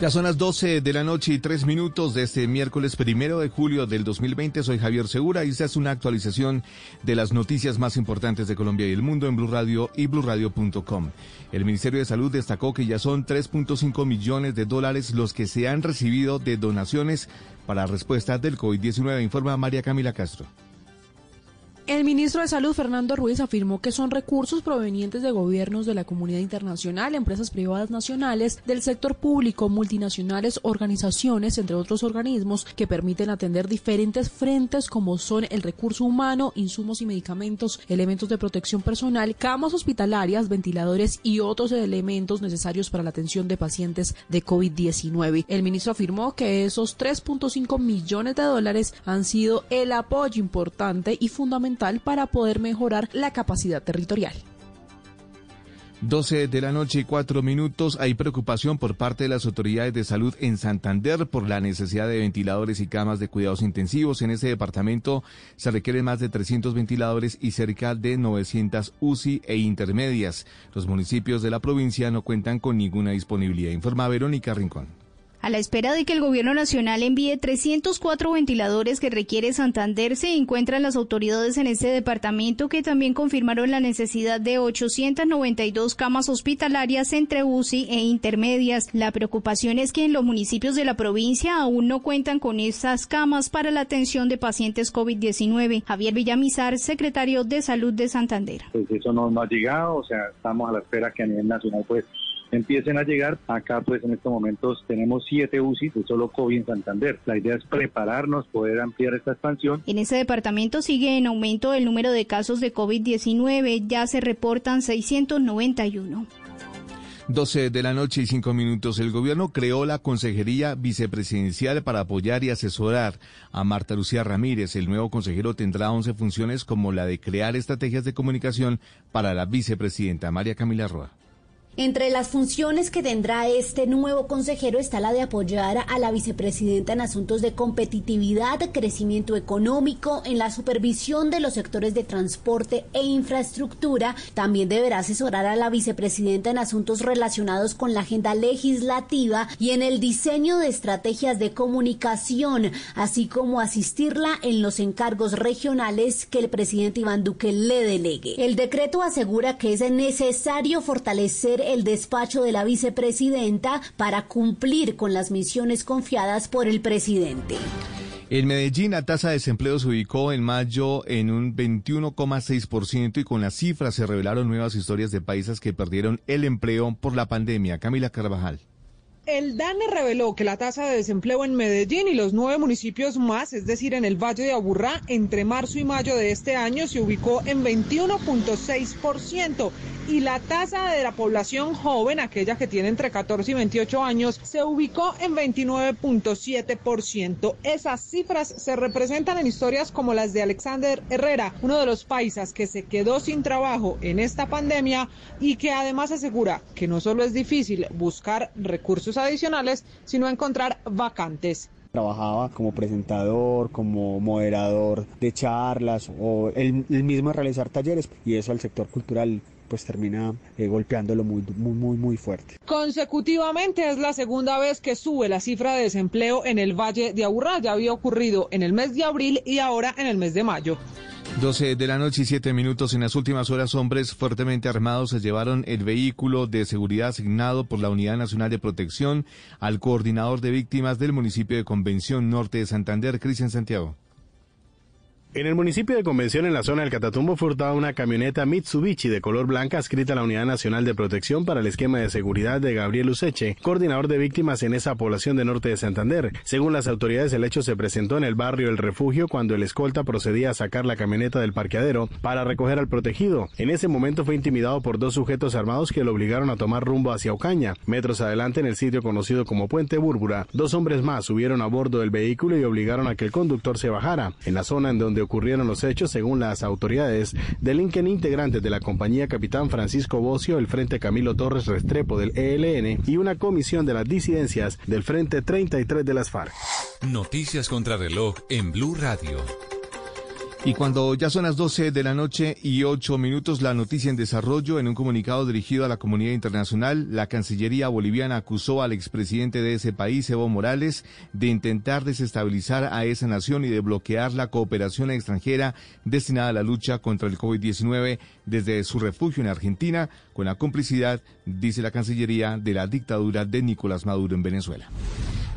Ya son las 12 de la noche y 3 minutos de este miércoles primero de julio del 2020. Soy Javier Segura y esta es una actualización de las noticias más importantes de Colombia y el mundo en Blue Radio y bluradio.com. El Ministerio de Salud destacó que ya son 3.5 millones de dólares los que se han recibido de donaciones para respuesta del COVID-19, informa María Camila Castro. El ministro de Salud, Fernando Ruiz, afirmó que son recursos provenientes de gobiernos de la comunidad internacional, empresas privadas nacionales, del sector público, multinacionales, organizaciones, entre otros organismos, que permiten atender diferentes frentes como son el recurso humano, insumos y medicamentos, elementos de protección personal, camas hospitalarias, ventiladores y otros elementos necesarios para la atención de pacientes de COVID-19. El ministro afirmó que esos 3.5 millones de dólares han sido el apoyo importante y fundamental para poder mejorar la capacidad territorial. 12 de la noche y 4 minutos. Hay preocupación por parte de las autoridades de salud en Santander por la necesidad de ventiladores y camas de cuidados intensivos. En este departamento se requieren más de 300 ventiladores y cerca de 900 UCI e intermedias. Los municipios de la provincia no cuentan con ninguna disponibilidad. Informa Verónica Rincón. A la espera de que el gobierno nacional envíe 304 ventiladores que requiere Santander, se encuentran las autoridades en este departamento que también confirmaron la necesidad de 892 camas hospitalarias entre UCI e intermedias. La preocupación es que en los municipios de la provincia aún no cuentan con estas camas para la atención de pacientes COVID-19. Javier Villamizar, secretario de Salud de Santander. Pues eso no, no ha llegado, o sea, estamos a la espera que a nivel nacional pues empiecen a llegar. Acá pues en estos momentos tenemos siete UCI de solo COVID en Santander. La idea es prepararnos, poder ampliar esta expansión. En ese departamento sigue en aumento el número de casos de COVID-19. Ya se reportan 691. 12 de la noche y 5 minutos. El gobierno creó la Consejería Vicepresidencial para apoyar y asesorar a Marta Lucía Ramírez. El nuevo consejero tendrá 11 funciones como la de crear estrategias de comunicación para la vicepresidenta María Camila Roa. Entre las funciones que tendrá este nuevo consejero está la de apoyar a la vicepresidenta en asuntos de competitividad, crecimiento económico, en la supervisión de los sectores de transporte e infraestructura. También deberá asesorar a la vicepresidenta en asuntos relacionados con la agenda legislativa y en el diseño de estrategias de comunicación, así como asistirla en los encargos regionales que el presidente Iván Duque le delegue. El decreto asegura que es necesario fortalecer el despacho de la vicepresidenta para cumplir con las misiones confiadas por el presidente. En Medellín, la tasa de desempleo se ubicó en mayo en un 21,6% y con las cifras se revelaron nuevas historias de países que perdieron el empleo por la pandemia. Camila Carvajal. El DANE reveló que la tasa de desempleo en Medellín y los nueve municipios más, es decir, en el Valle de Aburrá, entre marzo y mayo de este año se ubicó en 21.6% y la tasa de la población joven, aquella que tiene entre 14 y 28 años, se ubicó en 29.7%. Esas cifras se representan en historias como las de Alexander Herrera, uno de los paisas que se quedó sin trabajo en esta pandemia y que además asegura que no solo es difícil buscar recursos adicionales, sino encontrar vacantes. Trabajaba como presentador, como moderador de charlas o el, el mismo realizar talleres y eso al sector cultural pues termina eh, golpeándolo muy, muy, muy, muy fuerte. Consecutivamente es la segunda vez que sube la cifra de desempleo en el Valle de Aburrá. Ya había ocurrido en el mes de abril y ahora en el mes de mayo. 12 de la noche y 7 minutos. En las últimas horas, hombres fuertemente armados se llevaron el vehículo de seguridad asignado por la Unidad Nacional de Protección al coordinador de víctimas del municipio de Convención Norte de Santander, Cristian Santiago. En el municipio de Convención, en la zona del Catatumbo, fue hurtada una camioneta Mitsubishi de color blanca adscrita a la Unidad Nacional de Protección para el Esquema de Seguridad de Gabriel Useche, coordinador de víctimas en esa población de norte de Santander. Según las autoridades, el hecho se presentó en el barrio El Refugio cuando el escolta procedía a sacar la camioneta del parqueadero para recoger al protegido. En ese momento fue intimidado por dos sujetos armados que lo obligaron a tomar rumbo hacia Ocaña. Metros adelante, en el sitio conocido como Puente Búrbura, dos hombres más subieron a bordo del vehículo y obligaron a que el conductor se bajara. En la zona en donde ocurrieron los hechos, según las autoridades, delinquen integrantes de la compañía Capitán Francisco Bocio, el Frente Camilo Torres Restrepo del ELN y una comisión de las disidencias del Frente 33 de las FARC. Noticias contra reloj en Blue Radio. Y cuando ya son las 12 de la noche y 8 minutos, la noticia en desarrollo, en un comunicado dirigido a la comunidad internacional, la Cancillería boliviana acusó al expresidente de ese país, Evo Morales, de intentar desestabilizar a esa nación y de bloquear la cooperación extranjera destinada a la lucha contra el COVID-19 desde su refugio en Argentina, con la complicidad, dice la Cancillería, de la dictadura de Nicolás Maduro en Venezuela.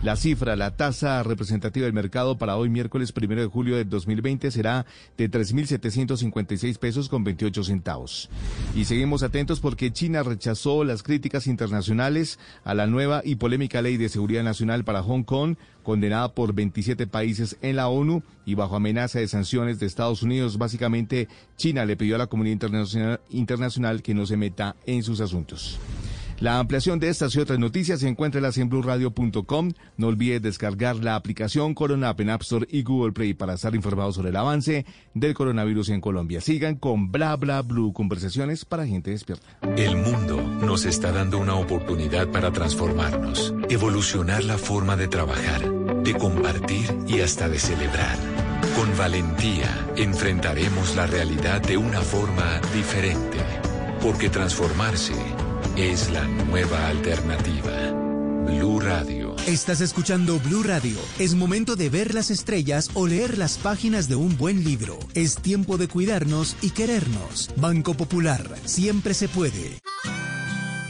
La cifra, la tasa representativa del mercado para hoy miércoles primero de julio de 2020 será de 3.756 pesos con 28 centavos. Y seguimos atentos porque China rechazó las críticas internacionales a la nueva y polémica ley de seguridad nacional para Hong Kong, condenada por 27 países en la ONU y bajo amenaza de sanciones de Estados Unidos. Básicamente, China le pidió a la comunidad internacional, que no se meta en sus asuntos. La ampliación de estas y otras noticias se encuentra en blueradio.com. No olvide descargar la aplicación Corona App en App Store y Google Play para estar informados sobre el avance del coronavirus en Colombia. Sigan con Bla Bla Blue, conversaciones para gente despierta. El mundo nos está dando una oportunidad para transformarnos, evolucionar la forma de trabajar, de compartir y hasta de celebrar. Con valentía enfrentaremos la realidad de una forma diferente, porque transformarse es la nueva alternativa. Blue Radio. Estás escuchando Blue Radio. Es momento de ver las estrellas o leer las páginas de un buen libro. Es tiempo de cuidarnos y querernos. Banco Popular. Siempre se puede.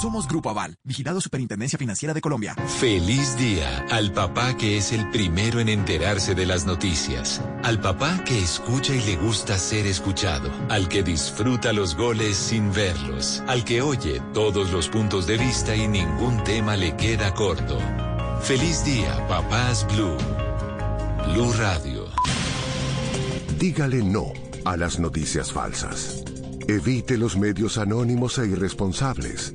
Somos Grupo Aval, vigilado Superintendencia Financiera de Colombia. Feliz día al papá que es el primero en enterarse de las noticias, al papá que escucha y le gusta ser escuchado, al que disfruta los goles sin verlos, al que oye todos los puntos de vista y ningún tema le queda corto. Feliz día, papás Blue. Blue Radio. Dígale no a las noticias falsas. Evite los medios anónimos e irresponsables.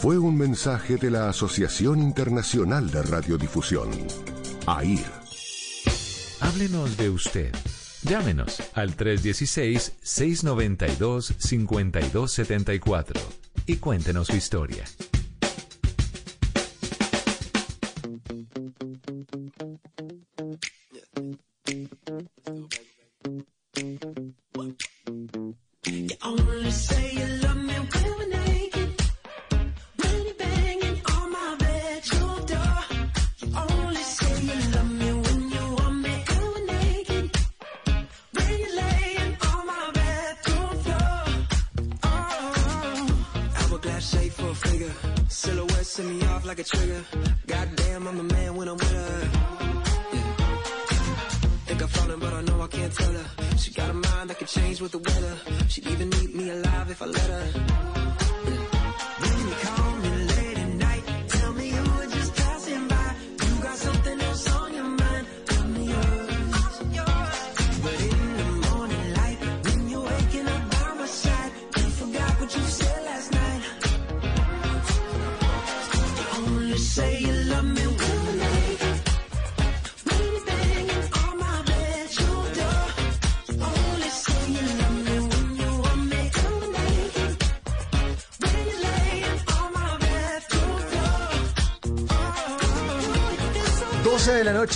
Fue un mensaje de la Asociación Internacional de Radiodifusión, AIR. Háblenos de usted. Llámenos al 316-692-5274 y cuéntenos su historia.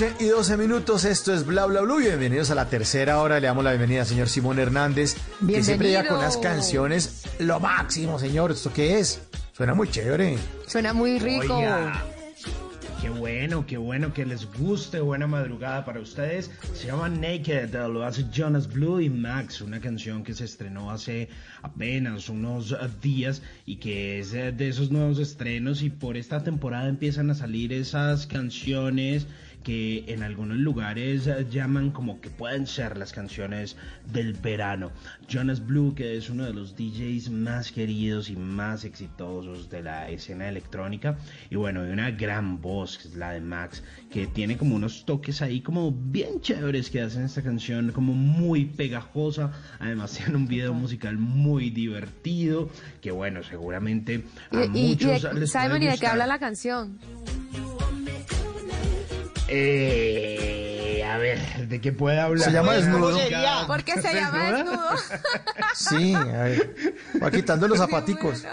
Noche y 12 minutos, esto es Bla Bla Blue. Bienvenidos a la tercera hora. Le damos la bienvenida al señor Simón Hernández, que siempre llega con Bienvenido. canciones. Lo máximo, señor. ¿Esto qué es? Suena muy chévere. Suena muy rico. Oiga, Qué bueno, qué bueno que les guste. Buena madrugada para ustedes. Se llama Naked, lo hace Jonas Blue y Max, una canción que se estrenó hace apenas unos días y que es de esos nuevos estrenos y por esta temporada empiezan a salir esas canciones que en algunos lugares llaman como que pueden ser las canciones del verano. Jonas Blue, que es uno de los DJs más queridos y más exitosos de la escena electrónica, y bueno, y una gran voz, que es la de Max, que tiene como unos toques ahí como bien chéveres que hacen esta canción como muy pegajosa, además tiene un video musical muy divertido, que bueno, seguramente a Y, y- y muchos de- les Simon, puede ¿y de qué habla la canción? Eh, a ver, ¿de qué puede hablar? Se llama Desnudo. ¿Por qué se llama desnudo? Sí, a ver. Va quitando los zapaticos.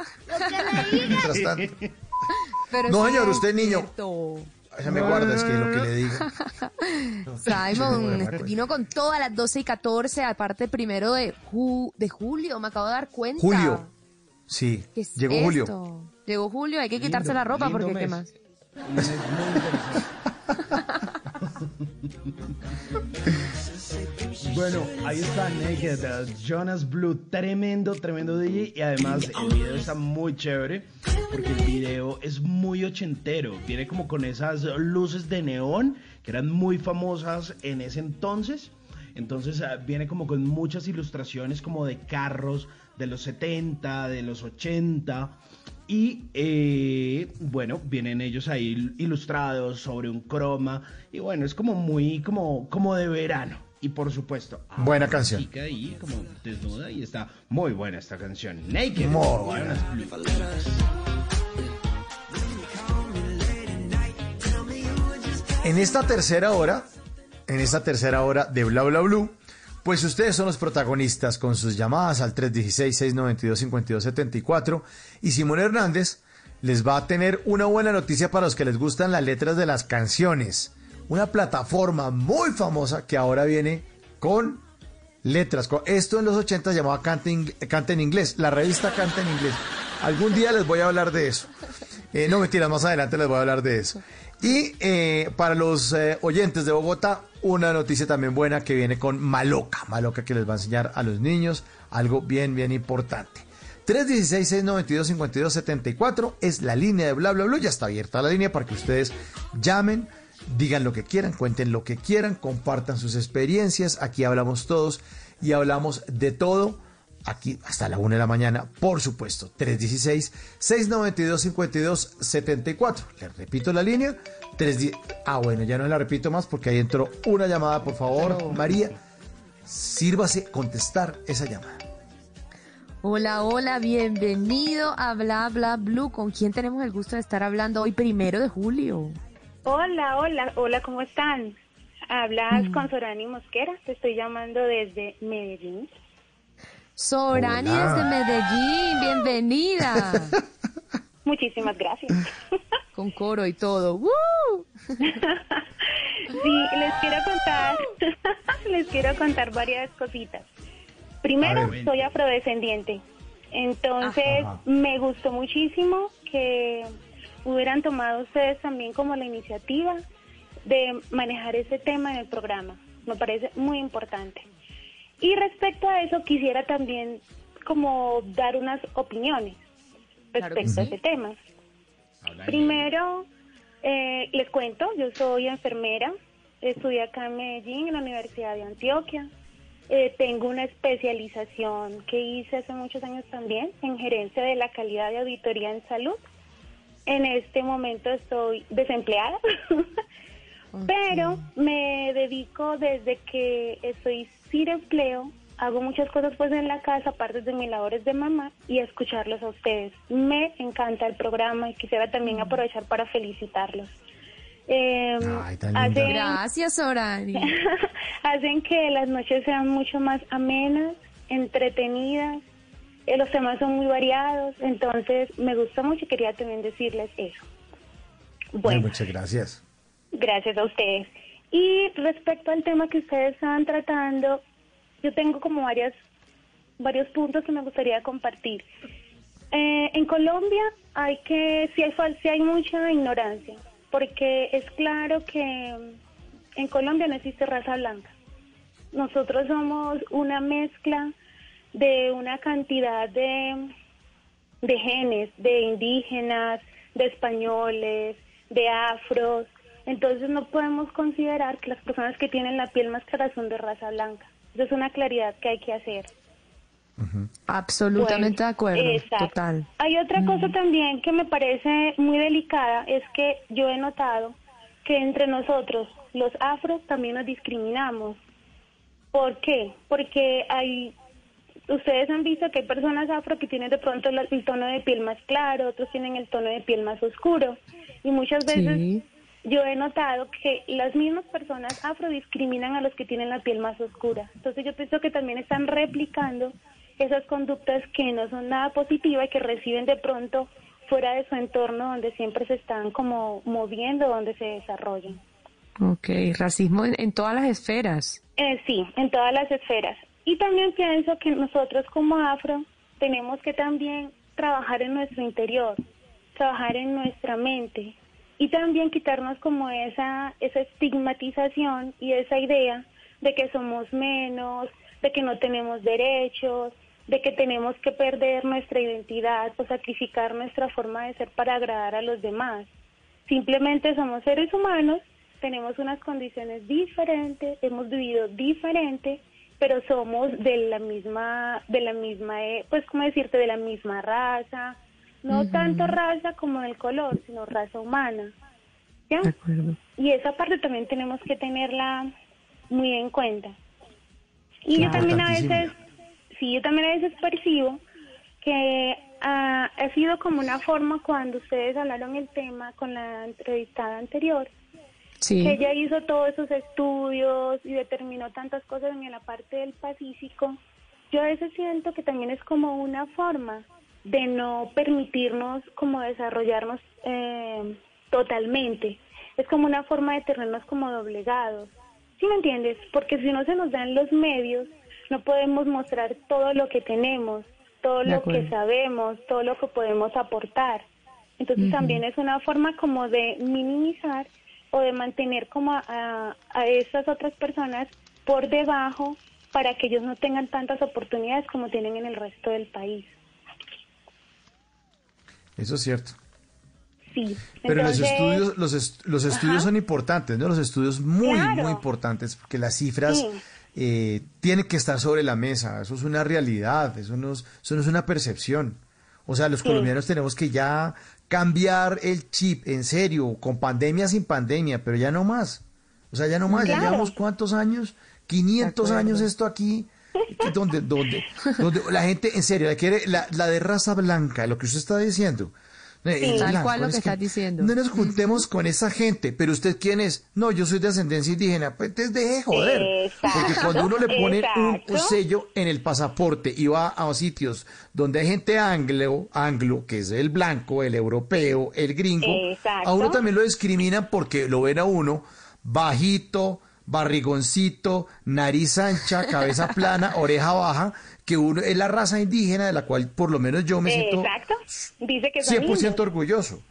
Mientras tanto. Pero No, señor, usted niño. Se me guarda, es que lo que le diga. Simon vino con todas las 12 y 14, aparte primero de, ju- de julio, me acabo de dar cuenta. Julio. Sí, ¿Qué es llegó Julio. Llegó Julio, hay que quitarse Lindo, la ropa porque ¿qué Bueno, ahí está Naked, uh, Jonas Blue, tremendo, tremendo DJ y además el video está muy chévere porque el video es muy ochentero, viene como con esas luces de neón que eran muy famosas en ese entonces, entonces ah, viene como con muchas ilustraciones como de carros de los 70, de los 80 y eh, bueno, vienen ellos ahí il- sobre un croma y bueno, es como muy como, como de verano. Y por supuesto, Buena una canción. chica ahí como desnuda y está muy buena esta canción. Naked. Muy buena. En esta tercera hora, en esta tercera hora de Bla Bla Blue, pues ustedes son los protagonistas con sus llamadas al 316-692-5274 y Simón Hernández les va a tener una buena noticia para los que les gustan las letras de las canciones. Una plataforma muy famosa que ahora viene con letras. Esto en los 80 llamaba Canta, Canta en Inglés, la revista Canta en Inglés. Algún día les voy a hablar de eso. Eh, no mentiras, más adelante les voy a hablar de eso. Y eh, para los eh, oyentes de Bogotá, una noticia también buena que viene con Maloca. Maloca que les va a enseñar a los niños algo bien, bien importante. 316-692-5274 es la línea de bla bla bla. Ya está abierta la línea para que ustedes llamen, digan lo que quieran, cuenten lo que quieran, compartan sus experiencias. Aquí hablamos todos y hablamos de todo. Aquí hasta la una de la mañana, por supuesto. 316-692-5274. Les repito la línea. 310 ah, bueno, ya no la repito más porque ahí entró una llamada, por favor. María, sírvase contestar esa llamada. Hola, hola, bienvenido a Bla Bla Blue. ¿Con quién tenemos el gusto de estar hablando hoy primero de julio? Hola, hola, hola, ¿cómo están? Hablas Mm. con Sorani Mosquera, te estoy llamando desde Medellín. Sorani Hola. desde Medellín, bienvenida. Muchísimas gracias. Con coro y todo. ¡Woo! Sí, les quiero contar, les quiero contar varias cositas. Primero, ver. soy afrodescendiente, entonces Ajá. me gustó muchísimo que hubieran tomado ustedes también como la iniciativa de manejar ese tema en el programa. Me parece muy importante. Y respecto a eso, quisiera también como dar unas opiniones Claro respecto a ese tema. Primero, eh, les cuento, yo soy enfermera, estudié acá en Medellín, en la Universidad de Antioquia. Eh, tengo una especialización que hice hace muchos años también en gerencia de la calidad de auditoría en salud. En este momento estoy desempleada, pero me dedico desde que estoy sin empleo, hago muchas cosas pues en la casa, aparte de mis labores de mamá, y escucharlos a ustedes. Me encanta el programa y quisiera también aprovechar para felicitarlos. Eh, Ay, tan hacen- Gracias, Sorani. hacen que las noches sean mucho más amenas, entretenidas. eh, los temas son muy variados, entonces me gusta mucho y quería también decirles eso. Ay, Bueno, muchas gracias. Gracias a ustedes. Y respecto al tema que ustedes están tratando, yo tengo como varias, varios puntos que me gustaría compartir. Eh, en Colombia hay que, sí hay, sí hay mucha ignorancia, porque es claro que en Colombia no existe raza blanca. Nosotros somos una mezcla de una cantidad de, de genes, de indígenas, de españoles, de afros. Entonces no podemos considerar que las personas que tienen la piel más clara son de raza blanca. Esa es una claridad que hay que hacer. Absolutamente de acuerdo, exacto. total. Hay otra cosa también que me parece muy delicada, es que yo he notado que entre nosotros, los afros, también nos discriminamos. ¿Por qué? Porque hay, ustedes han visto que hay personas afro que tienen de pronto la- el tono de piel más claro, otros tienen el tono de piel más oscuro. Y muchas veces Sí. Yo he notado que las mismas personas afro discriminan a los que tienen la piel más oscura. Entonces yo pienso que también están replicando esas conductas que no son nada positivas y que reciben de pronto fuera de su entorno donde siempre se están como moviendo, donde se desarrollan. Ok, racismo en, en todas las esferas. Eh, sí, en todas las esferas. Y también pienso que nosotros como afro tenemos que también trabajar en nuestro interior, trabajar en nuestra mente y también quitarnos como esa, esa estigmatización y esa idea de que somos menos, de que no tenemos derechos, de que tenemos que perder nuestra identidad o sacrificar nuestra forma de ser para agradar a los demás. Simplemente somos seres humanos, tenemos unas condiciones diferentes, hemos vivido diferente, pero somos de la misma, de la misma, eh, pues cómo decirte, de la misma raza, no tanto raza como el color, sino raza humana. ¿Ya? De acuerdo. Y esa parte también tenemos que tenerla muy en cuenta. Y yo también a veces, sí, yo también a veces percibo que ah, ha sido como una forma cuando ustedes hablaron el tema con la entrevistada anterior, Sí. que ella hizo todos esos estudios y determinó tantas cosas en la parte del Pacífico, yo a veces siento que también es como una forma de no permitirnos como desarrollarnos eh, totalmente. Es como una forma de tenernos como doblegados. ¿Sí me entiendes? Porque si no se nos dan los medios, no podemos mostrar todo lo que tenemos, todo De lo que sabemos, todo lo que podemos aportar. Entonces también es una forma como de minimizar o de mantener como a, a, a esas otras personas por debajo para que ellos no tengan tantas oportunidades como tienen en el resto del país. Eso es cierto. Sí. Pero los estudios, los, est- los estudios son importantes, ¿no? Los estudios muy, Claro. muy importantes, porque las cifras Sí. eh, tienen que estar sobre la mesa. Eso es una realidad, eso no es, eso no es una percepción. O sea, los Sí. colombianos tenemos que ya cambiar el chip, en serio, con pandemia, sin pandemia, pero ya no más. O sea, ya no más, ya llevamos cuántos años, 500 De acuerdo. años esto aquí, donde, donde, donde la gente, en serio, la quiere, la, la de raza blanca, lo que usted está diciendo. eh, Sí. Tal cual lo es que estás diciendo. No nos juntemos con esa gente, pero usted quién es? No, yo soy de ascendencia indígena, pues te deje joder. Exacto, Porque cuando uno le pone un sello en el pasaporte y va a sitios donde hay gente anglo, anglo, que es el blanco, el europeo, el gringo, Exacto. a uno también lo discriminan porque lo ven a uno bajito, barrigoncito, nariz ancha, cabeza plana, oreja baja, que uno es la raza indígena de la cual por lo menos yo me siento Exacto. Dice que son 100% indios. orgulloso.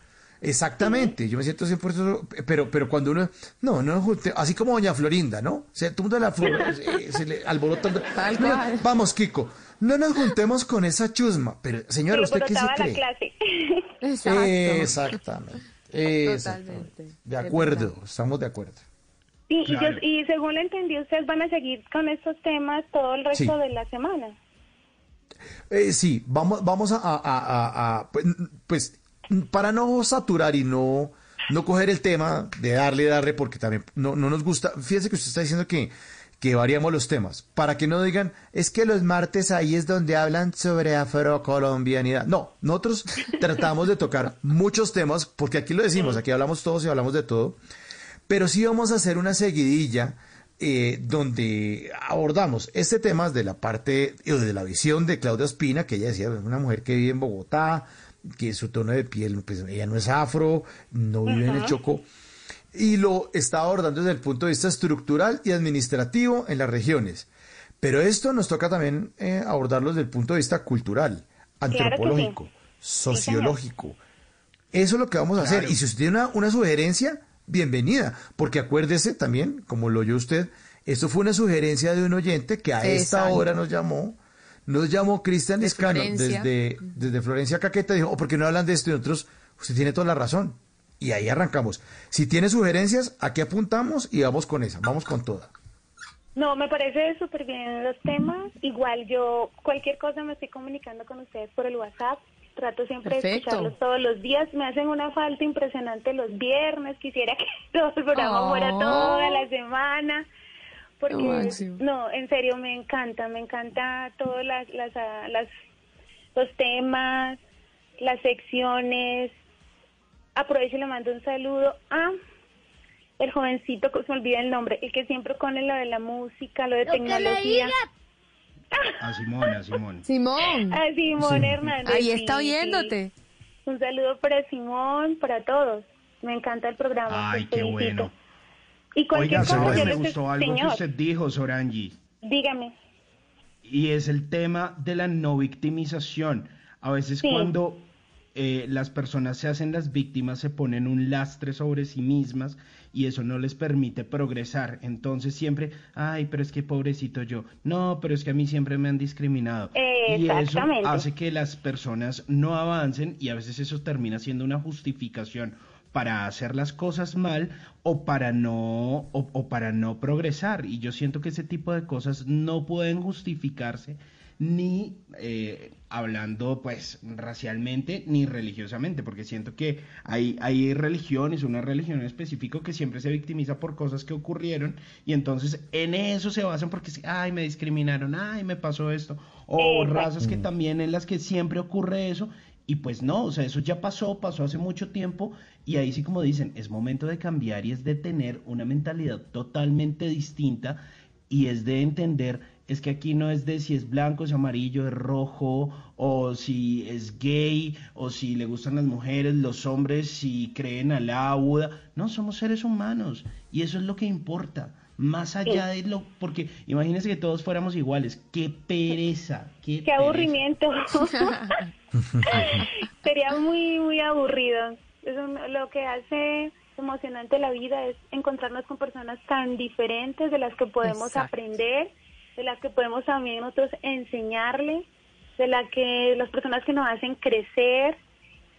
Exactamente, yo me siento 100%, pero, pero cuando uno, no, no, nos junte- así como doña Florinda, ¿no? Se, todo el mundo la flor, eh, se le alborota. Tal No, vamos, Kiko, no nos juntemos con esa chusma, pero señora, ¿usted qué se la clase. Exacto. Exactamente. Exactamente. Totalmente. De acuerdo, estamos de acuerdo. Y, Claro. yo- y según lo entendí, ustedes van a seguir con estos temas todo el resto Sí. de la semana. Eh, sí, vamos, vamos a, a- a- a- pues, pues, para no saturar y no, no coger el tema de darle, darle, porque también no, no nos gusta. Fíjese que usted está diciendo que, que variamos los temas, para que no digan, es que los martes ahí es donde hablan sobre afrocolombianidad. No, nosotros tratamos de tocar muchos temas, porque aquí lo decimos, aquí hablamos todos y hablamos de todo, pero sí vamos a hacer una seguidilla eh, donde abordamos este tema de la parte, eh, de la visión de Claudia Espina, que ella decía, es una mujer que vive en Bogotá, que su tono de piel, pues ella no es afro, no vive en el. Chocó. y lo está abordando desde el punto de vista estructural y administrativo en las regiones. Pero esto nos toca también eh, abordarlo desde el punto de vista cultural, Claro que sí. antropológico, sociológico. Eso es lo que vamos a hacer. Y si usted tiene una, una sugerencia, bienvenida. Porque acuérdese también, como lo oyó usted, esto fue una sugerencia de un oyente que a esta Exacto. hora nos llamó. Nos llamó Cristian De Escano Florencia. desde, desde Florencia Caqueta. Dijo, oh, ¿por qué no hablan de esto? Y nosotros, usted tiene toda la razón. Y ahí arrancamos. Si tiene sugerencias, aquí apuntamos y vamos con esa. Vamos con toda. No, me parece súper bien los temas. Igual yo, cualquier cosa me estoy comunicando con ustedes por el WhatsApp. Trato siempre de escucharlos todos los días. Me hacen una falta impresionante los viernes. Quisiera que todo el programa Oh. fuera toda la semana. Lo Porque, no, en serio, me encanta. Me encanta todas las, las, las, los temas, las secciones. Aprovecho y le mando un saludo a el jovencito, que se me olvida el nombre, el que siempre pone lo de la música, lo de Lo que tecnología. A Simón, a Simón. Simón. A Simón Hernández. Ahí está oyéndote. sí. Un saludo para Simón, para todos. Me encanta el programa. Ay, qué felicito. bueno. Y cualquier Oiga, cosa, Sorangi, yo me les gustó algo que usted dijo, Sorangi. dígame. Y es el tema de la no victimización. A veces Sí. cuando eh, las personas se hacen las víctimas, se ponen un lastre sobre sí mismas y eso no les permite progresar. Entonces siempre, ay, pero es que pobrecito yo. No, pero es que a mí siempre me han discriminado. Y eso hace que las personas no avancen y a veces eso termina siendo una justificación para hacer las cosas mal o para no o, o para no progresar y yo siento que ese tipo de cosas no pueden justificarse ni eh, hablando pues racialmente ni religiosamente porque siento que hay hay religiones una religión en específico que siempre se victimiza por cosas que ocurrieron y entonces en eso se basan porque ay me discriminaron ay me pasó esto o Exacto. razas que también en las que siempre ocurre eso y pues no, o sea, eso ya pasó, pasó hace mucho tiempo y ahí sí como dicen, es momento de cambiar y es de tener una mentalidad totalmente distinta y es de entender, es que aquí no es de si es blanco, es amarillo, es rojo, o si es gay, o si le gustan las mujeres, los hombres, si creen a la Buda, no, somos seres humanos y eso es lo que importa. Más allá de lo, porque imagínense que todos fuéramos iguales, qué pereza, qué, Qué pereza. aburrimiento. Sería muy, muy aburrido. Eso, lo que hace emocionante la vida es encontrarnos con personas tan diferentes de las que podemos Exacto. aprender, de las que podemos también nosotros enseñarle, de las que las personas que nos hacen crecer.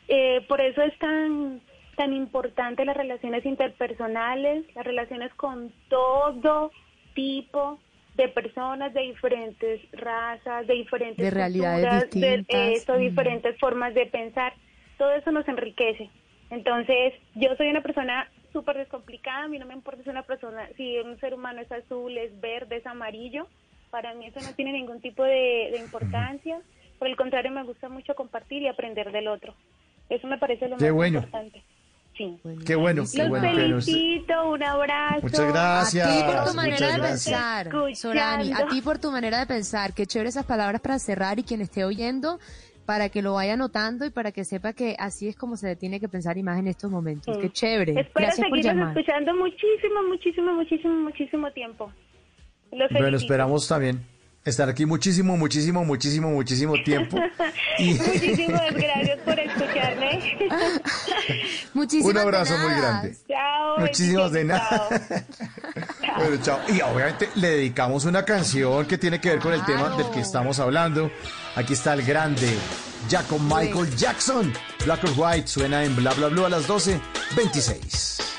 Eh, por eso es tan tan importante las relaciones interpersonales, las relaciones con todo tipo de personas de diferentes razas, de diferentes De realidades culturas, de distintas. eso, Mm. diferentes formas de pensar. Todo eso nos enriquece. Entonces, yo soy una persona súper descomplicada, a mí no me importa si una persona, si un ser humano es azul, es verde, es amarillo, para mí eso no tiene ningún tipo de, de importancia. Por el contrario, me gusta mucho compartir y aprender del otro. Eso me parece lo Qué más bueno. importante. Sí. Qué bueno, qué Los bueno. felicito, un abrazo. Muchas gracias. A ti por tu Muchas manera de pensar, Escuchando. Sorani, a ti por tu manera de pensar. Qué chévere esas palabras para cerrar y quien esté oyendo, para que lo vaya notando y para que sepa que así es como se tiene que pensar y más en estos momentos. Sí. Qué chévere. Espero Gracias por llamar. escuchando muchísimo, muchísimo, muchísimo, muchísimo tiempo. Los Bueno, esperamos también estar aquí muchísimo, muchísimo, muchísimo, muchísimo tiempo. Y Muchísimas gracias por escucharme. Muchísimas un abrazo muy grande. Chao. Muchísimas de nada. chao. Bueno, chao. Y obviamente le dedicamos una canción que tiene que ver con el tema del que estamos hablando. Aquí está el grande Jacob Michael Jackson. Black or White suena en Bla Bla Blue a las 12.26.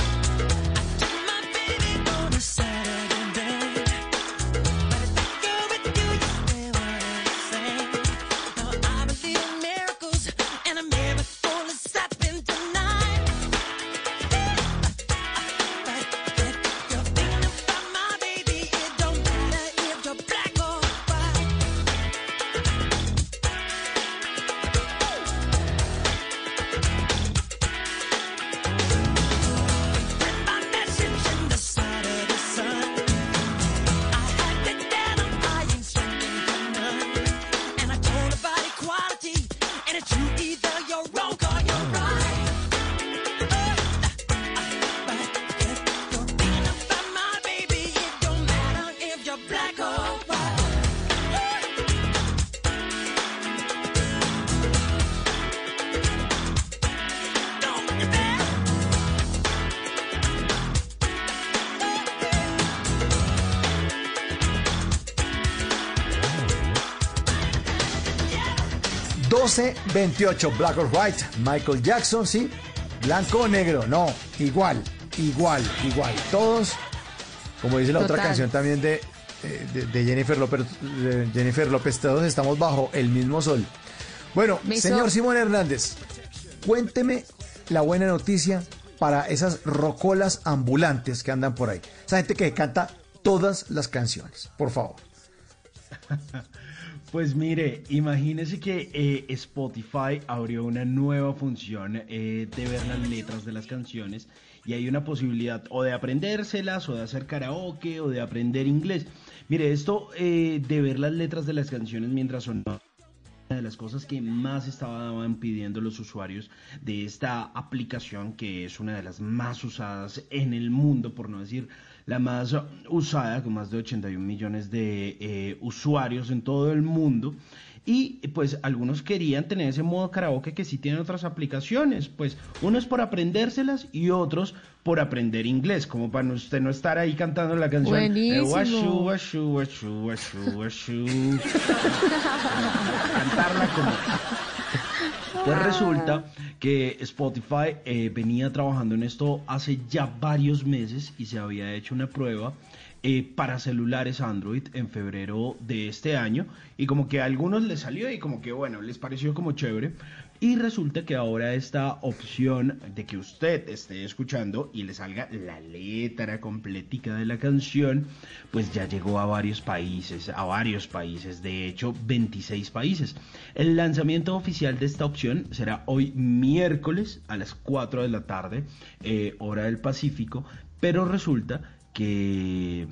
1228, Black or White, Michael Jackson, sí. Blanco o negro, no, igual, igual, igual. Todos, como dice la otra canción también de, eh, de, de Jennifer López, de Jennifer López, todos estamos bajo el mismo sol. Bueno, Me hizo- señor Simón Hernández, cuénteme la buena noticia para esas rocolas ambulantes que andan por ahí. Esa gente que canta todas las canciones, por favor. Pues mire, imagínese que eh, Spotify abrió una nueva función eh, de ver las letras de las canciones y hay una posibilidad o de aprendérselas o de hacer karaoke o de aprender inglés. Mire, esto eh, de ver las letras de las canciones mientras son una de las cosas que más estaban pidiendo los usuarios de esta aplicación que es una de las más usadas en el mundo, por no decir la más usada, con más de 81 millones de eh, usuarios en todo el mundo. Y pues algunos querían tener ese modo karaoke que sí tienen otras aplicaciones. Pues unos por aprendérselas y otros por aprender inglés, como para usted no estar ahí cantando la canción. eh, Buenísimo. washu, washu, washu, washu, washu. Cantarla como pues resulta que Spotify eh, venía trabajando en esto hace ya varios meses y se había hecho una prueba eh, para celulares Android en febrero de este año. Y como que a algunos les salió y como que bueno, les pareció como chévere y resulta que ahora esta opción de que usted esté escuchando y le salga la letra completica de la canción, pues ya llegó a varios países, a varios países, de hecho 26 países. El lanzamiento oficial de esta opción será hoy miércoles a las 4 de la tarde, eh, hora del Pacífico, pero resulta que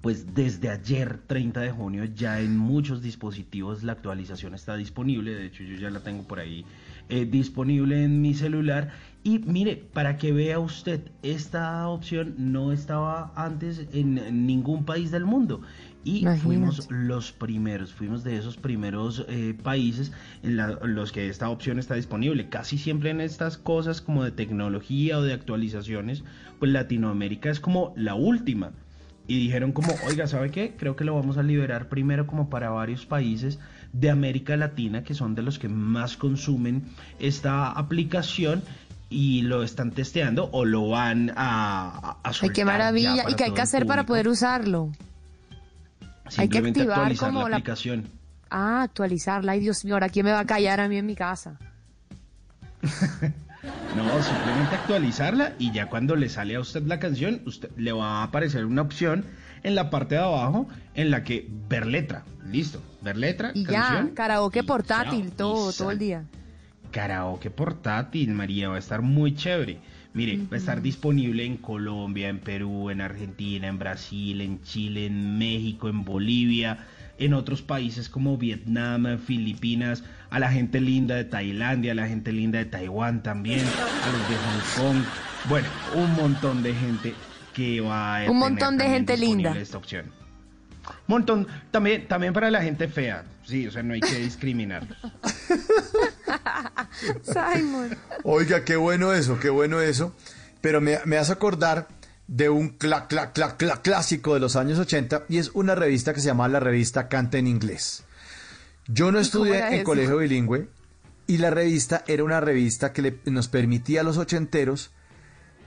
pues desde ayer 30 de junio ya en muchos dispositivos la actualización está disponible, de hecho yo ya la tengo por ahí eh, disponible en mi celular y mire, para que vea usted, esta opción no estaba antes en, ningún país del mundo y Imagínate. fuimos los primeros, fuimos de esos primeros eh, países en la- los que esta opción está disponible. Casi siempre en estas cosas como de tecnología o de actualizaciones, pues Latinoamérica es como la última. Y dijeron como, oiga, ¿sabe qué? Creo que lo vamos a liberar primero como para varios países de América Latina, que son de los que más consumen esta aplicación y lo están testeando o lo van a, a Ay, qué maravilla. ¿Y qué hay que hacer para poder usarlo? Hay que activar actualizar como la la- aplicación. Ah, actualizarla. Ay, Dios mío, ahora quién me va a callar a mí en mi casa. No, simplemente actualizarla y ya cuando le sale a usted la canción, usted le va a aparecer una opción en la parte de abajo en la que ver letra. Listo, ver letra, Y canción. ya, karaoke portátil, chao, todo, todo el día. Karaoke portátil, María, va a estar muy chévere. Mire, va a estar disponible en Colombia, en Perú, en Argentina, en Brasil, en Chile, en México, en Bolivia, en otros países como Vietnam, Filipinas, a la gente linda de Tailandia, a la gente linda de Taiwán también, a los de Hong Kong. Bueno, un montón de gente que va a Un montón de gente linda. esta opción. Montón, también, también para la gente fea, sí, o sea, no hay que discriminar. Simon. Oiga, qué bueno eso, qué bueno eso. Pero me, me hace acordar de un cla, cla, cla, cla- clásico de los años 80 y es una revista que se llama la revista Canta en Inglés. Yo no estudié en eso? colegio bilingüe y la revista era una revista que le- nos permitía a los ochenteros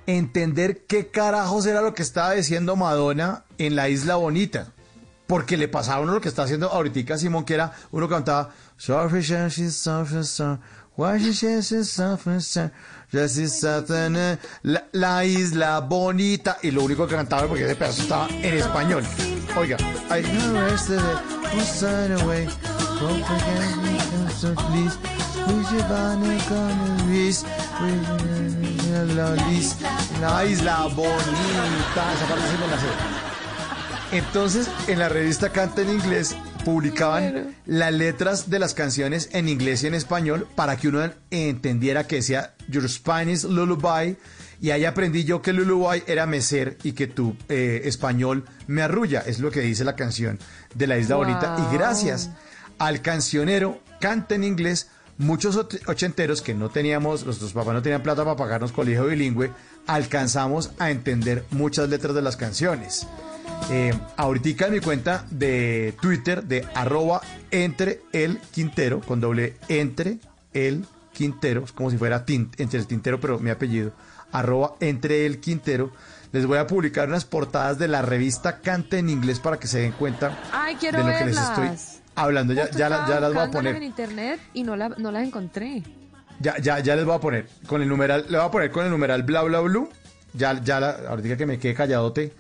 entender qué carajos era lo que estaba diciendo Madonna en la Isla Bonita. Porque le pasaba uno lo que está haciendo ahorita Simón, que era uno cantaba "Sorry, she's suffering, so- why she says she's suffering, so- just is suffering, eh", la, la Isla Bonita. Y lo único que cantaba porque ese pedazo estaba en español. Oiga, la Isla Bonita. Esa parte sí me la sé. Entonces, en la revista Canta en Inglés publicaban las letras de las canciones en inglés y en español para que uno entendiera que decía Your Spanish Lullaby. Y ahí aprendí yo que Lullaby era mecer y que tu eh, español me arrulla. Es lo que dice la canción de la Isla Bonita. Y gracias al cancionero Canta en Inglés, muchos ochenteros que no teníamos, nuestros papás no tenían plata para pagarnos colegio bilingüe, alcanzamos a entender muchas letras de las canciones. Eh, ahorita en mi cuenta de Twitter de arroba entre el Quintero, con doble entre el Quintero, es como si fuera entre el Tintero, pero mi apellido, arroba entre el Quintero. Les voy a publicar unas portadas de la revista Cante en inglés para que se den cuenta Ay, de lo que les estoy hablando. Ya, Justo ya, la- estaba ya las voy a poner. en internet y no, la- no las encontré. Ya, ya, ya les voy a poner con el numeral, le voy a poner con el numeral bla bla blue. Ya, ya la, ahorita que me quede calladote,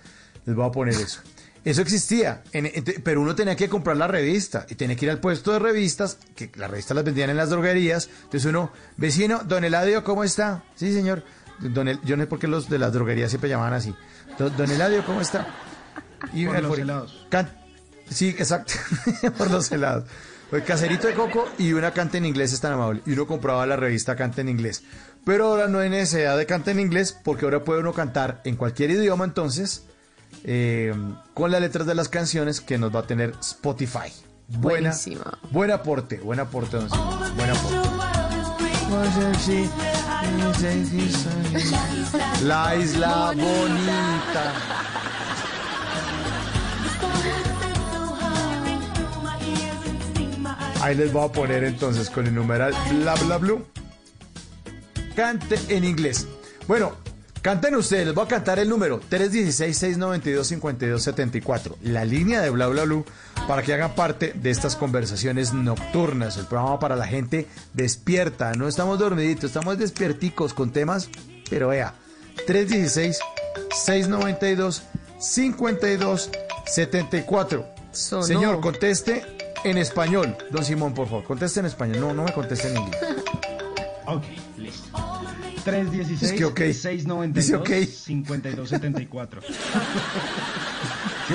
les voy a poner eso. Eso existía, en- en- pero uno tenía que comprar la revista y tenía que ir al puesto de revistas, que las revistas las vendían en las droguerías. Entonces uno, vecino, don Eladio, ¿cómo está? Sí, señor. Don El- yo no sé por qué los de las droguerías siempre llamaban así. Don, don Eladio, ¿cómo está? Y Por el los helados. Can- Sí, exacto. Por los helados. El caserito de coco y una canta en inglés es tan amable. Y uno compraba la revista Canta en inglés. Pero ahora no hay necesidad de canta en inglés porque ahora puede uno cantar en cualquier idioma entonces eh, con las letras de las canciones que nos va a tener Spotify. Buena, Buenísimo. buen aporte, buen aporte, don Simón, buen aporte. La isla bonita. Ahí les voy a poner entonces con el numeral bla bla blue. Cante en inglés. Bueno, canten ustedes, les voy a cantar el número 316-692-5274. La línea de bla bla blue para que hagan parte de estas conversaciones nocturnas. El programa para la gente despierta. No estamos dormiditos, estamos despierticos con temas, pero vea. 316-692-5274. Sonó. Señor, conteste en español. Don Simón, por favor, conteste en español. No, no me conteste en inglés. 316 Es que ok. 692 Dice ok. 5274. Sí,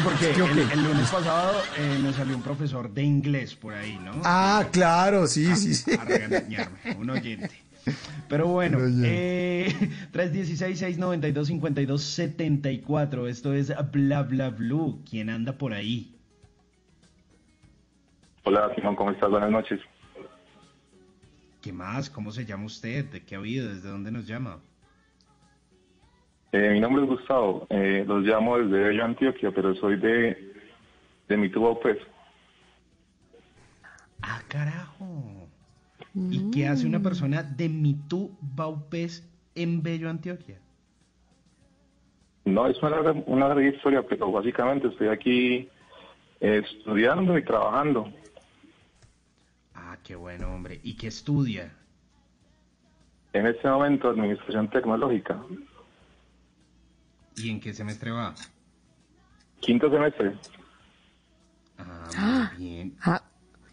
porque Es que ok. el, el lunes pasado eh, me salió un profesor de inglés por ahí, ¿no? Ah, claro, sí, sí, sí. A regañarme, un oyente. Pero bueno, eh, 316-692-5274. Esto es Bla Bla Blue. ¿Quién anda por ahí? Hola, Simón, ¿cómo estás? Buenas noches. ¿Qué más? ¿Cómo se llama usted? ¿De qué ha habido? ¿Desde dónde nos llama? Eh, mi nombre es Gustavo. Eh, los llamo desde Bello, Antioquia, pero soy de, de Mituba, pues. Ah, carajo. ¿Y qué hace una persona de Mitú Baupés en Bello, Antioquia? No, es una, larga- una larga historia, pero básicamente estoy aquí eh, estudiando y trabajando. Ah, qué bueno, hombre. ¿Y qué estudia? En este momento, Administración Tecnológica. ¿Y en qué semestre va? Quinto semestre. Ah, bien. ah,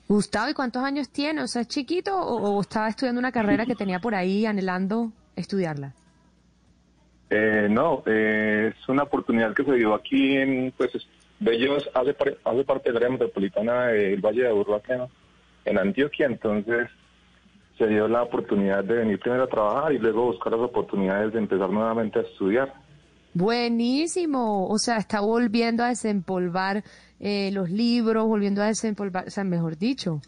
Gustavo, ¿y cuántos años tiene? O sea, ¿es chiquito o, o estaba estudiando una carrera que tenía por ahí anhelando estudiarla? Eh, no, eh, es una oportunidad que se dio aquí en, pues, es- Bello es- hace, par- hace parte del área metropolitana del Valle de acá en- Antioquia, entonces se dio la oportunidad de venir primero a trabajar y luego buscar las oportunidades de empezar nuevamente a estudiar. Buenísimo. O sea, está volviendo a desempolvar eh, los libros, volviendo a desempolvar, o sea, mejor dicho.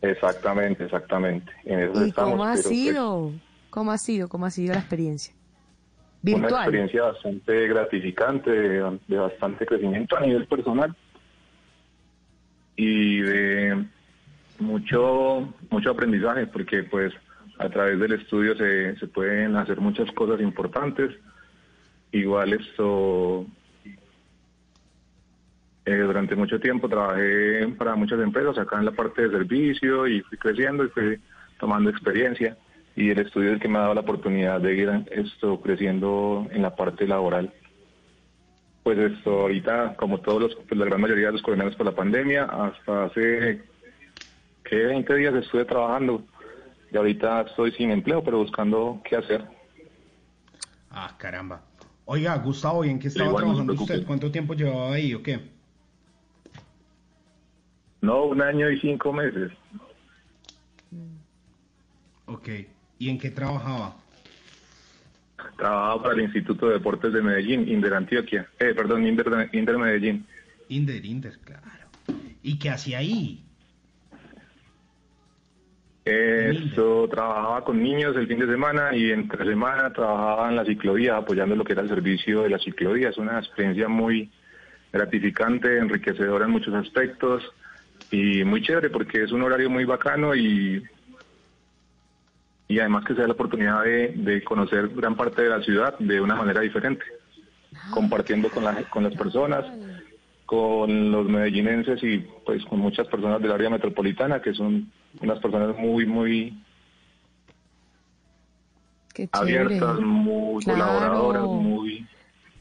Exactamente, exactamente. En eso ¿Y estamos, cómo ha pues, sido? ¿Cómo ha sido? ¿Cómo ha sido la experiencia? una Virtual. experiencia bastante gratificante, de, de bastante crecimiento a nivel personal y de mucho mucho aprendizaje, porque pues a través del estudio se, se pueden hacer muchas cosas importantes. Igual esto, eh, durante mucho tiempo trabajé para muchas empresas acá en la parte de servicio y fui creciendo y fui tomando experiencia y el estudio es el que me ha dado la oportunidad de ir esto creciendo en la parte laboral. Pues esto ahorita, como todos los, pues la gran mayoría de los colombianos por la pandemia, hasta hace que 20 días estuve trabajando y ahorita estoy sin empleo, pero buscando qué hacer. Ah, caramba. Oiga, Gustavo, ¿y en qué estaba Igual, trabajando usted? ¿Cuánto tiempo llevaba ahí o qué? No, un año y cinco meses. Ok. ¿Y en qué trabajaba? Trabajaba para el Instituto de Deportes de Medellín, Inder Antioquia. Eh, perdón, Inder, Inder Medellín. Inder, Inder, claro. ¿Y qué hacía ahí? Esto trabajaba con niños el fin de semana y entre semana trabajaba en la ciclovía apoyando lo que era el servicio de la ciclovía. Es una experiencia muy gratificante, enriquecedora en muchos aspectos y muy chévere porque es un horario muy bacano y y además que se da la oportunidad de, de conocer gran parte de la ciudad de una manera diferente, compartiendo con, la, con las personas, con los medellinenses y pues con muchas personas del área metropolitana que son unas personas muy, muy Qué abiertas, muy Claro. colaboradoras, muy,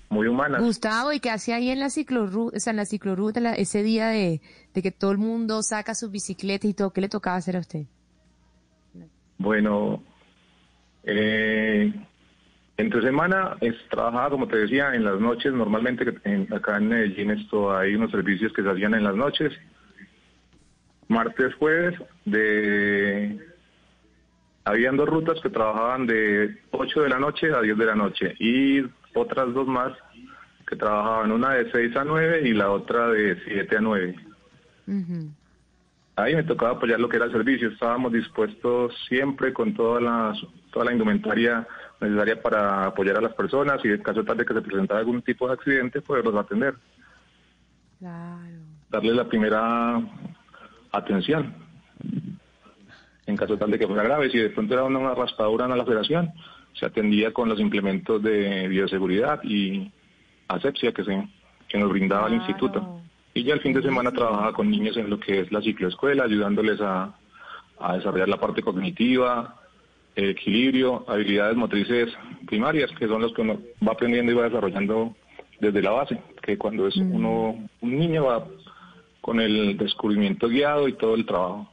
muy humanas. Gustavo, ¿y qué hacía ahí en la ciclorruta, o sea, en la ciclorruta ese día de, de que todo el mundo saca sus bicicletas y todo? ¿Qué le tocaba hacer a usted? Bueno, eh, entre semana es, trabajaba, como te decía, en las noches. Normalmente en- acá en Medellín esto hay unos servicios que se hacían en las noches. Martes, jueves, de habían dos rutas que trabajaban de 8 de la noche a 10 de la noche y otras dos más que trabajaban, una de 6 a 9 y la otra de 7 a 9. Ahí me tocaba apoyar lo que era el servicio. Estábamos dispuestos siempre con toda la, toda la indumentaria necesaria para apoyar a las personas y en caso tal de que se presentara algún tipo de accidente, poderlos atender. Darles la primera atención. En caso tal de que fuera grave, si de pronto era una, una raspadura, una laceración, se atendía con los implementos de bioseguridad y asepsia que, se, que nos brindaba el instituto. Y ya el fin de semana trabajaba con niños en lo que es la cicloescuela, ayudándoles a, a desarrollar la parte cognitiva, el equilibrio, habilidades motrices primarias, que son las que uno va aprendiendo y va desarrollando desde la base, que cuando es uno un niño va con el descubrimiento guiado y todo el trabajo.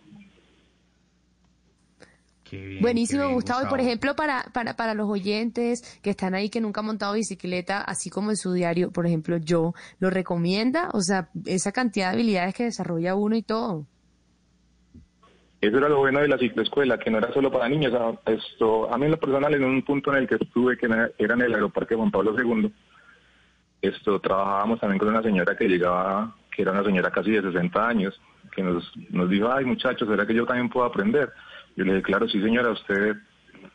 Buenísimo, Gustavo. Y por ejemplo, para, para, para los oyentes que están ahí que nunca han montado bicicleta, así como en su diario, por ejemplo, yo, ¿lo recomienda? O sea, esa cantidad de habilidades que desarrolla uno y todo. Eso era lo bueno de la cicloescuela, que no era solo para niños. a- Esto, a mí en lo personal, en un punto en el que estuve, que era era en el aeroparque Juan Pablo II, esto, trabajábamos también con una señora que llegaba, que era una señora casi de 60 años, que nos, nos dijo, ay muchachos, ¿será que yo también puedo aprender? Yo le dije, claro, sí señora, usted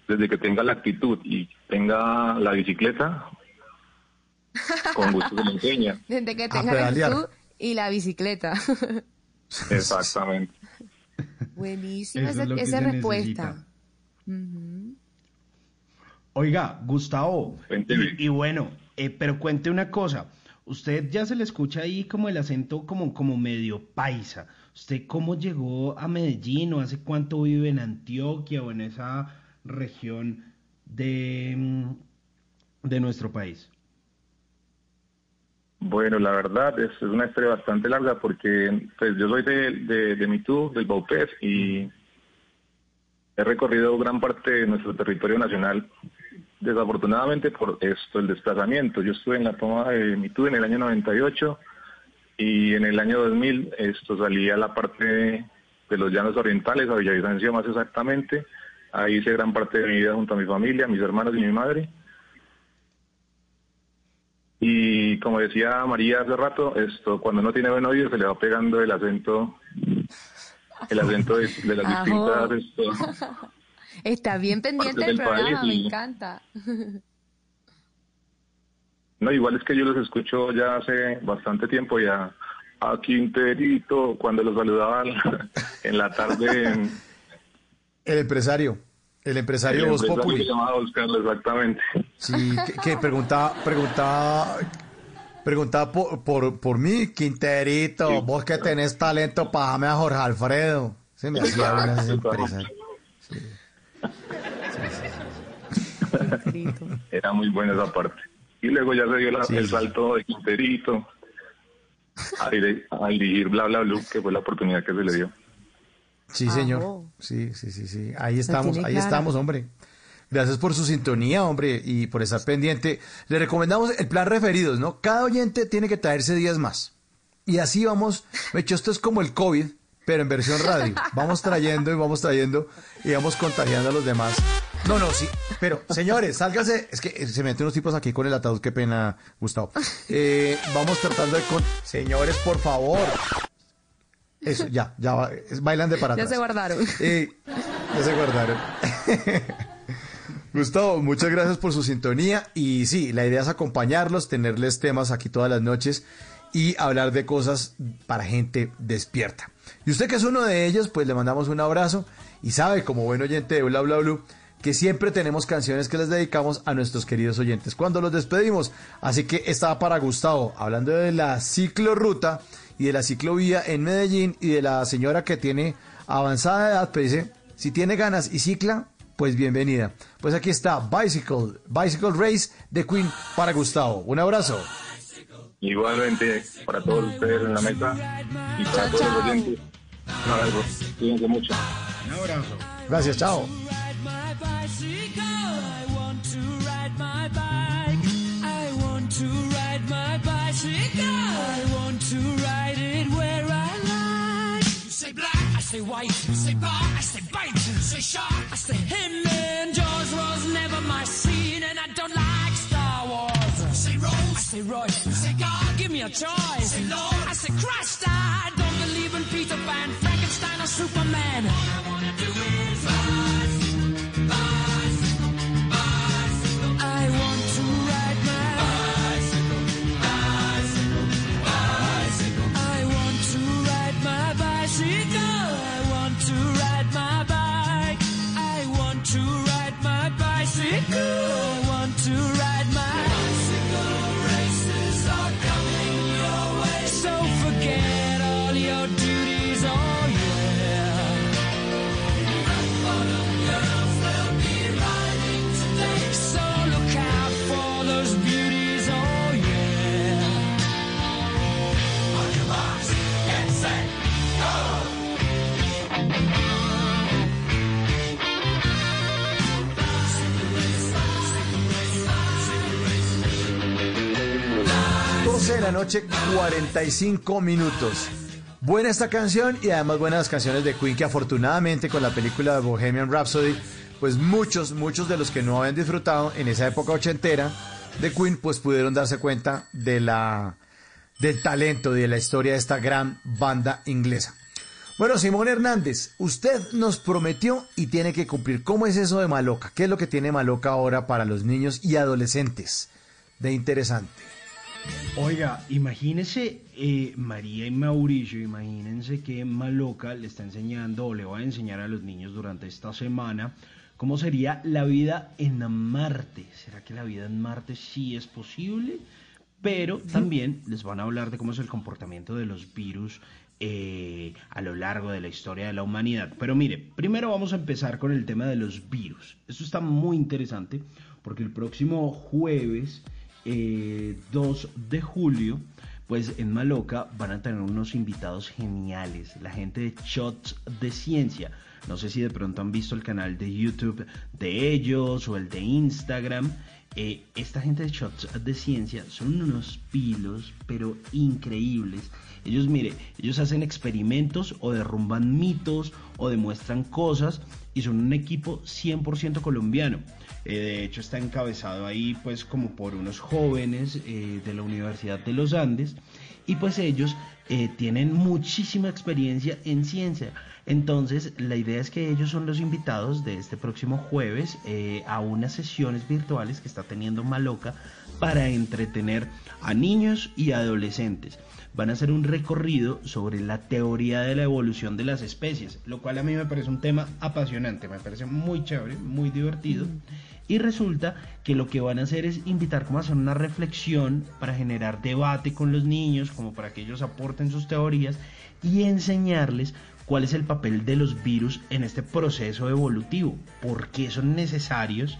desde que tenga la actitud y tenga la bicicleta, con gusto se le enseña. Desde que tenga la actitud y la bicicleta. Exactamente. Buenísima esa, es esa respuesta. Oiga, Gustavo, y, y bueno, eh, pero cuente una cosa. Usted ya se le escucha ahí como el acento como, como medio paisa. ¿Usted cómo llegó a Medellín o hace cuánto vive en Antioquia o en esa región de, mm, de nuestro país? Bueno, la verdad es, una historia bastante larga porque pues yo soy de, de, de Mitú, del Baupés, y he recorrido gran parte de nuestro territorio nacional, desafortunadamente por esto, el desplazamiento. Yo estuve en la toma de Mitú en el año 98 y en el año 2000 esto salí a la parte de, de los llanos orientales, a Villavicencio más exactamente. Ahí hice gran parte de mi vida junto a mi familia, mis hermanos y mi madre. Y como decía María hace rato, esto cuando no tiene buen oído se le va pegando el acento, el acento de, de las Ajo. distintas esto, Está bien pendiente del del programa, país me encanta. No, igual es que yo los escucho ya hace bastante tiempo ya a Quinterito cuando los saludaba en la tarde El empresario. El empresario el Voz Populi. exactamente. Sí, que, que preguntaba, preguntaba, preguntaba por, por, por mí, Quinterito, vos que tenés talento, pagame a Jorge Alfredo. Se me hacía una ese empresario. Era muy buena esa parte. Y luego ya se dio la- Sí, el salto de Quinterito a, dire- a dirigir Bla Bla Blue, que fue la oportunidad que se le dio. Sí, señor. Sí, sí, sí, sí. Ahí estamos, ahí clara. estamos, hombre. Gracias por su sintonía, hombre, y por estar pendiente. Le recomendamos el plan referidos, ¿no? Cada oyente tiene que traerse días más. Y así vamos, de hecho, esto es como el COVID, pero en versión radio. Vamos trayendo y vamos trayendo y vamos contagiando a los demás. No, no, sí, pero señores, sálgase. Es que se meten unos tipos aquí con el ataúd, qué pena, Gustavo. Eh, vamos tratando de con. Señores, por favor. Eso, ya, ya, bailan de para Ya se guardaron. Eh, Ya se guardaron. Gustavo, muchas gracias por su sintonía y sí, la idea es acompañarlos, tenerles temas aquí todas las noches y hablar de cosas para gente despierta. Y usted que es uno de ellos, pues le mandamos un abrazo y sabe, como buen oyente de Bla Bla Blue, que siempre tenemos canciones que les dedicamos a nuestros queridos oyentes cuando los despedimos. Así que estaba para Gustavo, hablando de la ciclorruta y de la ciclovía en Medellín y de la señora que tiene avanzada edad, pues dice, si tiene ganas y cicla, pues bienvenida. Pues aquí está Bicycle, Bicycle Race de Queen para Gustavo. Un abrazo. Igualmente para todos ustedes en la mesa y para todos los oyentes. Un abrazo. Cuídense mucho. Un abrazo. Gracias, chao. My bicycle. I want to ride my bike. I want to ride my bicycle. I want to ride it where I like. You say black, I say white. You say bar, I say bite. You say shark, I say him. And Jaws was never my scene, and I don't like Star Wars. You say Rose, I say Royce. You say God, give me a choice. Say Lord, I say Christ. I don't believe in Peter Pan, Frankenstein, or Superman. Oh. 11 de la noche, 45 minutos. Buena esta canción y además buenas las canciones de Queen que afortunadamente con la película de Bohemian Rhapsody, pues muchos, muchos de los que no habían disfrutado en esa época ochentera de Queen, pues pudieron darse cuenta de la, del talento y de la historia de esta gran banda inglesa. Bueno, Simón Hernández, usted nos prometió y tiene que cumplir. ¿Cómo es eso de Maloca? ¿Qué es lo que tiene Maloca ahora para los niños y adolescentes de interesante? Oiga, imagínense, eh, María y Mauricio, imagínense que Maloca le está enseñando o le va a enseñar a los niños durante esta semana cómo sería la vida en Marte. ¿Será que la vida en Marte sí es posible? Pero también les van a hablar de cómo es el comportamiento de los virus eh, a lo largo de la historia de la humanidad. Pero mire, primero vamos a empezar con el tema de los virus. Esto está muy interesante porque el próximo jueves eh, 2 de julio, pues en Maloca van a tener unos invitados geniales, la gente de Shots de Ciencia. No sé si de pronto han visto el canal de YouTube de ellos o el de Instagram. Eh, esta gente de Shots de Ciencia son unos pilos, pero increíbles. Ellos, mire, ellos hacen experimentos o derrumban mitos o demuestran cosas y son un equipo 100% colombiano. Eh, de hecho está encabezado ahí pues como por unos jóvenes eh, de la Universidad de los Andes y pues ellos eh, tienen muchísima experiencia en ciencia. Entonces la idea es que ellos son los invitados de este próximo jueves a unas sesiones virtuales que está teniendo Maloca para entretener a niños y adolescentes van a hacer un recorrido sobre la teoría de la evolución de las especies, lo cual a mí me parece un tema apasionante, me parece muy chévere, muy divertido. Y resulta que lo que van a hacer es invitar como a hacer una reflexión para generar debate con los niños, como para que ellos aporten sus teorías y enseñarles cuál es el papel de los virus en este proceso evolutivo, por qué son necesarios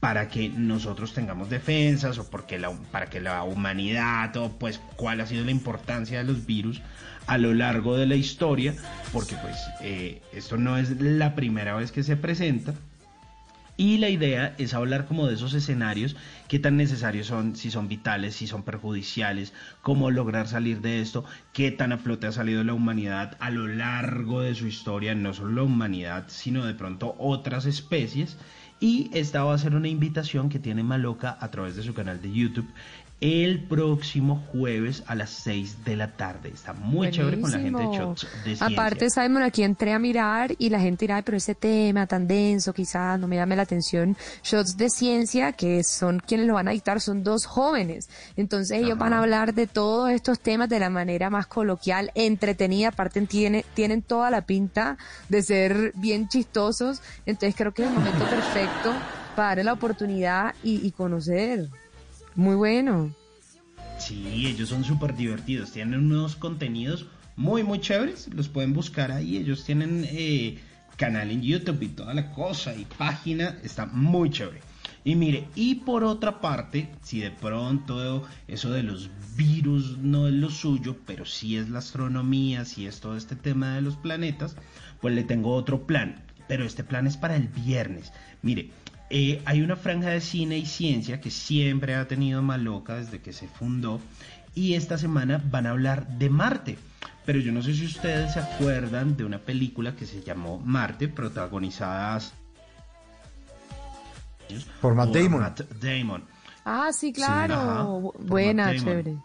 para que nosotros tengamos defensas o porque la, para que la humanidad o pues cuál ha sido la importancia de los virus a lo largo de la historia porque pues eh, esto no es la primera vez que se presenta y la idea es hablar como de esos escenarios, qué tan necesarios son, si son vitales, si son perjudiciales, cómo lograr salir de esto, qué tan a flote ha salido la humanidad a lo largo de su historia, no solo la humanidad, sino de pronto otras especies. Y esta va a ser una invitación que tiene Maloca a través de su canal de YouTube el próximo jueves a las 6 de la tarde. Está muy chévere con la gente de. Shots de Ciencia. Aparte, Simon, aquí entré a mirar y la gente dirá, "Ay, pero ese tema tan denso, quizás no me llame la atención. Shots de ciencia, que son quienes lo van a dictar, son dos jóvenes. Entonces ellos van a hablar de todos estos temas de la manera más coloquial, entretenida. Aparte, tiene, tienen toda la pinta de ser bien chistosos. Entonces creo que es el momento perfecto para darle la oportunidad y, y conocer. Muy bueno. Sí, ellos son súper divertidos. Tienen unos contenidos muy, muy chéveres. Los pueden buscar ahí. Ellos tienen eh, canal en YouTube y toda la cosa y página. Está muy chévere. Y mire, y por otra parte, si de pronto eso de los virus no es lo suyo, pero sí es la astronomía, sí es todo este tema de los planetas, pues le tengo otro plan. Pero este plan es para el viernes. Mire, eh, hay una franja de cine y ciencia que siempre ha tenido Maloca desde que se fundó y esta semana van a hablar de Marte. Pero yo no sé si ustedes se acuerdan de una película que se llamó Marte, protagonizada Por Matt Damon. Matt Damon. Ah, sí, claro. por Buena, chévere.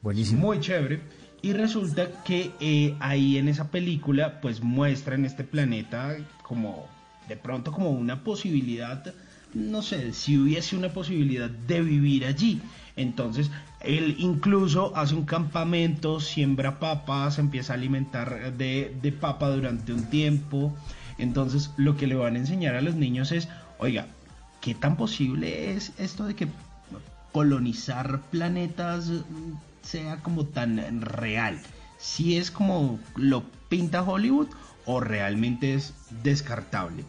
Buenísimo. Muy chévere. Y resulta que eh, ahí en esa película pues muestran este planeta como de pronto como una posibilidad, no sé, si hubiese una posibilidad de vivir allí. Entonces él incluso hace un campamento, siembra papas, empieza a alimentar de, de papa durante un tiempo. Entonces lo que le van a enseñar a los niños es, oiga, ¿qué tan posible es esto de que colonizar planetas sea como tan real. Si es como lo pinta Hollywood o realmente es descartable.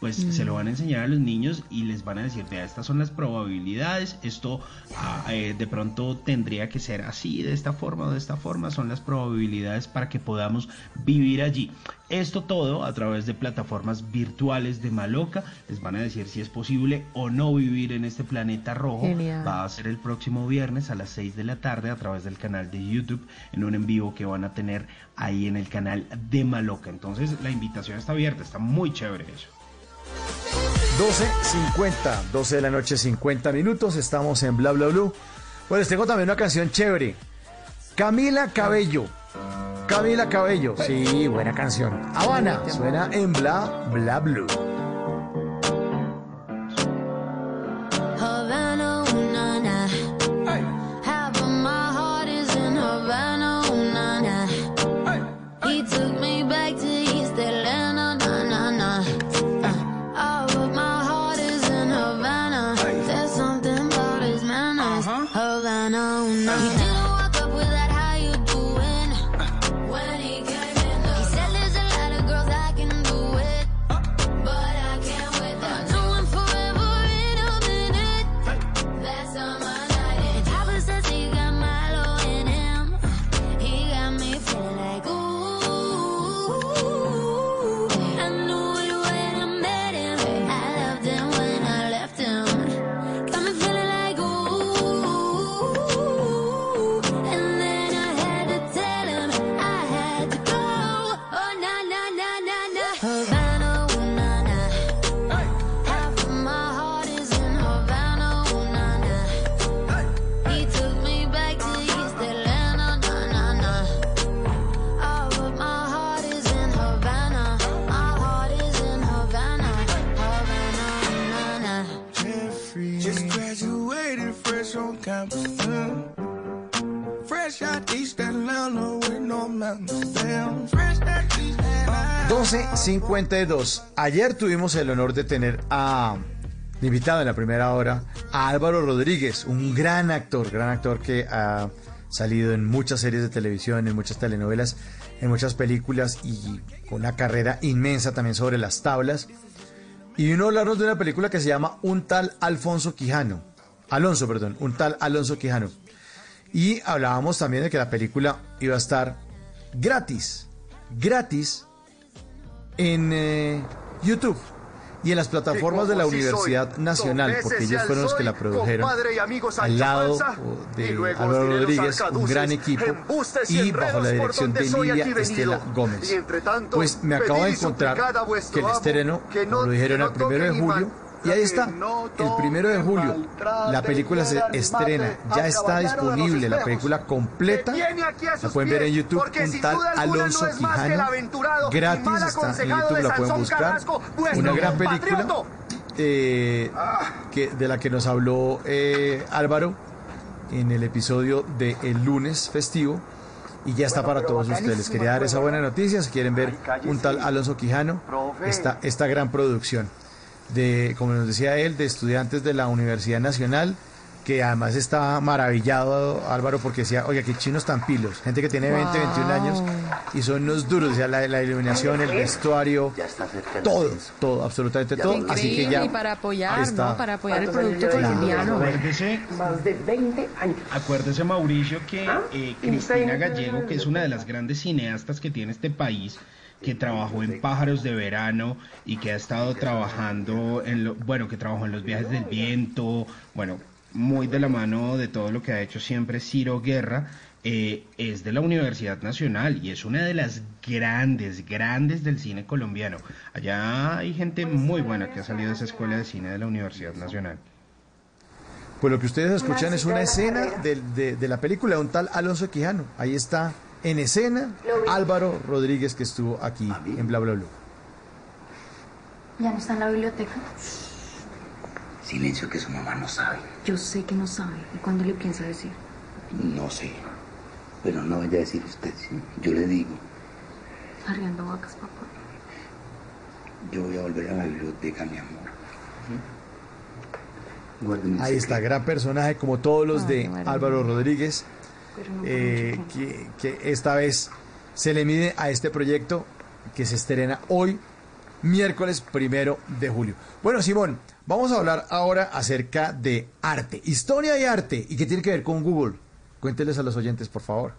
Pues Mm. se lo van a enseñar a los niños y les van a decir, vea, estas son las probabilidades, esto ah, eh, de pronto tendría que ser así, de esta forma o de esta forma, son las probabilidades para que podamos vivir allí. Esto todo a través de plataformas virtuales de Maloca, les van a decir si es posible o no vivir en este planeta rojo. Genial. Va a ser el próximo viernes a las 6 de la tarde a través del canal de YouTube en un en vivo que van a tener ahí en el canal de Maloca. Entonces la invitación está abierta, está muy chévere eso. 12.50, 12 de la noche, 50 minutos. Estamos en Bla Bla Blue. Pues les tengo también una canción chévere. Camila Cabello. Camila Cabello. Sí, buena canción. Habana. Suena en Bla Bla Blue. Fresh on campus. mm. Fresh out East Atlanta with no mountains. Damn, fresh out East Atlanta. 12.52. Ayer tuvimos el honor de tener a invitado en la primera hora a Álvaro Rodríguez, un gran actor, gran actor que ha salido en muchas series de televisión, en muchas telenovelas, en muchas películas y con una carrera inmensa también sobre las tablas. Y vino a hablarnos de una película que se llama Un tal Alfonso Quijano. Alonso, perdón, un tal Alonso Quijano. Y hablábamos también de que la película iba a estar gratis, gratis en eh, YouTube y en las plataformas de la Universidad Nacional, porque ellos fueron los que la produjeron al lado de Álvaro Rodríguez, un gran equipo, y bajo la dirección de Lidia Estela Gómez. Pues me acabo de encontrar que el estreno, como lo dijeron el primero de julio, Y ahí está, el primero de julio, la película se estrena, ya está disponible la película completa, la pueden ver en YouTube, un tal Alonso Quijano, gratis, está en YouTube, la pueden buscar, una gran película eh, que, de la que nos habló eh, Álvaro en el episodio de el lunes festivo. Y ya está para todos ustedes. Les quería dar esa buena noticia. Si quieren ver un tal Alonso Quijano, esta, esta gran producción de, como nos decía él, de estudiantes de la Universidad Nacional, que además está maravillado Álvaro porque decía, oye, qué chinos tan pilos, gente que tiene 20, 21 años y son unos duros, o sea, la, la iluminación, el vestuario, todo, todo, absolutamente todo. Así que ya y para apoyar, está. ¿no? Para apoyar el producto colombiano. Acuérdese, acuérdese Mauricio que eh, Cristina Gallego, que es una de las grandes cineastas que tiene este país, que trabajó en Pájaros de Verano y que ha estado trabajando en lo, bueno, que trabajó en los viajes del viento, bueno, muy de la mano de todo lo que ha hecho siempre Ciro Guerra, eh, es de la Universidad Nacional y es una de las grandes, grandes del cine colombiano. Allá hay gente muy buena que ha salido de esa escuela de cine de la Universidad Nacional. Pues lo que ustedes escuchan es una escena de, de- de la película de un tal Alonso Quijano. Ahí está en escena Álvaro Rodríguez que estuvo aquí en Bla Bla Bla. ¿Ya no está en la biblioteca? Silencio que su mamá no sabe. Yo sé que no sabe. ¿Y cuándo le piensa decir? No sé. Pero no vaya a decir usted. ¿sí? Yo le digo, Arriando vacas, papá. yo voy a volver a la biblioteca, mi amor. Guárdeme el Ahí está, gran personaje como todos los de Álvaro Rodríguez, eh, que, que esta vez se le mide a este proyecto que se estrena hoy, miércoles primero de julio. Bueno, Simón, vamos a hablar ahora acerca de arte, historia y arte, y qué tiene que ver con Google. Cuénteles a los oyentes, por favor.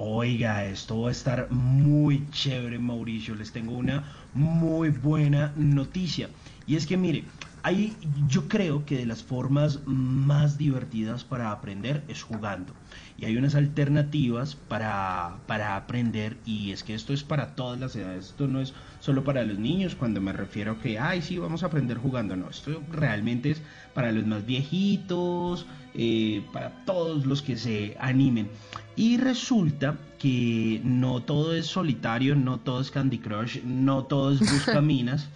Oiga, esto va a estar muy chévere, Mauricio. Les tengo una muy buena noticia. Y es que, mire, hay, yo creo que de las formas más divertidas para aprender es jugando. Y hay unas alternativas para, para aprender. Y es que esto es para todas las edades. Esto no es solo para los niños. Cuando me refiero a que, ay, sí, vamos a aprender jugando. No, esto realmente es para los más viejitos, eh, para todos los que se animen. Y resulta que no todo es solitario, no todo es Candy Crush, no todo es Buscaminas.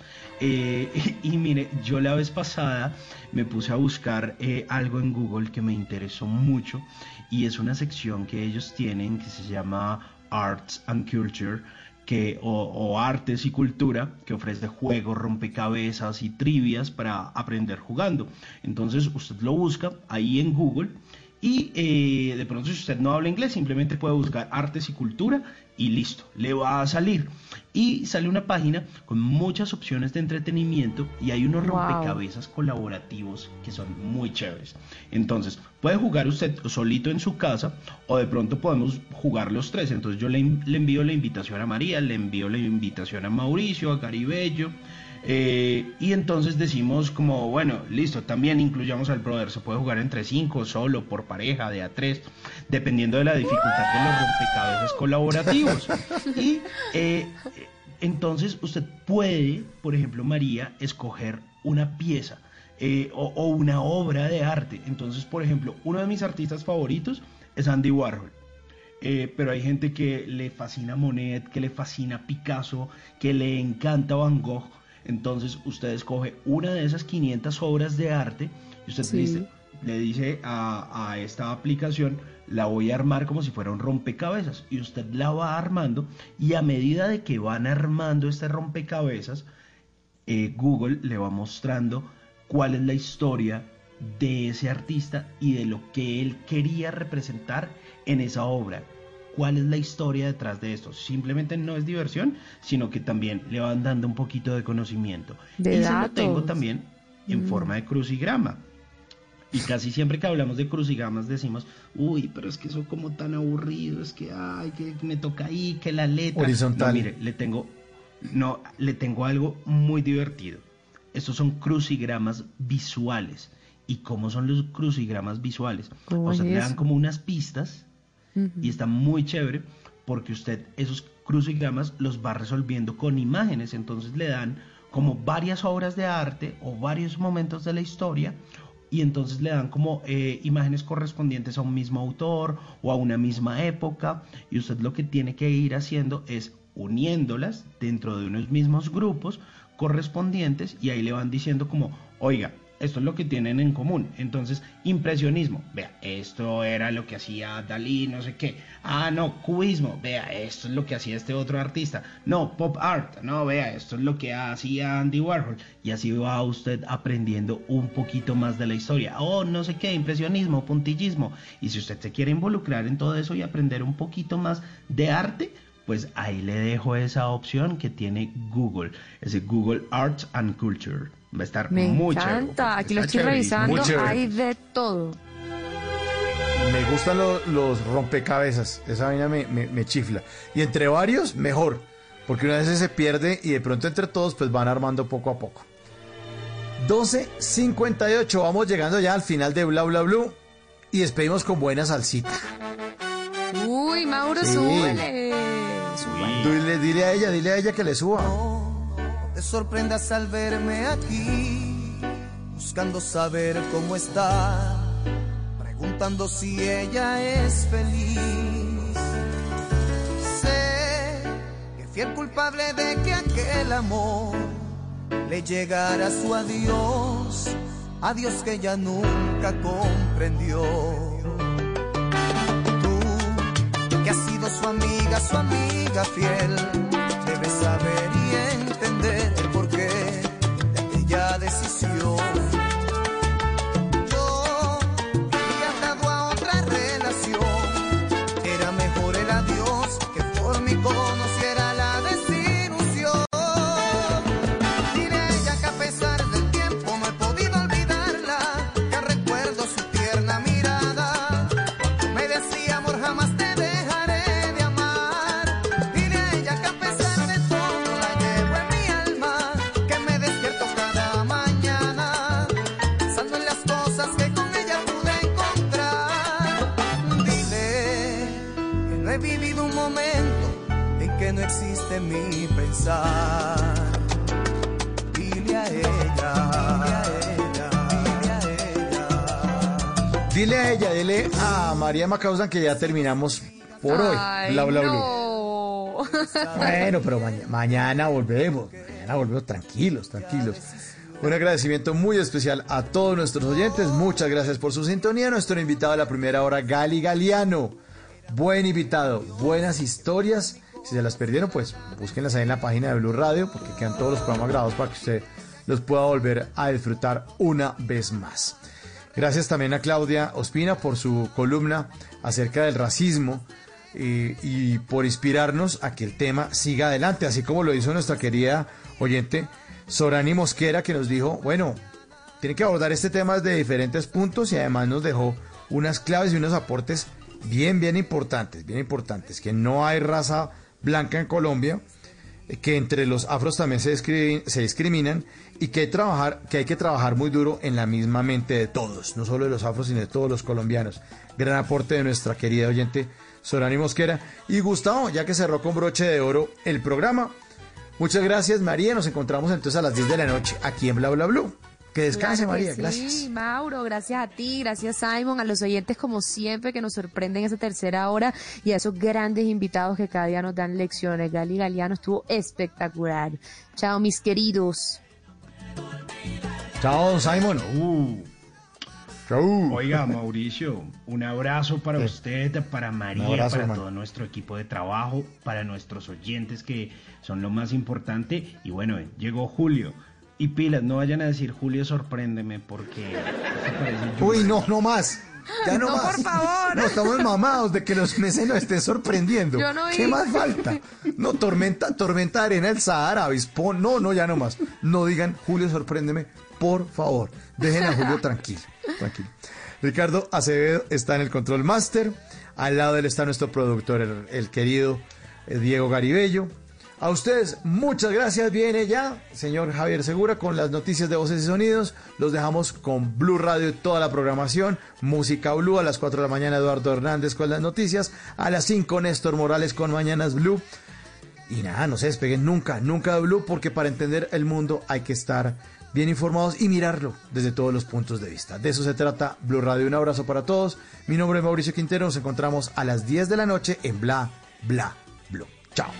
Eh, y, mire, yo la vez pasada me puse a buscar eh, algo en Google que me interesó mucho y es una sección que ellos tienen que se llama Arts and Culture que, o, artes y cultura que ofrece juegos, rompecabezas y trivias para aprender jugando. Entonces usted lo busca ahí en Google y eh, de pronto si usted no habla inglés simplemente puede buscar artes y cultura y listo, le va a salir. Y sale una página con muchas opciones de entretenimiento y hay unos Wow. rompecabezas colaborativos que son muy chéveres. Entonces, puede jugar usted solito en su casa o de pronto podemos jugar los tres. Entonces yo le, le envío la invitación a María, le envío la invitación a Mauricio, a Caribello. Eh, y entonces decimos como, bueno, listo, también incluyamos al brother, se puede jugar entre cinco, solo, por pareja, de a tres, dependiendo de la dificultad de los rompecabezas colaborativos. Y eh, entonces usted puede, por ejemplo, María, escoger una pieza eh, o, una obra de arte. Entonces, por ejemplo, uno de mis artistas favoritos es Andy Warhol. Pero hay gente que le fascina Monet, que le fascina Picasso, que le encanta Van Gogh. Entonces usted escoge una de esas 500 obras de arte y usted Sí. dice, le dice a, a esta aplicación, la voy a armar como si fuera un rompecabezas. Y usted la va armando y a medida de que van armando este rompecabezas, eh, Google le va mostrando cuál es la historia de ese artista y de lo que él quería representar en esa obra. ¿Cuál es la historia detrás de esto? Simplemente no es diversión, sino que también le van dando un poquito de conocimiento. De y se lo tengo también en Mm. forma de crucigrama. Y casi siempre que hablamos de crucigramas decimos, uy, pero es que eso como tan aburrido, es que, ay, que me toca ahí, que la letra. Horizontal. No, mire, le tengo, no, le tengo algo muy divertido. Estos son crucigramas visuales. ¿Y cómo son los crucigramas visuales? ¿Cómo O sea, es le dan como unas pistas y está muy chévere porque usted esos crucigramas los va resolviendo con imágenes, entonces le dan como varias obras de arte o varios momentos de la historia y entonces le dan como eh, imágenes correspondientes a un mismo autor o a una misma época. Y usted lo que tiene que ir haciendo es uniéndolas dentro de unos mismos grupos correspondientes y ahí le van diciendo como, oiga, esto es lo que tienen en común. Entonces, impresionismo, vea, esto era lo que hacía Dalí, no sé qué. Ah, no, cubismo, vea, esto es lo que hacía este otro artista. No, pop art, no, vea, esto es lo que hacía Andy Warhol. Y así va usted aprendiendo un poquito más de la historia. Oh, no sé qué, impresionismo, puntillismo. Y si usted se quiere involucrar en todo eso y aprender un poquito más de arte, pues ahí le dejo esa opción que tiene Google, ese Google Arts and Culture. Va a estar Me muy encanta. chévere. Aquí lo estoy revisando. Hay de todo. Me gustan lo- los rompecabezas. Esa vaina me, me- me chifla. Y entre varios, mejor. Porque una vez se pierde y de pronto entre todos, pues van armando poco a poco. 12.58. Vamos llegando ya al final de Bla Bla Blue. Y despedimos con buena salsita. Uy, Mauro, Sí. súbele. Dile, dile a ella, dile a ella que le suba. Sorprendas al verme aquí, buscando saber cómo está, preguntando si ella es feliz. Sé que fui el culpable de que aquel amor le llegara su adiós, adiós que ella nunca comprendió. Tú, que has sido su amiga, su amiga fiel, debes saber entender el porqué de aquella decisión. Pensar. Dile a ella, dile a ella, dile a ella. Dile a ella, dile a María Macausan que ya terminamos por hoy. Bla Bla no. Bueno, pero maña- mañana volvemos. Mañana volvemos tranquilos, tranquilos. Un agradecimiento muy especial a todos nuestros oyentes. Muchas gracias por su sintonía. Nuestro invitado de la primera hora, Gali Galeano. Buen invitado, buenas historias. Si se las perdieron, pues búsquenlas ahí en la página de Blue Radio, porque quedan todos los programas grabados para que usted los pueda volver a disfrutar una vez más. Gracias también a Claudia Ospina por su columna acerca del racismo y, y por inspirarnos a que el tema siga adelante, así como lo hizo nuestra querida oyente Sorani Mosquera, que nos dijo, bueno, tiene que abordar este tema desde diferentes puntos y además nos dejó unas claves y unos aportes bien, bien importantes, bien importantes, que no hay raza blanca en Colombia, que entre los afros también se discriminan y que hay, trabajar, que hay que trabajar muy duro en la misma mente de todos, no solo de los afros, sino de todos los colombianos. Gran aporte de nuestra querida oyente Sorani Mosquera. Y Gustavo, ya que cerró con broche de oro el programa. Muchas gracias, María. Nos encontramos entonces a las 10 de la noche aquí en Bla Bla Blue. Que descanse, Claro que María. sí, Gracias. Mauro, gracias a ti, gracias Simon, a los oyentes como siempre que nos sorprenden esa tercera hora y a esos grandes invitados que cada día nos dan lecciones. Gali Galeano estuvo espectacular. Chao, mis queridos. Chao, don Simon. Chau. Oiga, Mauricio, un abrazo para usted, para María, abrazo, para todo nuestro equipo de trabajo, para nuestros oyentes que son lo más importante. Y bueno, llegó Julio. Y pilas, no vayan a decir Julio, sorpréndeme, porque Uy, no, no más. Ya no, No, más. por favor. No, estamos mamados de que los meses nos estén sorprendiendo. Yo no ¿Qué vi. más falta? No, tormenta, tormenta de arena del Sahara, avispón. No, no, ya no más. No digan, Julio, sorpréndeme, por favor. Dejen a Julio tranquilo, tranquilo. Ricardo Acevedo está en el control master. Al lado de él está nuestro productor, el, el querido eh, Diego Garibello. A ustedes, muchas gracias. Viene ya, señor Javier Segura, con las noticias de voces y sonidos. Los dejamos con Blue Radio y toda la programación. Música Blue a las 4 de la mañana, Eduardo Hernández con las noticias. A las 5, Néstor Morales con Mañanas Blue. Y nada, no se despeguen nunca, nunca de Blue, porque para entender el mundo hay que estar bien informados y mirarlo desde todos los puntos de vista. De eso se trata Blue Radio. Un abrazo para todos. Mi nombre es Mauricio Quintero. Nos encontramos a las 10 de la noche en Bla, Bla, Blue. Chao.